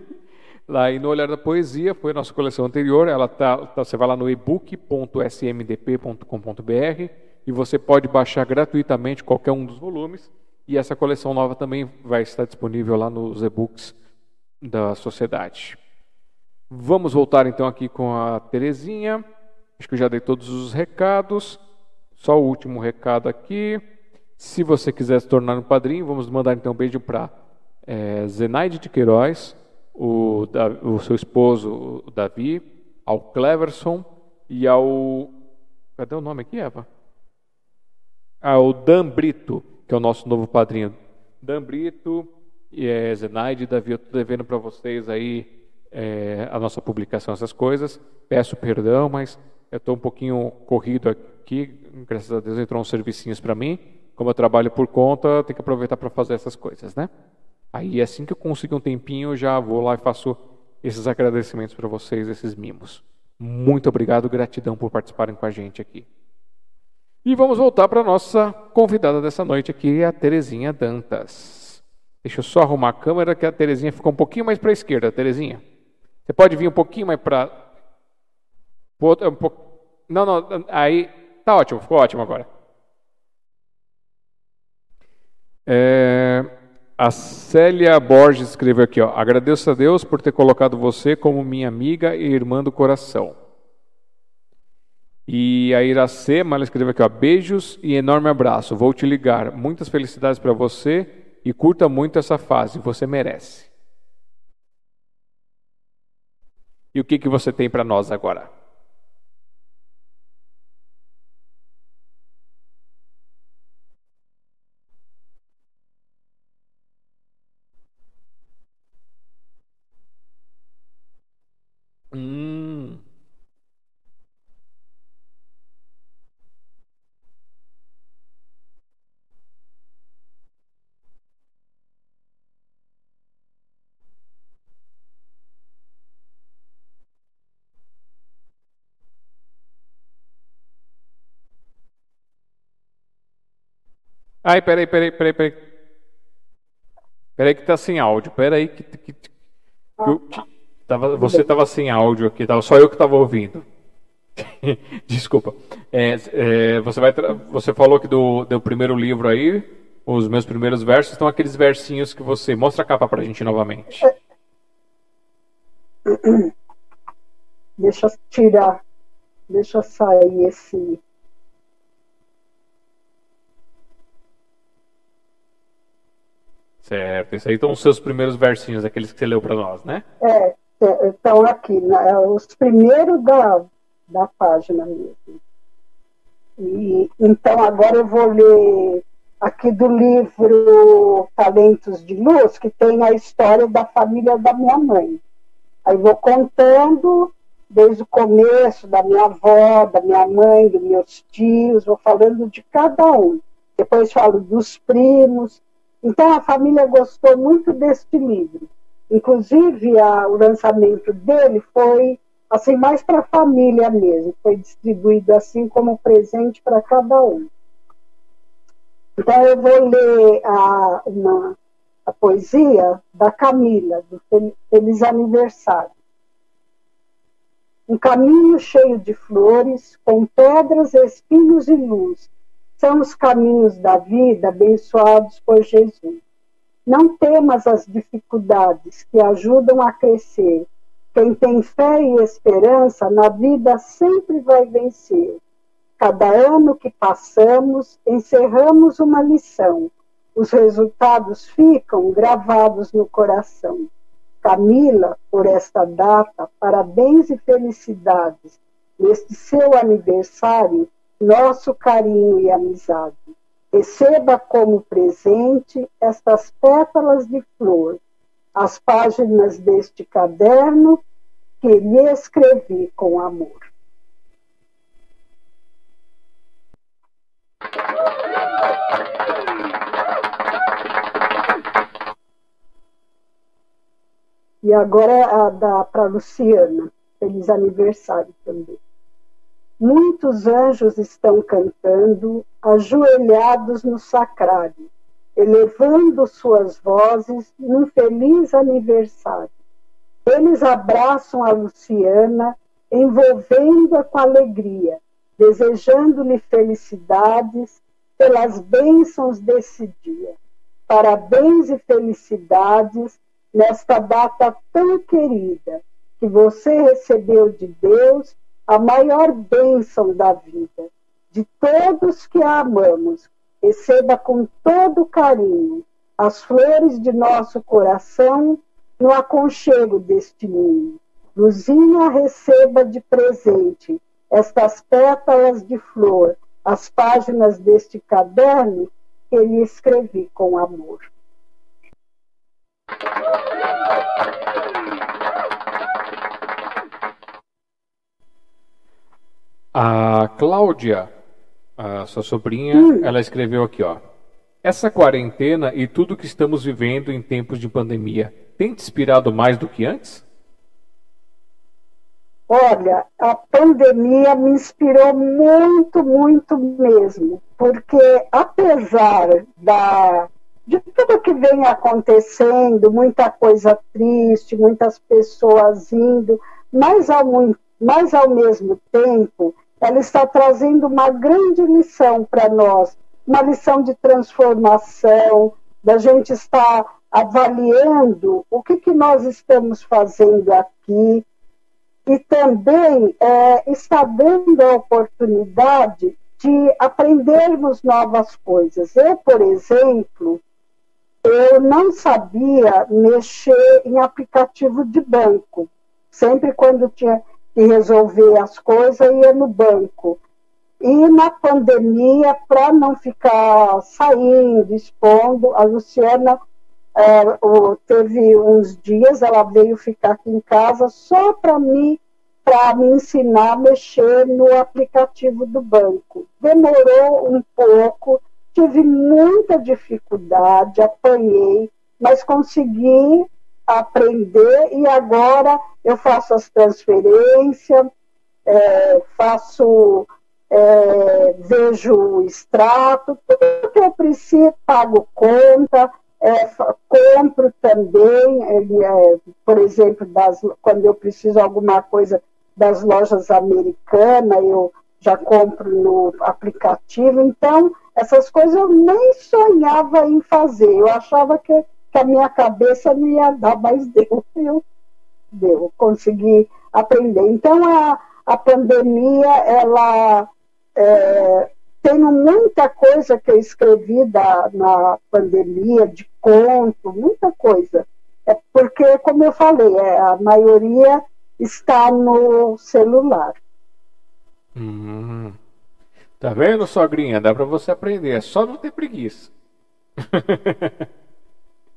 lá e no olhar da poesia foi a nossa coleção anterior. Ela tá, tá você vai lá no ebook.smdp.com.br e você pode baixar gratuitamente qualquer um dos volumes. E essa coleção nova também vai estar disponível lá nos e-books da sociedade. Vamos voltar então aqui com a Terezinha. Acho que eu já dei todos os recados. Só o último recado aqui. Se você quiser se tornar um padrinho, vamos mandar então um beijo para é, Zenaide de Queiroz, o, o seu esposo o Davi, ao Cleverson e ao. Cadê o nome aqui, Eva? Ao Dan Brito, que é o nosso novo padrinho. Dan Brito, e é, Zenaide Davi, eu estou devendo para vocês aí é, a nossa publicação, essas coisas. Peço perdão, mas eu estou um pouquinho corrido aqui. Graças a Deus entrou uns servicinhos para mim. Como eu trabalho por conta, tenho que aproveitar para fazer essas coisas, né? Aí assim que eu consigo um tempinho, eu já vou lá e faço esses agradecimentos para vocês, esses mimos. Muito obrigado, gratidão por participarem com a gente aqui. E vamos voltar para a nossa convidada dessa noite aqui, a Terezinha Dantas. Deixa eu só arrumar a câmera que a Terezinha ficou um pouquinho mais para a esquerda, Terezinha. Você pode vir um pouquinho mais para. Não, não, aí. Tá ótimo, ficou ótimo agora. É, a Célia Borges escreveu aqui, ó. Agradeço a Deus por ter colocado você como minha amiga e irmã do coração. E a Iracema, ela escreveu aqui, ó. Beijos e enorme abraço. Vou te ligar. Muitas felicidades para você e curta muito essa fase. Você merece. E o que, que você tem para nós agora? Ai, peraí, peraí, peraí, peraí. Peraí que tá sem áudio. Peraí que, que, que eu, tava, você tava sem áudio aqui, tava só eu que tava ouvindo. Desculpa. É, é, você, vai você falou que do, do primeiro livro aí, os meus primeiros versos, estão aqueles versinhos que você. Mostra a capa pra gente novamente. Deixa eu tirar. Deixa eu sair esse. Certo, isso aí estão os seus primeiros versinhos, aqueles que você leu para nós, né? É, é, estão aqui, né, os primeiros da, da página mesmo. E, então agora eu vou ler aqui do livro Talentos de Luz, que tem a história da família da minha mãe. Aí vou contando desde o começo da minha avó, da minha mãe, dos meus tios, vou falando de cada um. Depois falo dos primos, então, a família gostou muito deste livro. Inclusive, a, o lançamento dele foi assim mais para a família mesmo, foi distribuído assim como presente para cada um. Então, eu vou ler a, uma, a poesia da Camila, do Feliz Aniversário. Um caminho cheio de flores, com pedras, espinhos e luz, são os caminhos da vida abençoados por Jesus. Não temas as dificuldades que ajudam a crescer. Quem tem fé e esperança na vida sempre vai vencer. Cada ano que passamos, encerramos uma lição. Os resultados ficam gravados no coração. Camila, por esta data, parabéns e felicidades. Neste seu aniversário, nosso carinho e amizade. Receba como presente estas pétalas de flor, as páginas deste caderno que lhe escrevi com amor. E agora a da para Luciana. Feliz aniversário também. Muitos anjos estão cantando, ajoelhados no sacrário, elevando suas vozes num feliz aniversário. Eles abraçam a Luciana, envolvendo-a com alegria, desejando-lhe felicidades pelas bênçãos desse dia. Parabéns e felicidades nesta data tão querida que você recebeu de Deus a maior bênção da vida, de todos que a amamos. Receba com todo carinho as flores de nosso coração no aconchego deste ninho. Luzinha receba de presente estas pétalas de flor, as páginas deste caderno que lhe escrevi com amor. A Cláudia, a sua sobrinha, hum. ela escreveu aqui, ó. Essa quarentena e tudo que estamos vivendo em tempos de pandemia tem te inspirado mais do que antes? Olha, a pandemia me inspirou muito, muito mesmo, porque apesar da, de tudo que vem acontecendo, muita coisa triste, muitas pessoas indo, mas ao, mas ao mesmo tempo, ela está trazendo uma grande lição para nós, uma lição de transformação, da gente estar avaliando o que, que nós estamos fazendo aqui, e também é, está dando a oportunidade de aprendermos novas coisas. Eu, por exemplo, eu não sabia mexer em aplicativo de banco. Sempre quando tinha resolver as coisas, ia no banco. E na pandemia, para não ficar saindo, expondo, a Luciana é, teve uns dias, ela veio ficar aqui em casa só para me, me ensinar a mexer no aplicativo do banco. Demorou um pouco, tive muita dificuldade, apanhei, mas consegui aprender e agora eu faço as transferências, é, faço, é, vejo o extrato, tudo que eu preciso, pago conta, é, compro também, é, por exemplo, das, quando eu preciso alguma coisa das lojas americanas, eu já compro no aplicativo. Então, essas coisas eu nem sonhava em fazer. Eu achava que, que a minha cabeça não ia dar, mas deu, eu, deu, consegui aprender. Então, a, a pandemia, ela é, tenho muita coisa que eu escrevi da, na pandemia, de conto, muita coisa. É porque, como eu falei, é, a maioria está no celular. Uhum. Tá vendo, sogrinha? Dá para você aprender, é só não ter preguiça.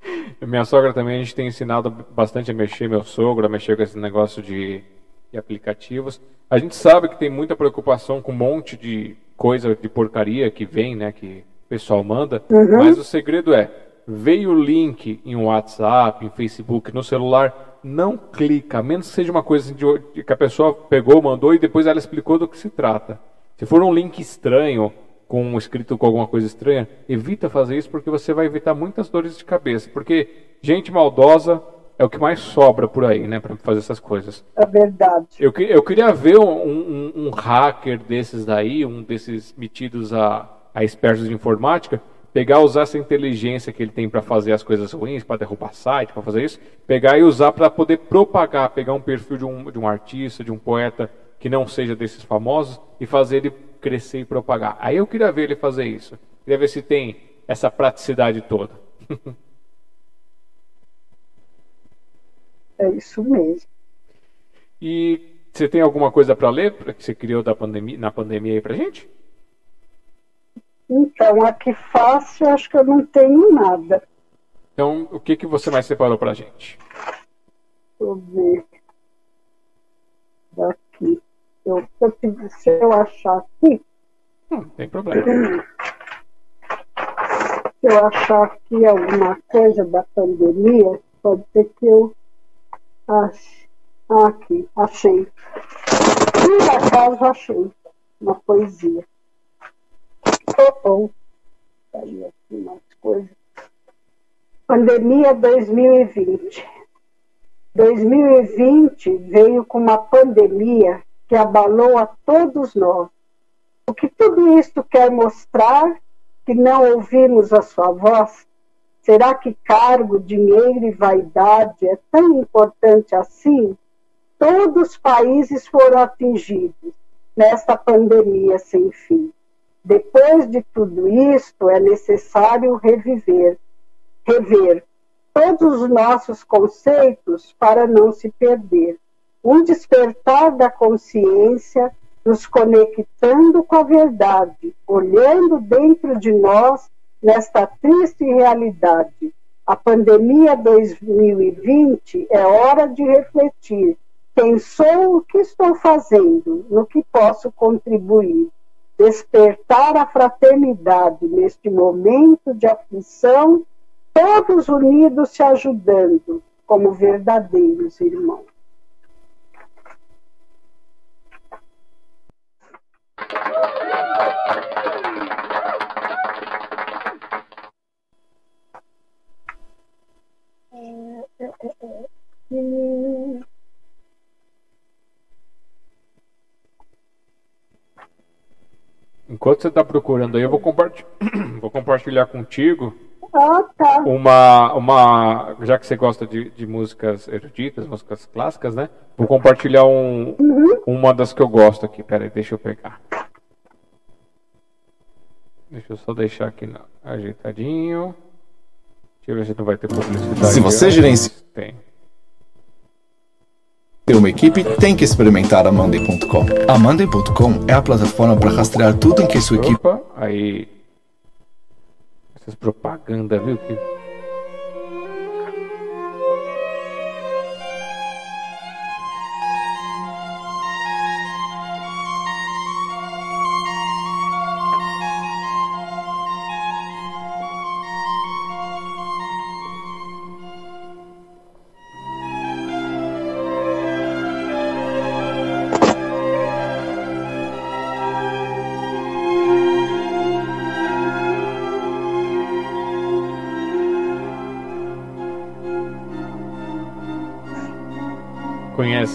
Minha sogra também, a gente tem ensinado bastante a mexer, meu sogro, a mexer com esse negócio de, de aplicativos. A gente sabe que tem muita preocupação com um monte de coisa de porcaria que vem, né, que o pessoal manda, uhum. mas o segredo é, veio o link em WhatsApp, em Facebook, no celular, não clica, a menos que seja uma coisa de, que a pessoa pegou, mandou e depois ela explicou do que se trata. Se for um link estranho, com escrito com alguma coisa estranha, evita fazer isso porque você vai evitar muitas dores de cabeça, porque gente maldosa é o que mais sobra por aí, né, para fazer essas coisas. É verdade. Eu, eu queria ver um, um, um, hacker desses daí, um desses metidos a, a expertos de informática, pegar usar essa inteligência que ele tem para fazer as coisas ruins, para derrubar site, para fazer isso, pegar e usar para poder propagar, pegar um perfil de um, de um artista, de um poeta que não seja desses famosos e fazer ele crescer e propagar. Aí eu queria ver ele fazer isso. Queria ver se tem essa praticidade toda. É isso mesmo. E você tem alguma coisa para ler que você criou da pandemia, na pandemia aí para gente? Então, aqui fácil, acho que eu não tenho nada. Então, o que, que você mais separou para gente? Deixa eu ver. Daqui. Eu, se eu achar aqui. Não tem problema. Se eu achar aqui alguma coisa da pandemia, pode ser que eu Ache. Aqui, achei. Por acaso achei uma poesia. Oh, oh. Aí aqui mais coisas. Pandemia 2020. 2020 veio com uma pandemia que abalou a todos nós. O que tudo isto quer mostrar que não ouvimos a sua voz? Será que cargo, dinheiro e vaidade é tão importante assim? Todos os países foram atingidos nesta pandemia sem fim. Depois de tudo isto, é necessário reviver, rever todos os nossos conceitos para não se perder. Um despertar da consciência, nos conectando com a verdade, olhando dentro de nós nesta triste realidade. A pandemia 2020 é hora de refletir Quem sou, o que estou fazendo, no que posso contribuir. Despertar a fraternidade neste momento de aflição, todos unidos se ajudando, como verdadeiros irmãos. Enquanto você está procurando aí, eu vou, compartilhar, vou compartilhar contigo ah, tá. uma, uma. Já que você gosta de, de músicas eruditas, músicas clássicas, né? Vou compartilhar um, uhum. uma das que eu gosto aqui. Pera aí, deixa eu pegar. Deixa eu só deixar aqui ajeitadinho. Deixa eu ver se não vai ter publicidade. Se você gerencia. Tem. Ter uma equipe tem que experimentar a Monday.com. A Monday.com é a plataforma para rastrear tudo em que sua Opa, equipe. Aí. Essas propagandas, viu? Que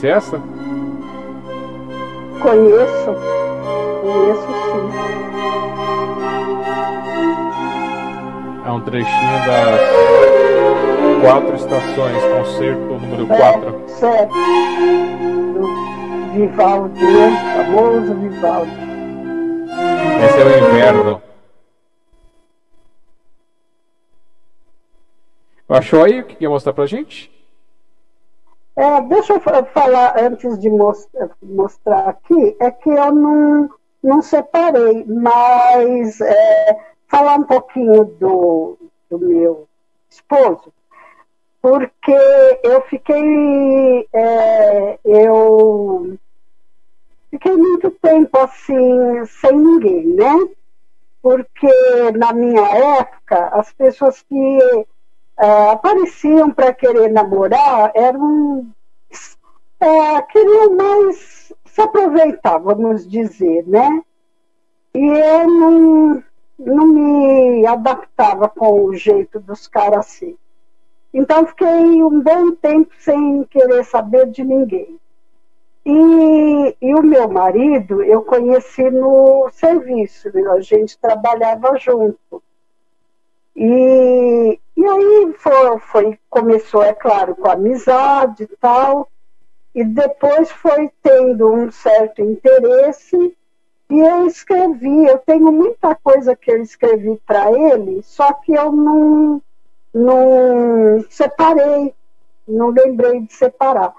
Essa? Conheço. Conheço sim. É um trechinho das quatro estações, concerto número 4. É, certo. Do Vivaldi, né? famoso Vivaldi. Esse é o inverno. Achou aí o que ia mostrar pra gente? É, deixa eu falar antes de mostrar aqui, é que eu não, não separei, mas é, falar um pouquinho do, do meu esposo, porque eu fiquei, é, eu fiquei muito tempo assim, sem ninguém, né? Porque na minha época, as pessoas que é, apareciam para querer namorar eram é, queriam mais se aproveitar, vamos dizer, né? E eu não, não me adaptava com o jeito dos caras assim. Então fiquei um bom tempo sem querer saber de ninguém. E, e o meu marido eu conheci no serviço, a gente trabalhava junto. E, e aí foi, foi, começou, é claro, com amizade e tal, e depois foi tendo um certo interesse, e eu escrevi, eu tenho muita coisa que eu escrevi para ele, só que eu não, não separei, não lembrei de separar.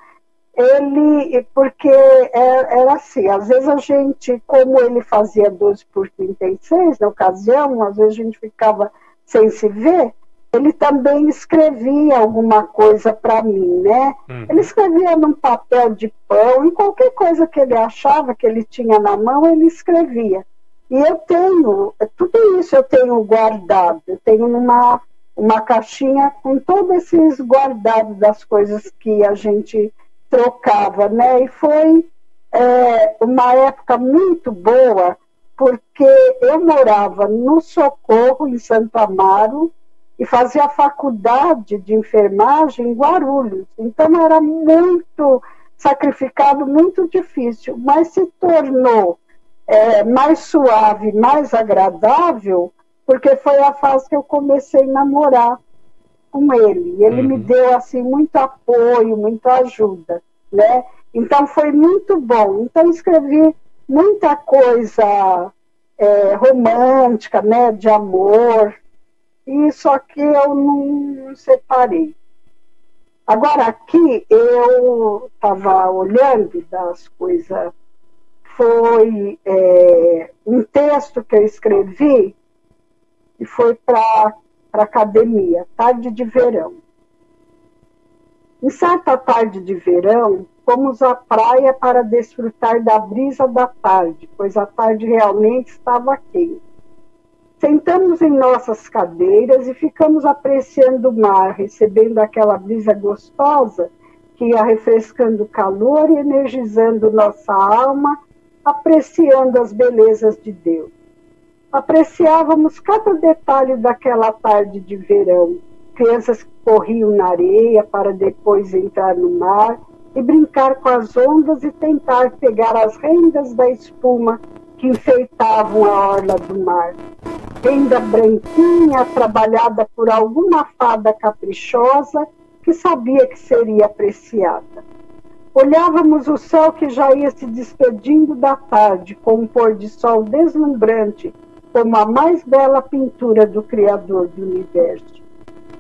Ele, porque é, era assim, às vezes a gente, como ele fazia 12 por 36 na ocasião, às vezes a gente ficava sem se ver, ele também escrevia alguma coisa para mim, né? Uhum. Ele escrevia num papel de pão, em qualquer coisa que ele achava que ele tinha na mão, ele escrevia. E eu tenho, tudo isso eu tenho guardado, eu tenho numa uma caixinha com todos esses guardados das coisas que a gente trocava, né? E foi é, uma época muito boa, porque eu morava no Socorro, em Santo Amaro, e fazia a faculdade de enfermagem em Guarulhos. Então era muito sacrificado, muito difícil, mas se tornou é, mais suave, mais agradável, porque foi a fase que eu comecei a namorar com ele. Ele uhum. me deu assim muito apoio, muita ajuda, né? Então foi muito bom. Então escrevi muita coisa é, romântica, né, de amor, e só que eu não separei. Agora aqui eu estava olhando das coisas, foi é, um texto que eu escrevi e foi para a academia, tarde de verão. Em certa tarde de verão, fomos à praia para desfrutar da brisa da tarde, pois a tarde realmente estava quente. Sentamos em nossas cadeiras e ficamos apreciando o mar, recebendo aquela brisa gostosa que ia refrescando o calor e energizando nossa alma, apreciando as belezas de Deus. Apreciávamos cada detalhe daquela tarde de verão. Crianças que corriam na areia para depois entrar no mar e brincar com as ondas e tentar pegar as rendas da espuma que enfeitavam a orla do mar. Renda branquinha, trabalhada por alguma fada caprichosa que sabia que seria apreciada. Olhávamos o céu que já ia se despedindo da tarde, com um pôr de sol deslumbrante, como a mais bela pintura do Criador do universo.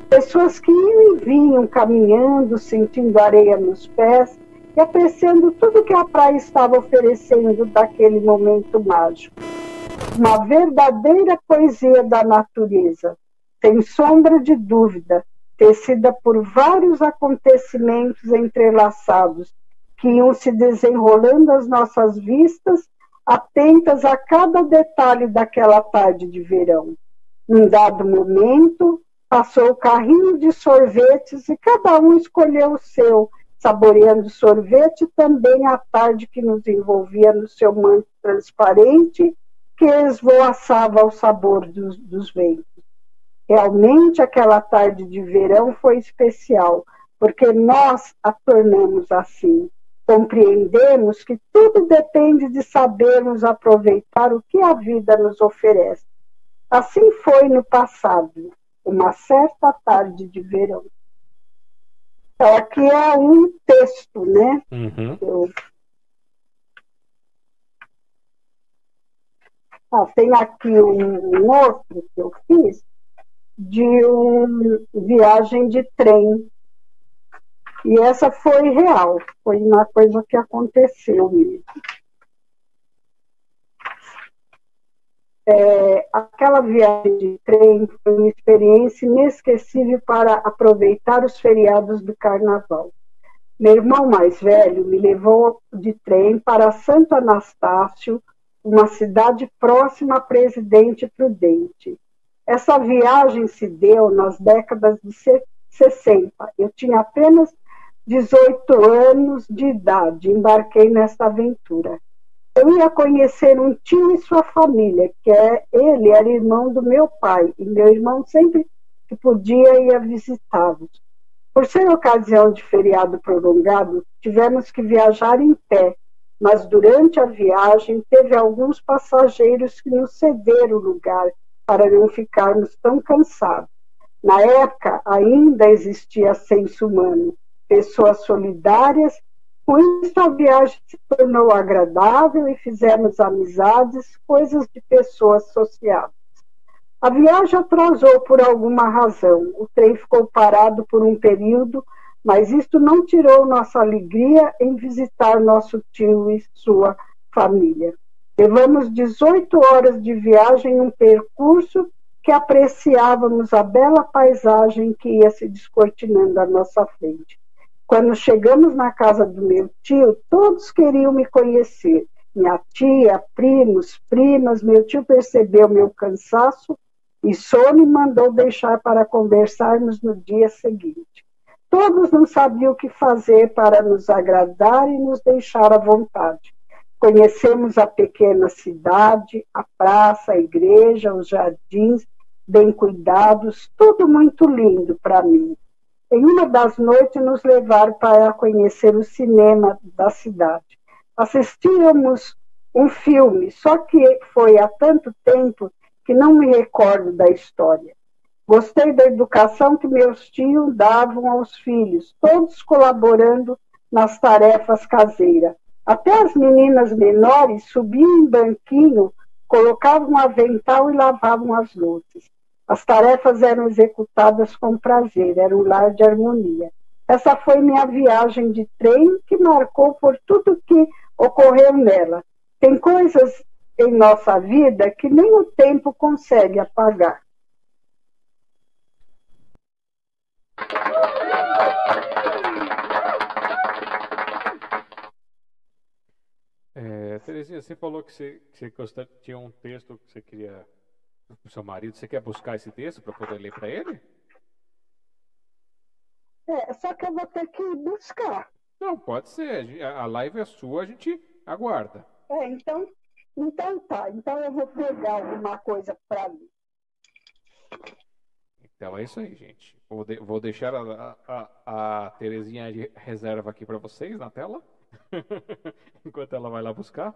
Pessoas que iam e vinham caminhando, sentindo areia nos pés e apreciando tudo que a praia estava oferecendo daquele momento mágico. Uma verdadeira poesia da natureza, sem sombra de dúvida, tecida por vários acontecimentos entrelaçados que iam se desenrolando às nossas vistas, atentas a cada detalhe daquela tarde de verão. Num dado momento, passou o carrinho de sorvetes e cada um escolheu o seu, saboreando sorvete também à tarde que nos envolvia no seu manto transparente que esvoaçava ao sabor dos, dos ventos. Realmente aquela tarde de verão foi especial, porque nós a tornamos assim. Compreendemos que tudo depende de sabermos aproveitar o que a vida nos oferece. Assim foi no passado, uma certa tarde de verão. Então, aqui é um texto, né? Uhum. Eu... Ah, tem aqui um, um outro que eu fiz, de uma viagem de trem. E essa foi real, foi uma coisa que aconteceu mesmo. É, aquela viagem de trem foi uma experiência inesquecível para aproveitar os feriados do carnaval. Meu irmão mais velho me levou de trem para Santo Anastácio, uma cidade próxima a Presidente Prudente. Essa viagem se deu nas décadas de 60. Eu tinha apenas 18 anos de idade, embarquei nesta aventura. Eu ia conhecer um tio e sua família, que é ele era irmão do meu pai, e meu irmão sempre que podia ia visitá-los. Por ser ocasião de feriado prolongado, tivemos que viajar em pé, mas durante a viagem teve alguns passageiros que nos cederam o lugar para não ficarmos tão cansados. Na época, ainda existia senso humano, pessoas solidárias. Com isso, a viagem se tornou agradável e fizemos amizades, coisas de pessoas sociáveis. A viagem atrasou por alguma razão. O trem ficou parado por um período, mas isto não tirou nossa alegria em visitar nosso tio e sua família. Levamos 18 horas de viagem em um percurso que apreciávamos a bela paisagem que ia se descortinando à nossa frente. Quando chegamos na casa do meu tio, todos queriam me conhecer. Minha tia, primos, primas, meu tio percebeu meu cansaço e só me mandou deixar para conversarmos no dia seguinte. Todos não sabiam o que fazer para nos agradar e nos deixar à vontade. Conhecemos a pequena cidade, a praça, a igreja, os jardins, bem cuidados, tudo muito lindo para mim. Em uma das noites, nos levaram para conhecer o cinema da cidade. Assistíamos um filme, só que foi há tanto tempo que não me recordo da história. Gostei da educação que meus tios davam aos filhos, todos colaborando nas tarefas caseiras. Até as meninas menores subiam em banquinho, colocavam um avental e lavavam as louças. As tarefas eram executadas com prazer, era um lar de harmonia. Essa foi minha viagem de trem que marcou por tudo que ocorreu nela. Tem coisas em nossa vida que nem o tempo consegue apagar. Terezinha, você falou que você, que você tinha um texto que você queria pro seu marido. Você quer buscar esse texto para poder ler para ele? É, só que eu vou ter que buscar. Não, pode ser. A live é sua, a gente aguarda. É, então, então tá. Então eu vou pegar alguma coisa para ler. Então é isso aí, gente. Vou, de- vou deixar a, a, a Terezinha de reserva aqui para vocês na tela. Enquanto ela vai lá buscar.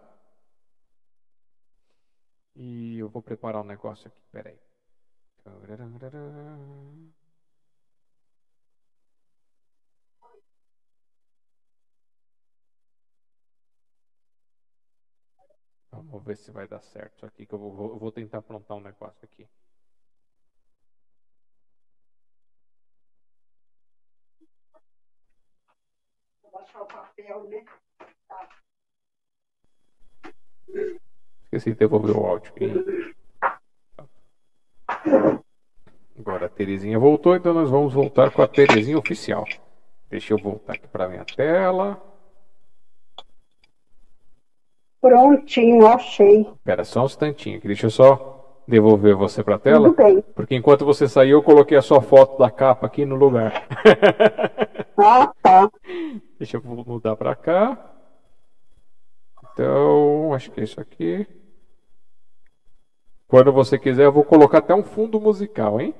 Vou preparar um negócio aqui, peraí. Vamos ver se vai dar certo aqui, que eu vou, vou- vou tentar aprontar um negócio aqui. Vou baixar o papel, né? Esqueci de devolver o áudio. Agora a Terezinha voltou, então nós vamos voltar com a Terezinha oficial. Deixa eu voltar aqui para minha tela. Prontinho, achei. Espera só um instantinho aqui, deixa eu só devolver você para a tela. Tudo bem. Porque enquanto você saiu, eu coloquei a sua foto da capa aqui no lugar. Ah, tá. Deixa eu mudar para cá. Então, acho que é isso aqui. Quando você quiser, eu vou colocar até um fundo musical, hein?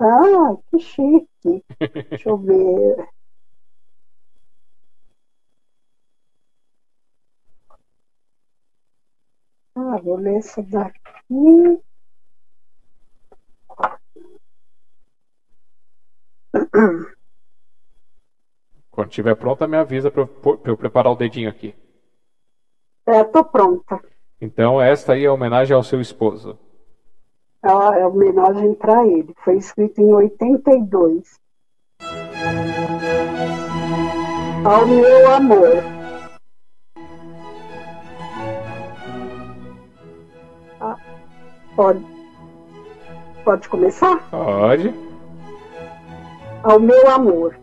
Ah, que chique. Deixa eu ver. Ah, vou ler essa daqui. Quando estiver pronta, me avisa para eu, eu preparar o dedinho aqui. É, tô pronta. Então, esta aí é homenagem ao seu esposo. Ah, é homenagem para ele. Foi escrito em 82. Ao meu amor. Ah, pode, pode começar? Pode. Ao meu amor.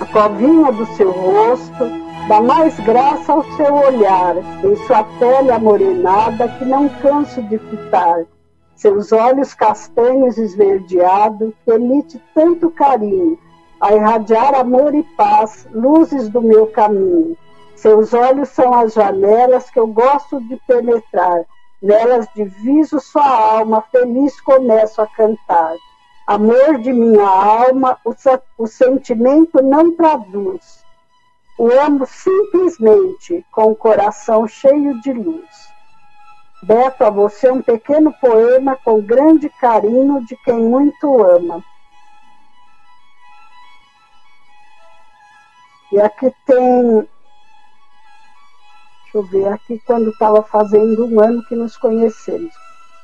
A covinha do seu rosto dá mais graça ao seu olhar, em sua pele amorenada que não canso de fitar. Seus olhos castanhos esverdeados que emite tanto carinho, a irradiar amor e paz, luzes do meu caminho. Seus olhos são as janelas que eu gosto de penetrar, nelas diviso sua alma, feliz começo a cantar. Amor de minha alma, o, o sentimento não traduz. O amo simplesmente, com o coração cheio de luz. Beto a você um pequeno poema com grande carinho de quem muito ama. E aqui tem. Deixa eu ver, aqui quando estava fazendo um ano que nos conhecemos.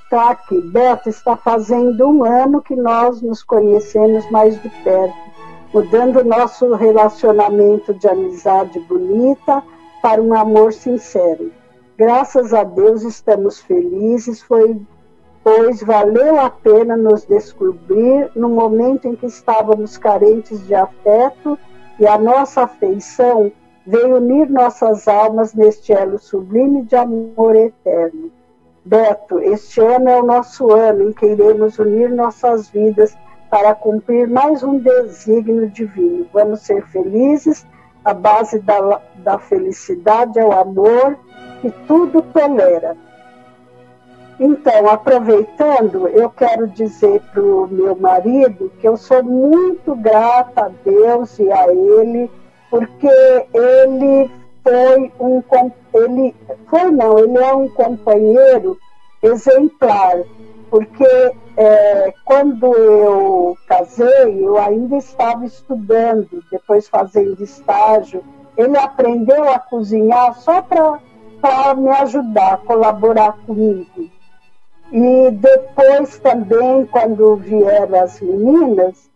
Está aqui, Beto, está fazendo um ano que nós nos conhecemos mais de perto, mudando nosso relacionamento de amizade bonita para um amor sincero. Graças a Deus estamos felizes, foi, pois valeu a pena nos descobrir no momento em que estávamos carentes de afeto e a nossa afeição veio unir nossas almas neste elo sublime de amor eterno. Beto, este ano é o nosso ano em que iremos unir nossas vidas para cumprir mais um desígnio divino. Vamos ser felizes, a base da, da felicidade é o amor que tudo tolera. Então, aproveitando, eu quero dizer para o meu marido que eu sou muito grata a Deus e a ele, porque ele foi um ele foi não, ele é um companheiro exemplar, porque é, quando eu casei, eu ainda estava estudando, depois fazendo estágio. Ele aprendeu a cozinhar só para me ajudar, colaborar comigo. E depois também, quando vieram as meninas,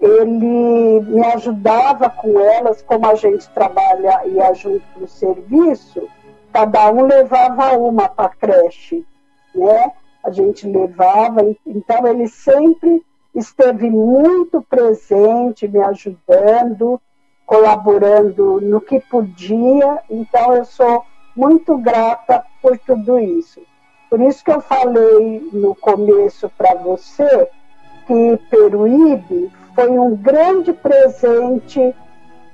ele me ajudava com elas, como a gente trabalha e ia junto para o serviço, cada um levava uma para a creche, né? A gente levava, então ele sempre esteve muito presente, me ajudando, colaborando no que podia. Então, eu sou muito grata por tudo isso. Por isso que eu falei no começo para você que Peruíbe foi um grande presente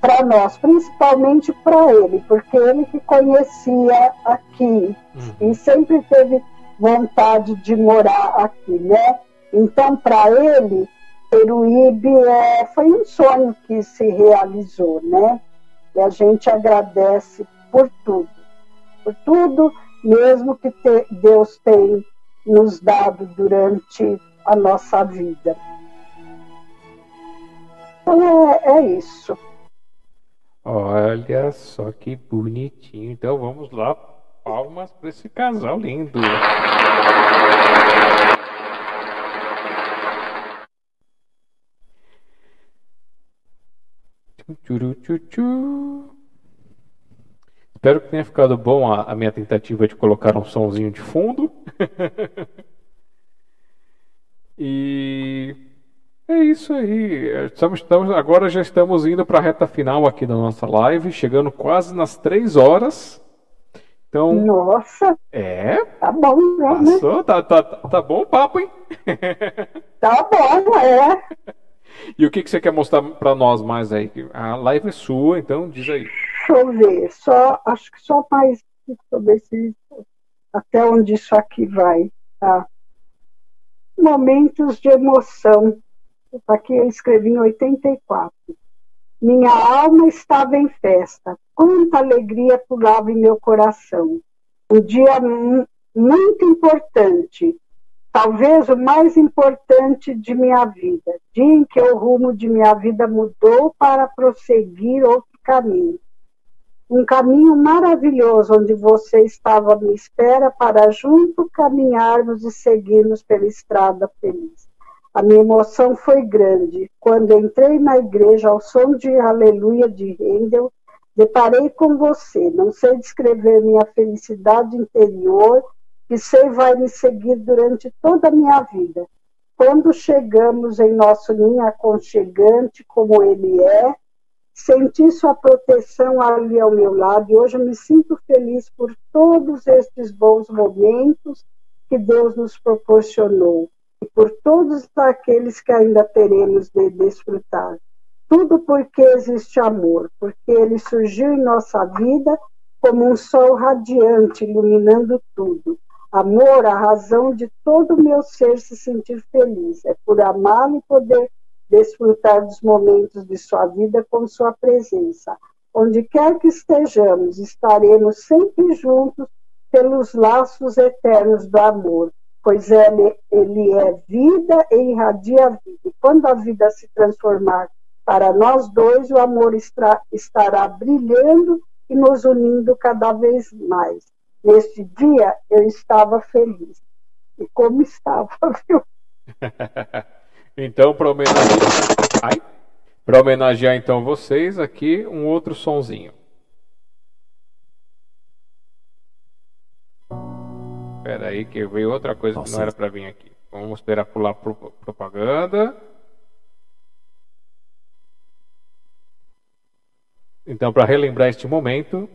para nós, principalmente para ele, porque ele que conhecia aqui uhum. e sempre teve vontade de morar aqui, né? Então, para ele, Peruíbe é, foi um sonho que se realizou, né? E a gente agradece por tudo, por tudo mesmo que te, Deus tem nos dado durante a nossa vida. Então é, é isso. Olha só que bonitinho. Então vamos lá, palmas para esse casal lindo. Espero que tenha ficado bom a, a minha tentativa de colocar um sonzinho de fundo. e é isso aí. Estamos, estamos, agora já estamos indo para a reta final aqui da nossa live, chegando quase nas três horas. Então, Nossa! É? Tá bom, né? Passou, tá, tá, tá bom o papo, hein? Tá bom, é. E o que, que você quer mostrar para nós mais aí? A live é sua, então diz aí. Deixa eu ver, só, acho que só mais, eu ver se, até onde isso aqui vai, tá? Momentos de emoção. Aqui eu escrevi em 84. Minha alma estava em festa, quanta alegria pulava em meu coração. Um dia muito importante, talvez o mais importante de minha vida, dia em que o rumo de minha vida mudou para prosseguir outro caminho um caminho maravilhoso onde você estava à minha espera para junto caminharmos e seguirmos pela estrada feliz. A minha emoção foi grande. Quando entrei na igreja ao som de Aleluia de Handel, deparei com você. Não sei descrever minha felicidade interior, que sei vai me seguir durante toda a minha vida. Quando chegamos em nosso ninho aconchegante, como ele é, Senti sua proteção ali ao meu lado e hoje eu me sinto feliz por todos estes bons momentos que Deus nos proporcionou e por todos aqueles que ainda teremos de desfrutar. Tudo porque existe amor, porque ele surgiu em nossa vida como um sol radiante, iluminando tudo. Amor, a razão de todo o meu ser se sentir feliz. É por amá-lo e poder desfrutar dos momentos de sua vida com sua presença. Onde quer que estejamos, estaremos sempre juntos pelos laços eternos do amor, pois ele, ele é vida e irradia a vida. E quando a vida se transformar para nós dois, o amor estará, estará brilhando e nos unindo cada vez mais. Neste dia eu estava feliz. E como estava, viu? Então, para homenagear, para homenagear então vocês aqui, um outro sonzinho. Espera aí que veio outra coisa Nossa. que não era para vir aqui. Vamos esperar pular pro propaganda. Então, para relembrar este momento,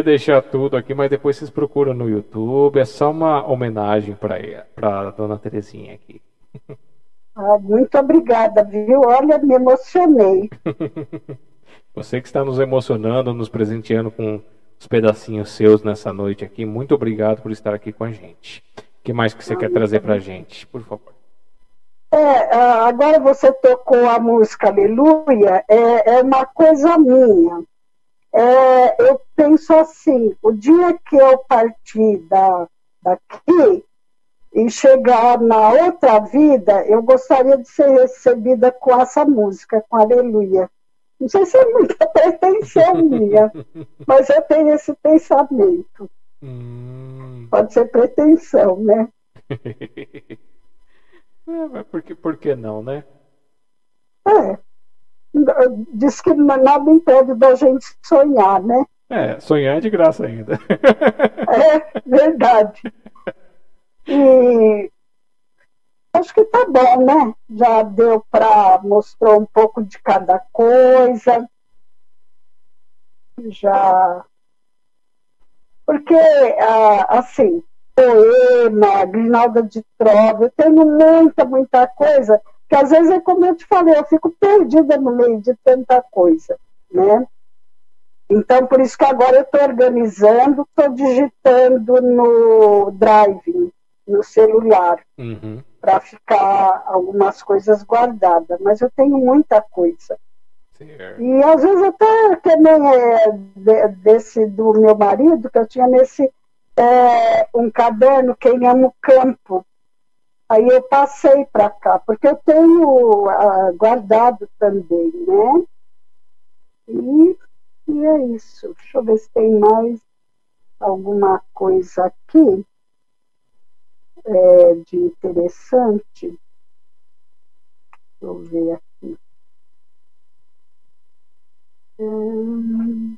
poderia deixar tudo aqui, mas depois vocês procuram no YouTube. É só uma homenagem para dona Terezinha aqui. Ah, muito obrigada, viu? Olha, me emocionei. Você que está nos emocionando, nos presenteando com os pedacinhos seus nessa noite aqui. Muito obrigado por estar aqui com a gente. O que mais que você ah, quer trazer para a gente, por favor? É, agora você tocou a música Aleluia, é, é uma coisa minha. É, eu penso assim, o dia que eu partir da, daqui e chegar na outra vida, eu gostaria de ser recebida com essa música, com Aleluia. Não sei se é muita pretensão minha, mas eu tenho esse pensamento. Hum. Pode ser pretensão, né? é, mas por que, por que não, né? É diz que nada impede da gente sonhar, né? É, sonhar é de graça ainda. é verdade. E acho que tá bom, né? Já deu para mostrar um pouco de cada coisa. Já. Porque, ah, assim, poema, Grinalda de Trova, eu tenho muita, muita coisa que às vezes é como eu te falei, eu fico perdida no meio de tanta coisa, né? Então, por isso que agora eu estou organizando, estou digitando no Drive, no celular, uhum. para ficar algumas coisas guardadas. Mas eu tenho muita coisa. Certo. E às vezes até também é desse do meu marido, que eu tinha nesse é, um caderno, Quem Ama o Campo, Aí eu passei para cá, porque eu tenho uh, guardado também, né? E, e é isso. Deixa eu ver se tem mais alguma coisa aqui é, de interessante. Deixa eu ver aqui. Hum...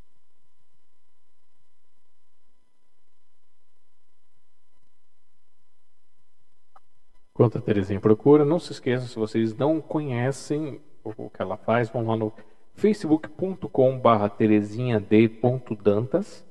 Enquanto a Terezinha procura, não se esqueçam, se vocês não conhecem o que ela faz, vão lá no facebook.com.br terezinhad.dantas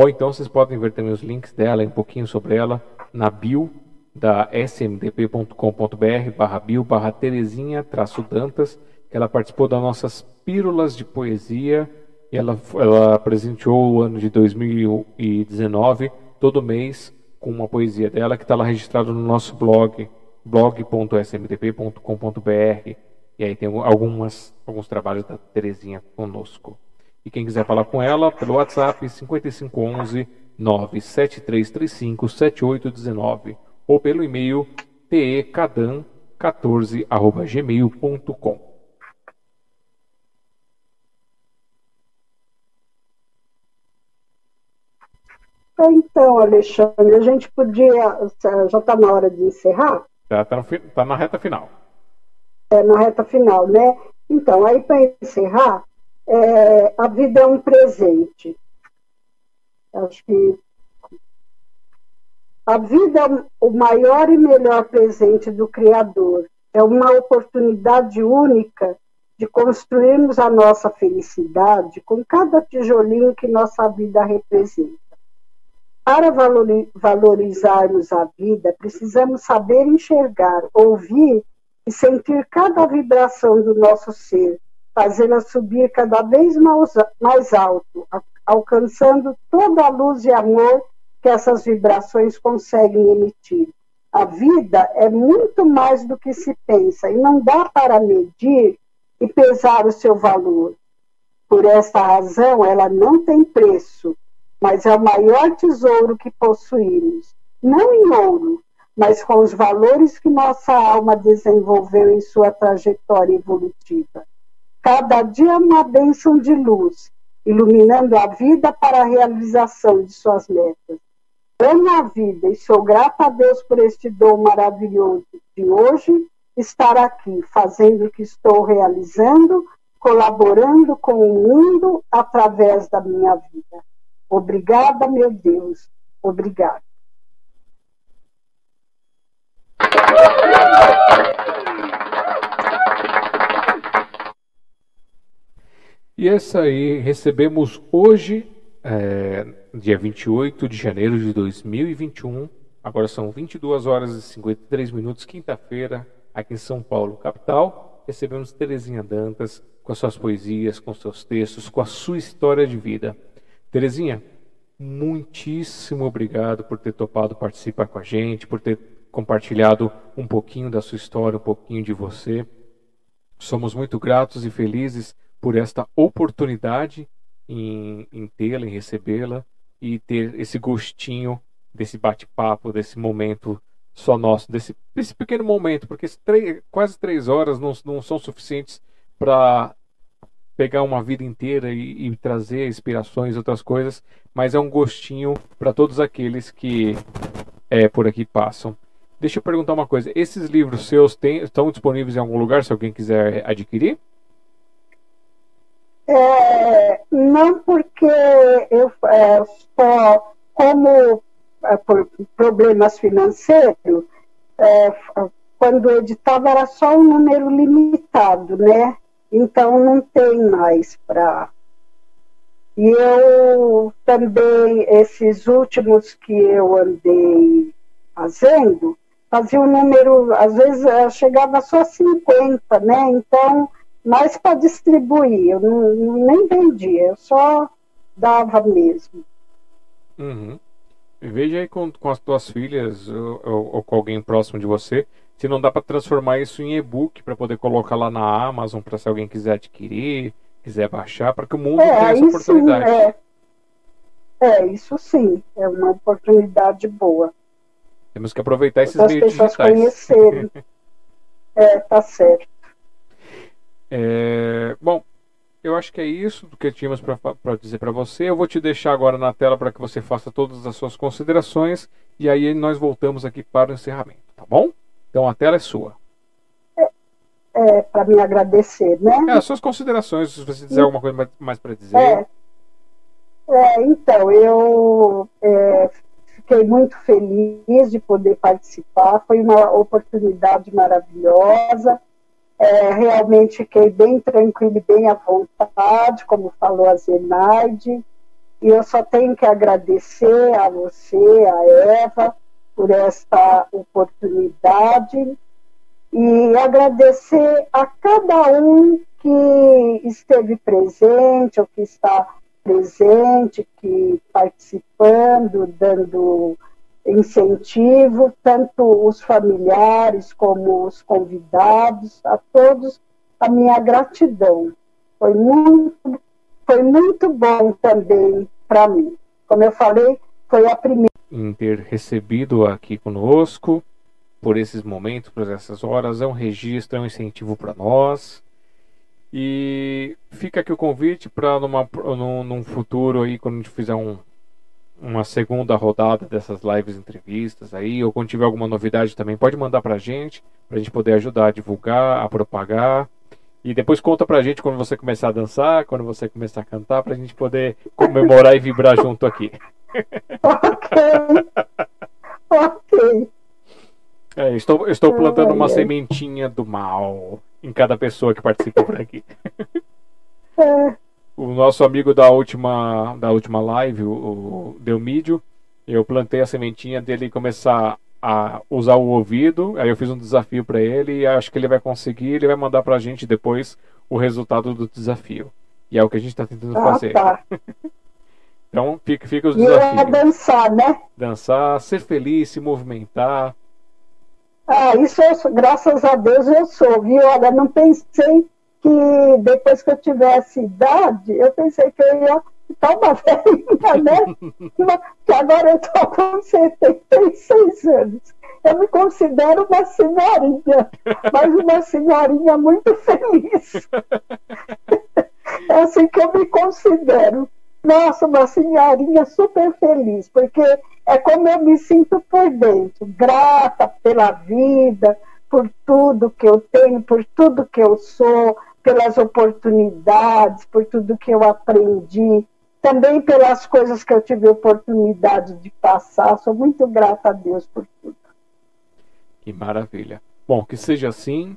ou então vocês podem ver também os links dela, um pouquinho sobre ela, na bio da smdp.com.br barra bio barra terezinha traço dantas, ela participou das nossas pílulas de poesia e ela, ela apresentou o ano de 2019, todo mês, com uma poesia dela que está lá registrado no nosso blog blog.smdp.com.br e aí tem algumas, alguns trabalhos da Terezinha conosco. E quem quiser falar com ela, pelo WhatsApp 5511 97335 7819 ou pelo e-mail tecadan14@gmail.com. Então, Alexandre, a gente podia. Já está na hora de encerrar? Já está tá na reta final. É, na reta final, né? Então, aí para encerrar, é, a vida é um presente. Acho que a vida é o maior e melhor presente do Criador. É uma oportunidade única de construirmos a nossa felicidade com cada tijolinho que nossa vida representa. Para valorizarmos a vida, precisamos saber enxergar, ouvir e sentir cada vibração do nosso ser, fazê-la subir cada vez mais alto, alcançando toda a luz e amor que essas vibrações conseguem emitir. A vida é muito mais do que se pensa e não dá para medir e pesar o seu valor. Por esta razão, ela não tem preço mas é o maior tesouro que possuímos, não em ouro, mas com os valores que nossa alma desenvolveu em sua trajetória evolutiva. Cada dia uma bênção de luz, iluminando a vida para a realização de suas metas. Amo a vida e sou grata a Deus por este dom maravilhoso de hoje estar aqui, fazendo o que estou realizando, colaborando com o mundo através da minha vida. Obrigada, meu Deus. Obrigada. E essa aí recebemos hoje é, dia 28 de janeiro de 2021. Agora são 22 horas e 53 minutos, quinta-feira, aqui em São Paulo, capital. Recebemos Terezinha Dantas com as suas poesias, com seus textos, com a sua história de vida. Terezinha, muitíssimo obrigado por ter topado participar com a gente, por ter compartilhado um pouquinho da sua história, um pouquinho de você. Somos muito gratos e felizes por esta oportunidade em, em tê-la, em recebê-la e ter esse gostinho desse bate-papo, desse momento só nosso, desse, desse pequeno momento, porque três, quase três horas não, não são suficientes para pegar uma vida inteira e, e, trazer inspirações, outras coisas, mas é um gostinho para todos aqueles que é, por aqui passam. Deixa eu perguntar uma coisa: esses livros seus tem, estão disponíveis em algum lugar se alguém quiser adquirir? É, não porque eu é, só como é, por problemas financeiros, é, quando eu editava era só um número limitado, né? Então não tem mais para. E eu também, esses últimos que eu andei fazendo, fazia um número, às vezes eh, chegava só a 50, né? Então, mais para distribuir, eu não, nem vendia, eu só dava mesmo. Uhum. Veja aí com, com as tuas filhas ou, ou, ou, com alguém próximo de você, se não dá para transformar isso em e-book para poder colocar lá na Amazon para se alguém quiser adquirir, quiser baixar, para que o mundo é, tenha essa oportunidade. Sim, é. é, isso sim, é uma oportunidade boa. Temos que aproveitar esses meios pessoas digitais. conhecerem. é, tá certo. É, bom, eu acho que é isso do que tínhamos para dizer para você. Eu vou te deixar agora na tela para que você faça todas as suas considerações e aí nós voltamos aqui para o encerramento, tá bom? Então a tela é sua. É, é para me agradecer, né? É, as suas considerações, se você quiser alguma coisa mais, mais para dizer. É, é, então, eu é, Fiquei muito feliz de poder participar, foi uma oportunidade maravilhosa. É, realmente fiquei bem tranquila e bem à vontade, como falou a Zenaide. E eu só tenho que agradecer a você, a Eva, por esta oportunidade e agradecer a cada um que esteve presente ou que está presente, que participando, dando incentivo, tanto os familiares como os convidados, a todos a minha gratidão. Foi muito, foi muito bom também para mim. Como eu falei, foi a primeira. Em ter recebido aqui conosco por esses momentos, por essas horas, é um registro, é um incentivo para nós. E fica aqui o convite para num, num futuro aí, quando a gente fizer um, uma segunda rodada dessas lives entrevistas aí, ou quando tiver alguma novidade também, pode mandar para a gente, para a gente poder ajudar a divulgar, a propagar. E depois conta pra gente quando você começar a dançar, quando você começar a cantar, pra gente poder comemorar e vibrar junto aqui. ok. ok. É, estou, estou plantando uma sementinha do mal em cada pessoa que participa por aqui. É. O nosso amigo da última, da última live, o, o Delmídio, eu plantei a sementinha dele começar a usar o ouvido. Aí eu fiz um desafio para ele e acho que ele vai conseguir. Ele vai mandar para a gente depois o resultado do desafio. E é o que a gente está tentando ah, fazer. Tá. então fica, fica os e desafios. É dançar, né? Dançar, ser feliz, se movimentar. Ah, isso eu, graças a Deus eu sou, viu? Olha, não pensei que depois que eu tivesse idade, eu pensei que eu ia estar uma velhinha, né? que agora eu estou com 76 anos. Eu me considero uma senhorinha, mas uma senhorinha muito feliz. É assim que eu me considero. Nossa, uma senhorinha super feliz, porque é como eu me sinto por dentro, grata pela vida, por tudo que eu tenho, por tudo que eu sou, pelas oportunidades, por tudo que eu aprendi, também pelas coisas que eu tive oportunidade de passar. Sou muito grata a Deus por tudo. Que maravilha. Bom, que seja assim.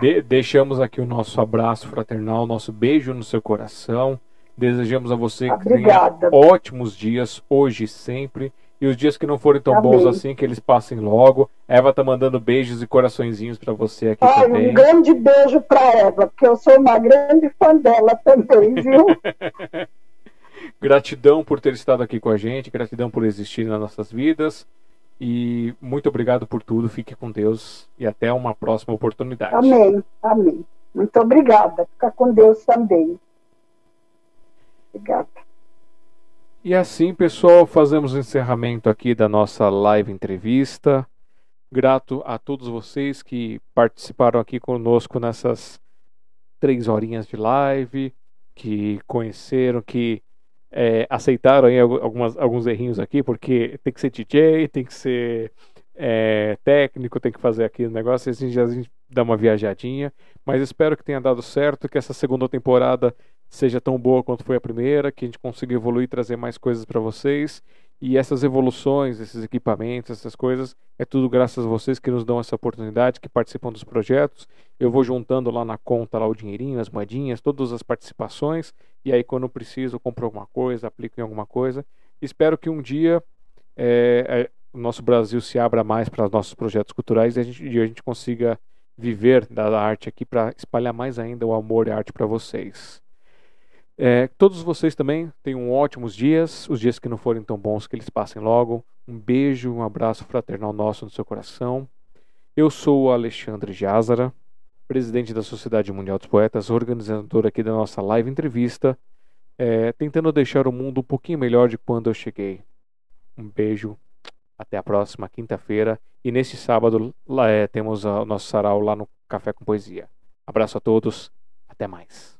De deixamos aqui o nosso abraço fraternal, nosso beijo no seu coração Desejamos a você Obrigada. que tenha ótimos dias, hoje e sempre. E os dias que não forem tão Amém. bons assim, que eles passem logo. Eva tá mandando beijos e coraçõezinhos para você aqui Ai, também. um grande beijo para Eva, porque eu sou uma grande fã dela também, viu? Gratidão por ter estado aqui com a gente, gratidão por existir nas nossas vidas. E muito obrigado por tudo. Fique com Deus e até uma próxima oportunidade. Amém, amém. Muito obrigada. Fica com Deus também. Obrigada. E assim, pessoal, fazemos o encerramento aqui da nossa live entrevista. Grato a todos vocês que participaram aqui conosco nessas três horinhas de live, que conheceram, que é, aceitaram aí algumas, alguns errinhos aqui, porque tem que ser DJ, tem que ser é, técnico, tem que fazer aqui o negócio, e a gente, a gente dá uma viajadinha. Mas espero que tenha dado certo, que essa segunda temporada seja tão boa quanto foi a primeira, que a gente consiga evoluir e trazer mais coisas para vocês. E essas evoluções, esses equipamentos, essas coisas, é tudo graças a vocês que nos dão essa oportunidade, que participam dos projetos. Eu vou juntando lá na conta lá o dinheirinho, as moedinhas, todas as participações, e aí quando preciso compro alguma coisa, aplico em alguma coisa. Espero que um dia é, é, o nosso Brasil se abra mais para os nossos projetos culturais e a gente, e a gente consiga viver da arte aqui para espalhar mais ainda o amor e a arte para vocês. É, todos vocês também tenham ótimos dias, os dias que não forem tão bons, que eles passem logo. Um beijo, um abraço fraternal nosso no seu coração. Eu sou o Alexandre Jazara, presidente da Sociedade Mundial dos Poetas, organizador aqui da nossa live entrevista, é, tentando deixar o mundo um pouquinho melhor de quando eu cheguei. Um beijo, até a próxima quinta-feira. E neste sábado lá, é, temos o nosso sarau lá no Café com Poesia. Abraço a todos, até mais.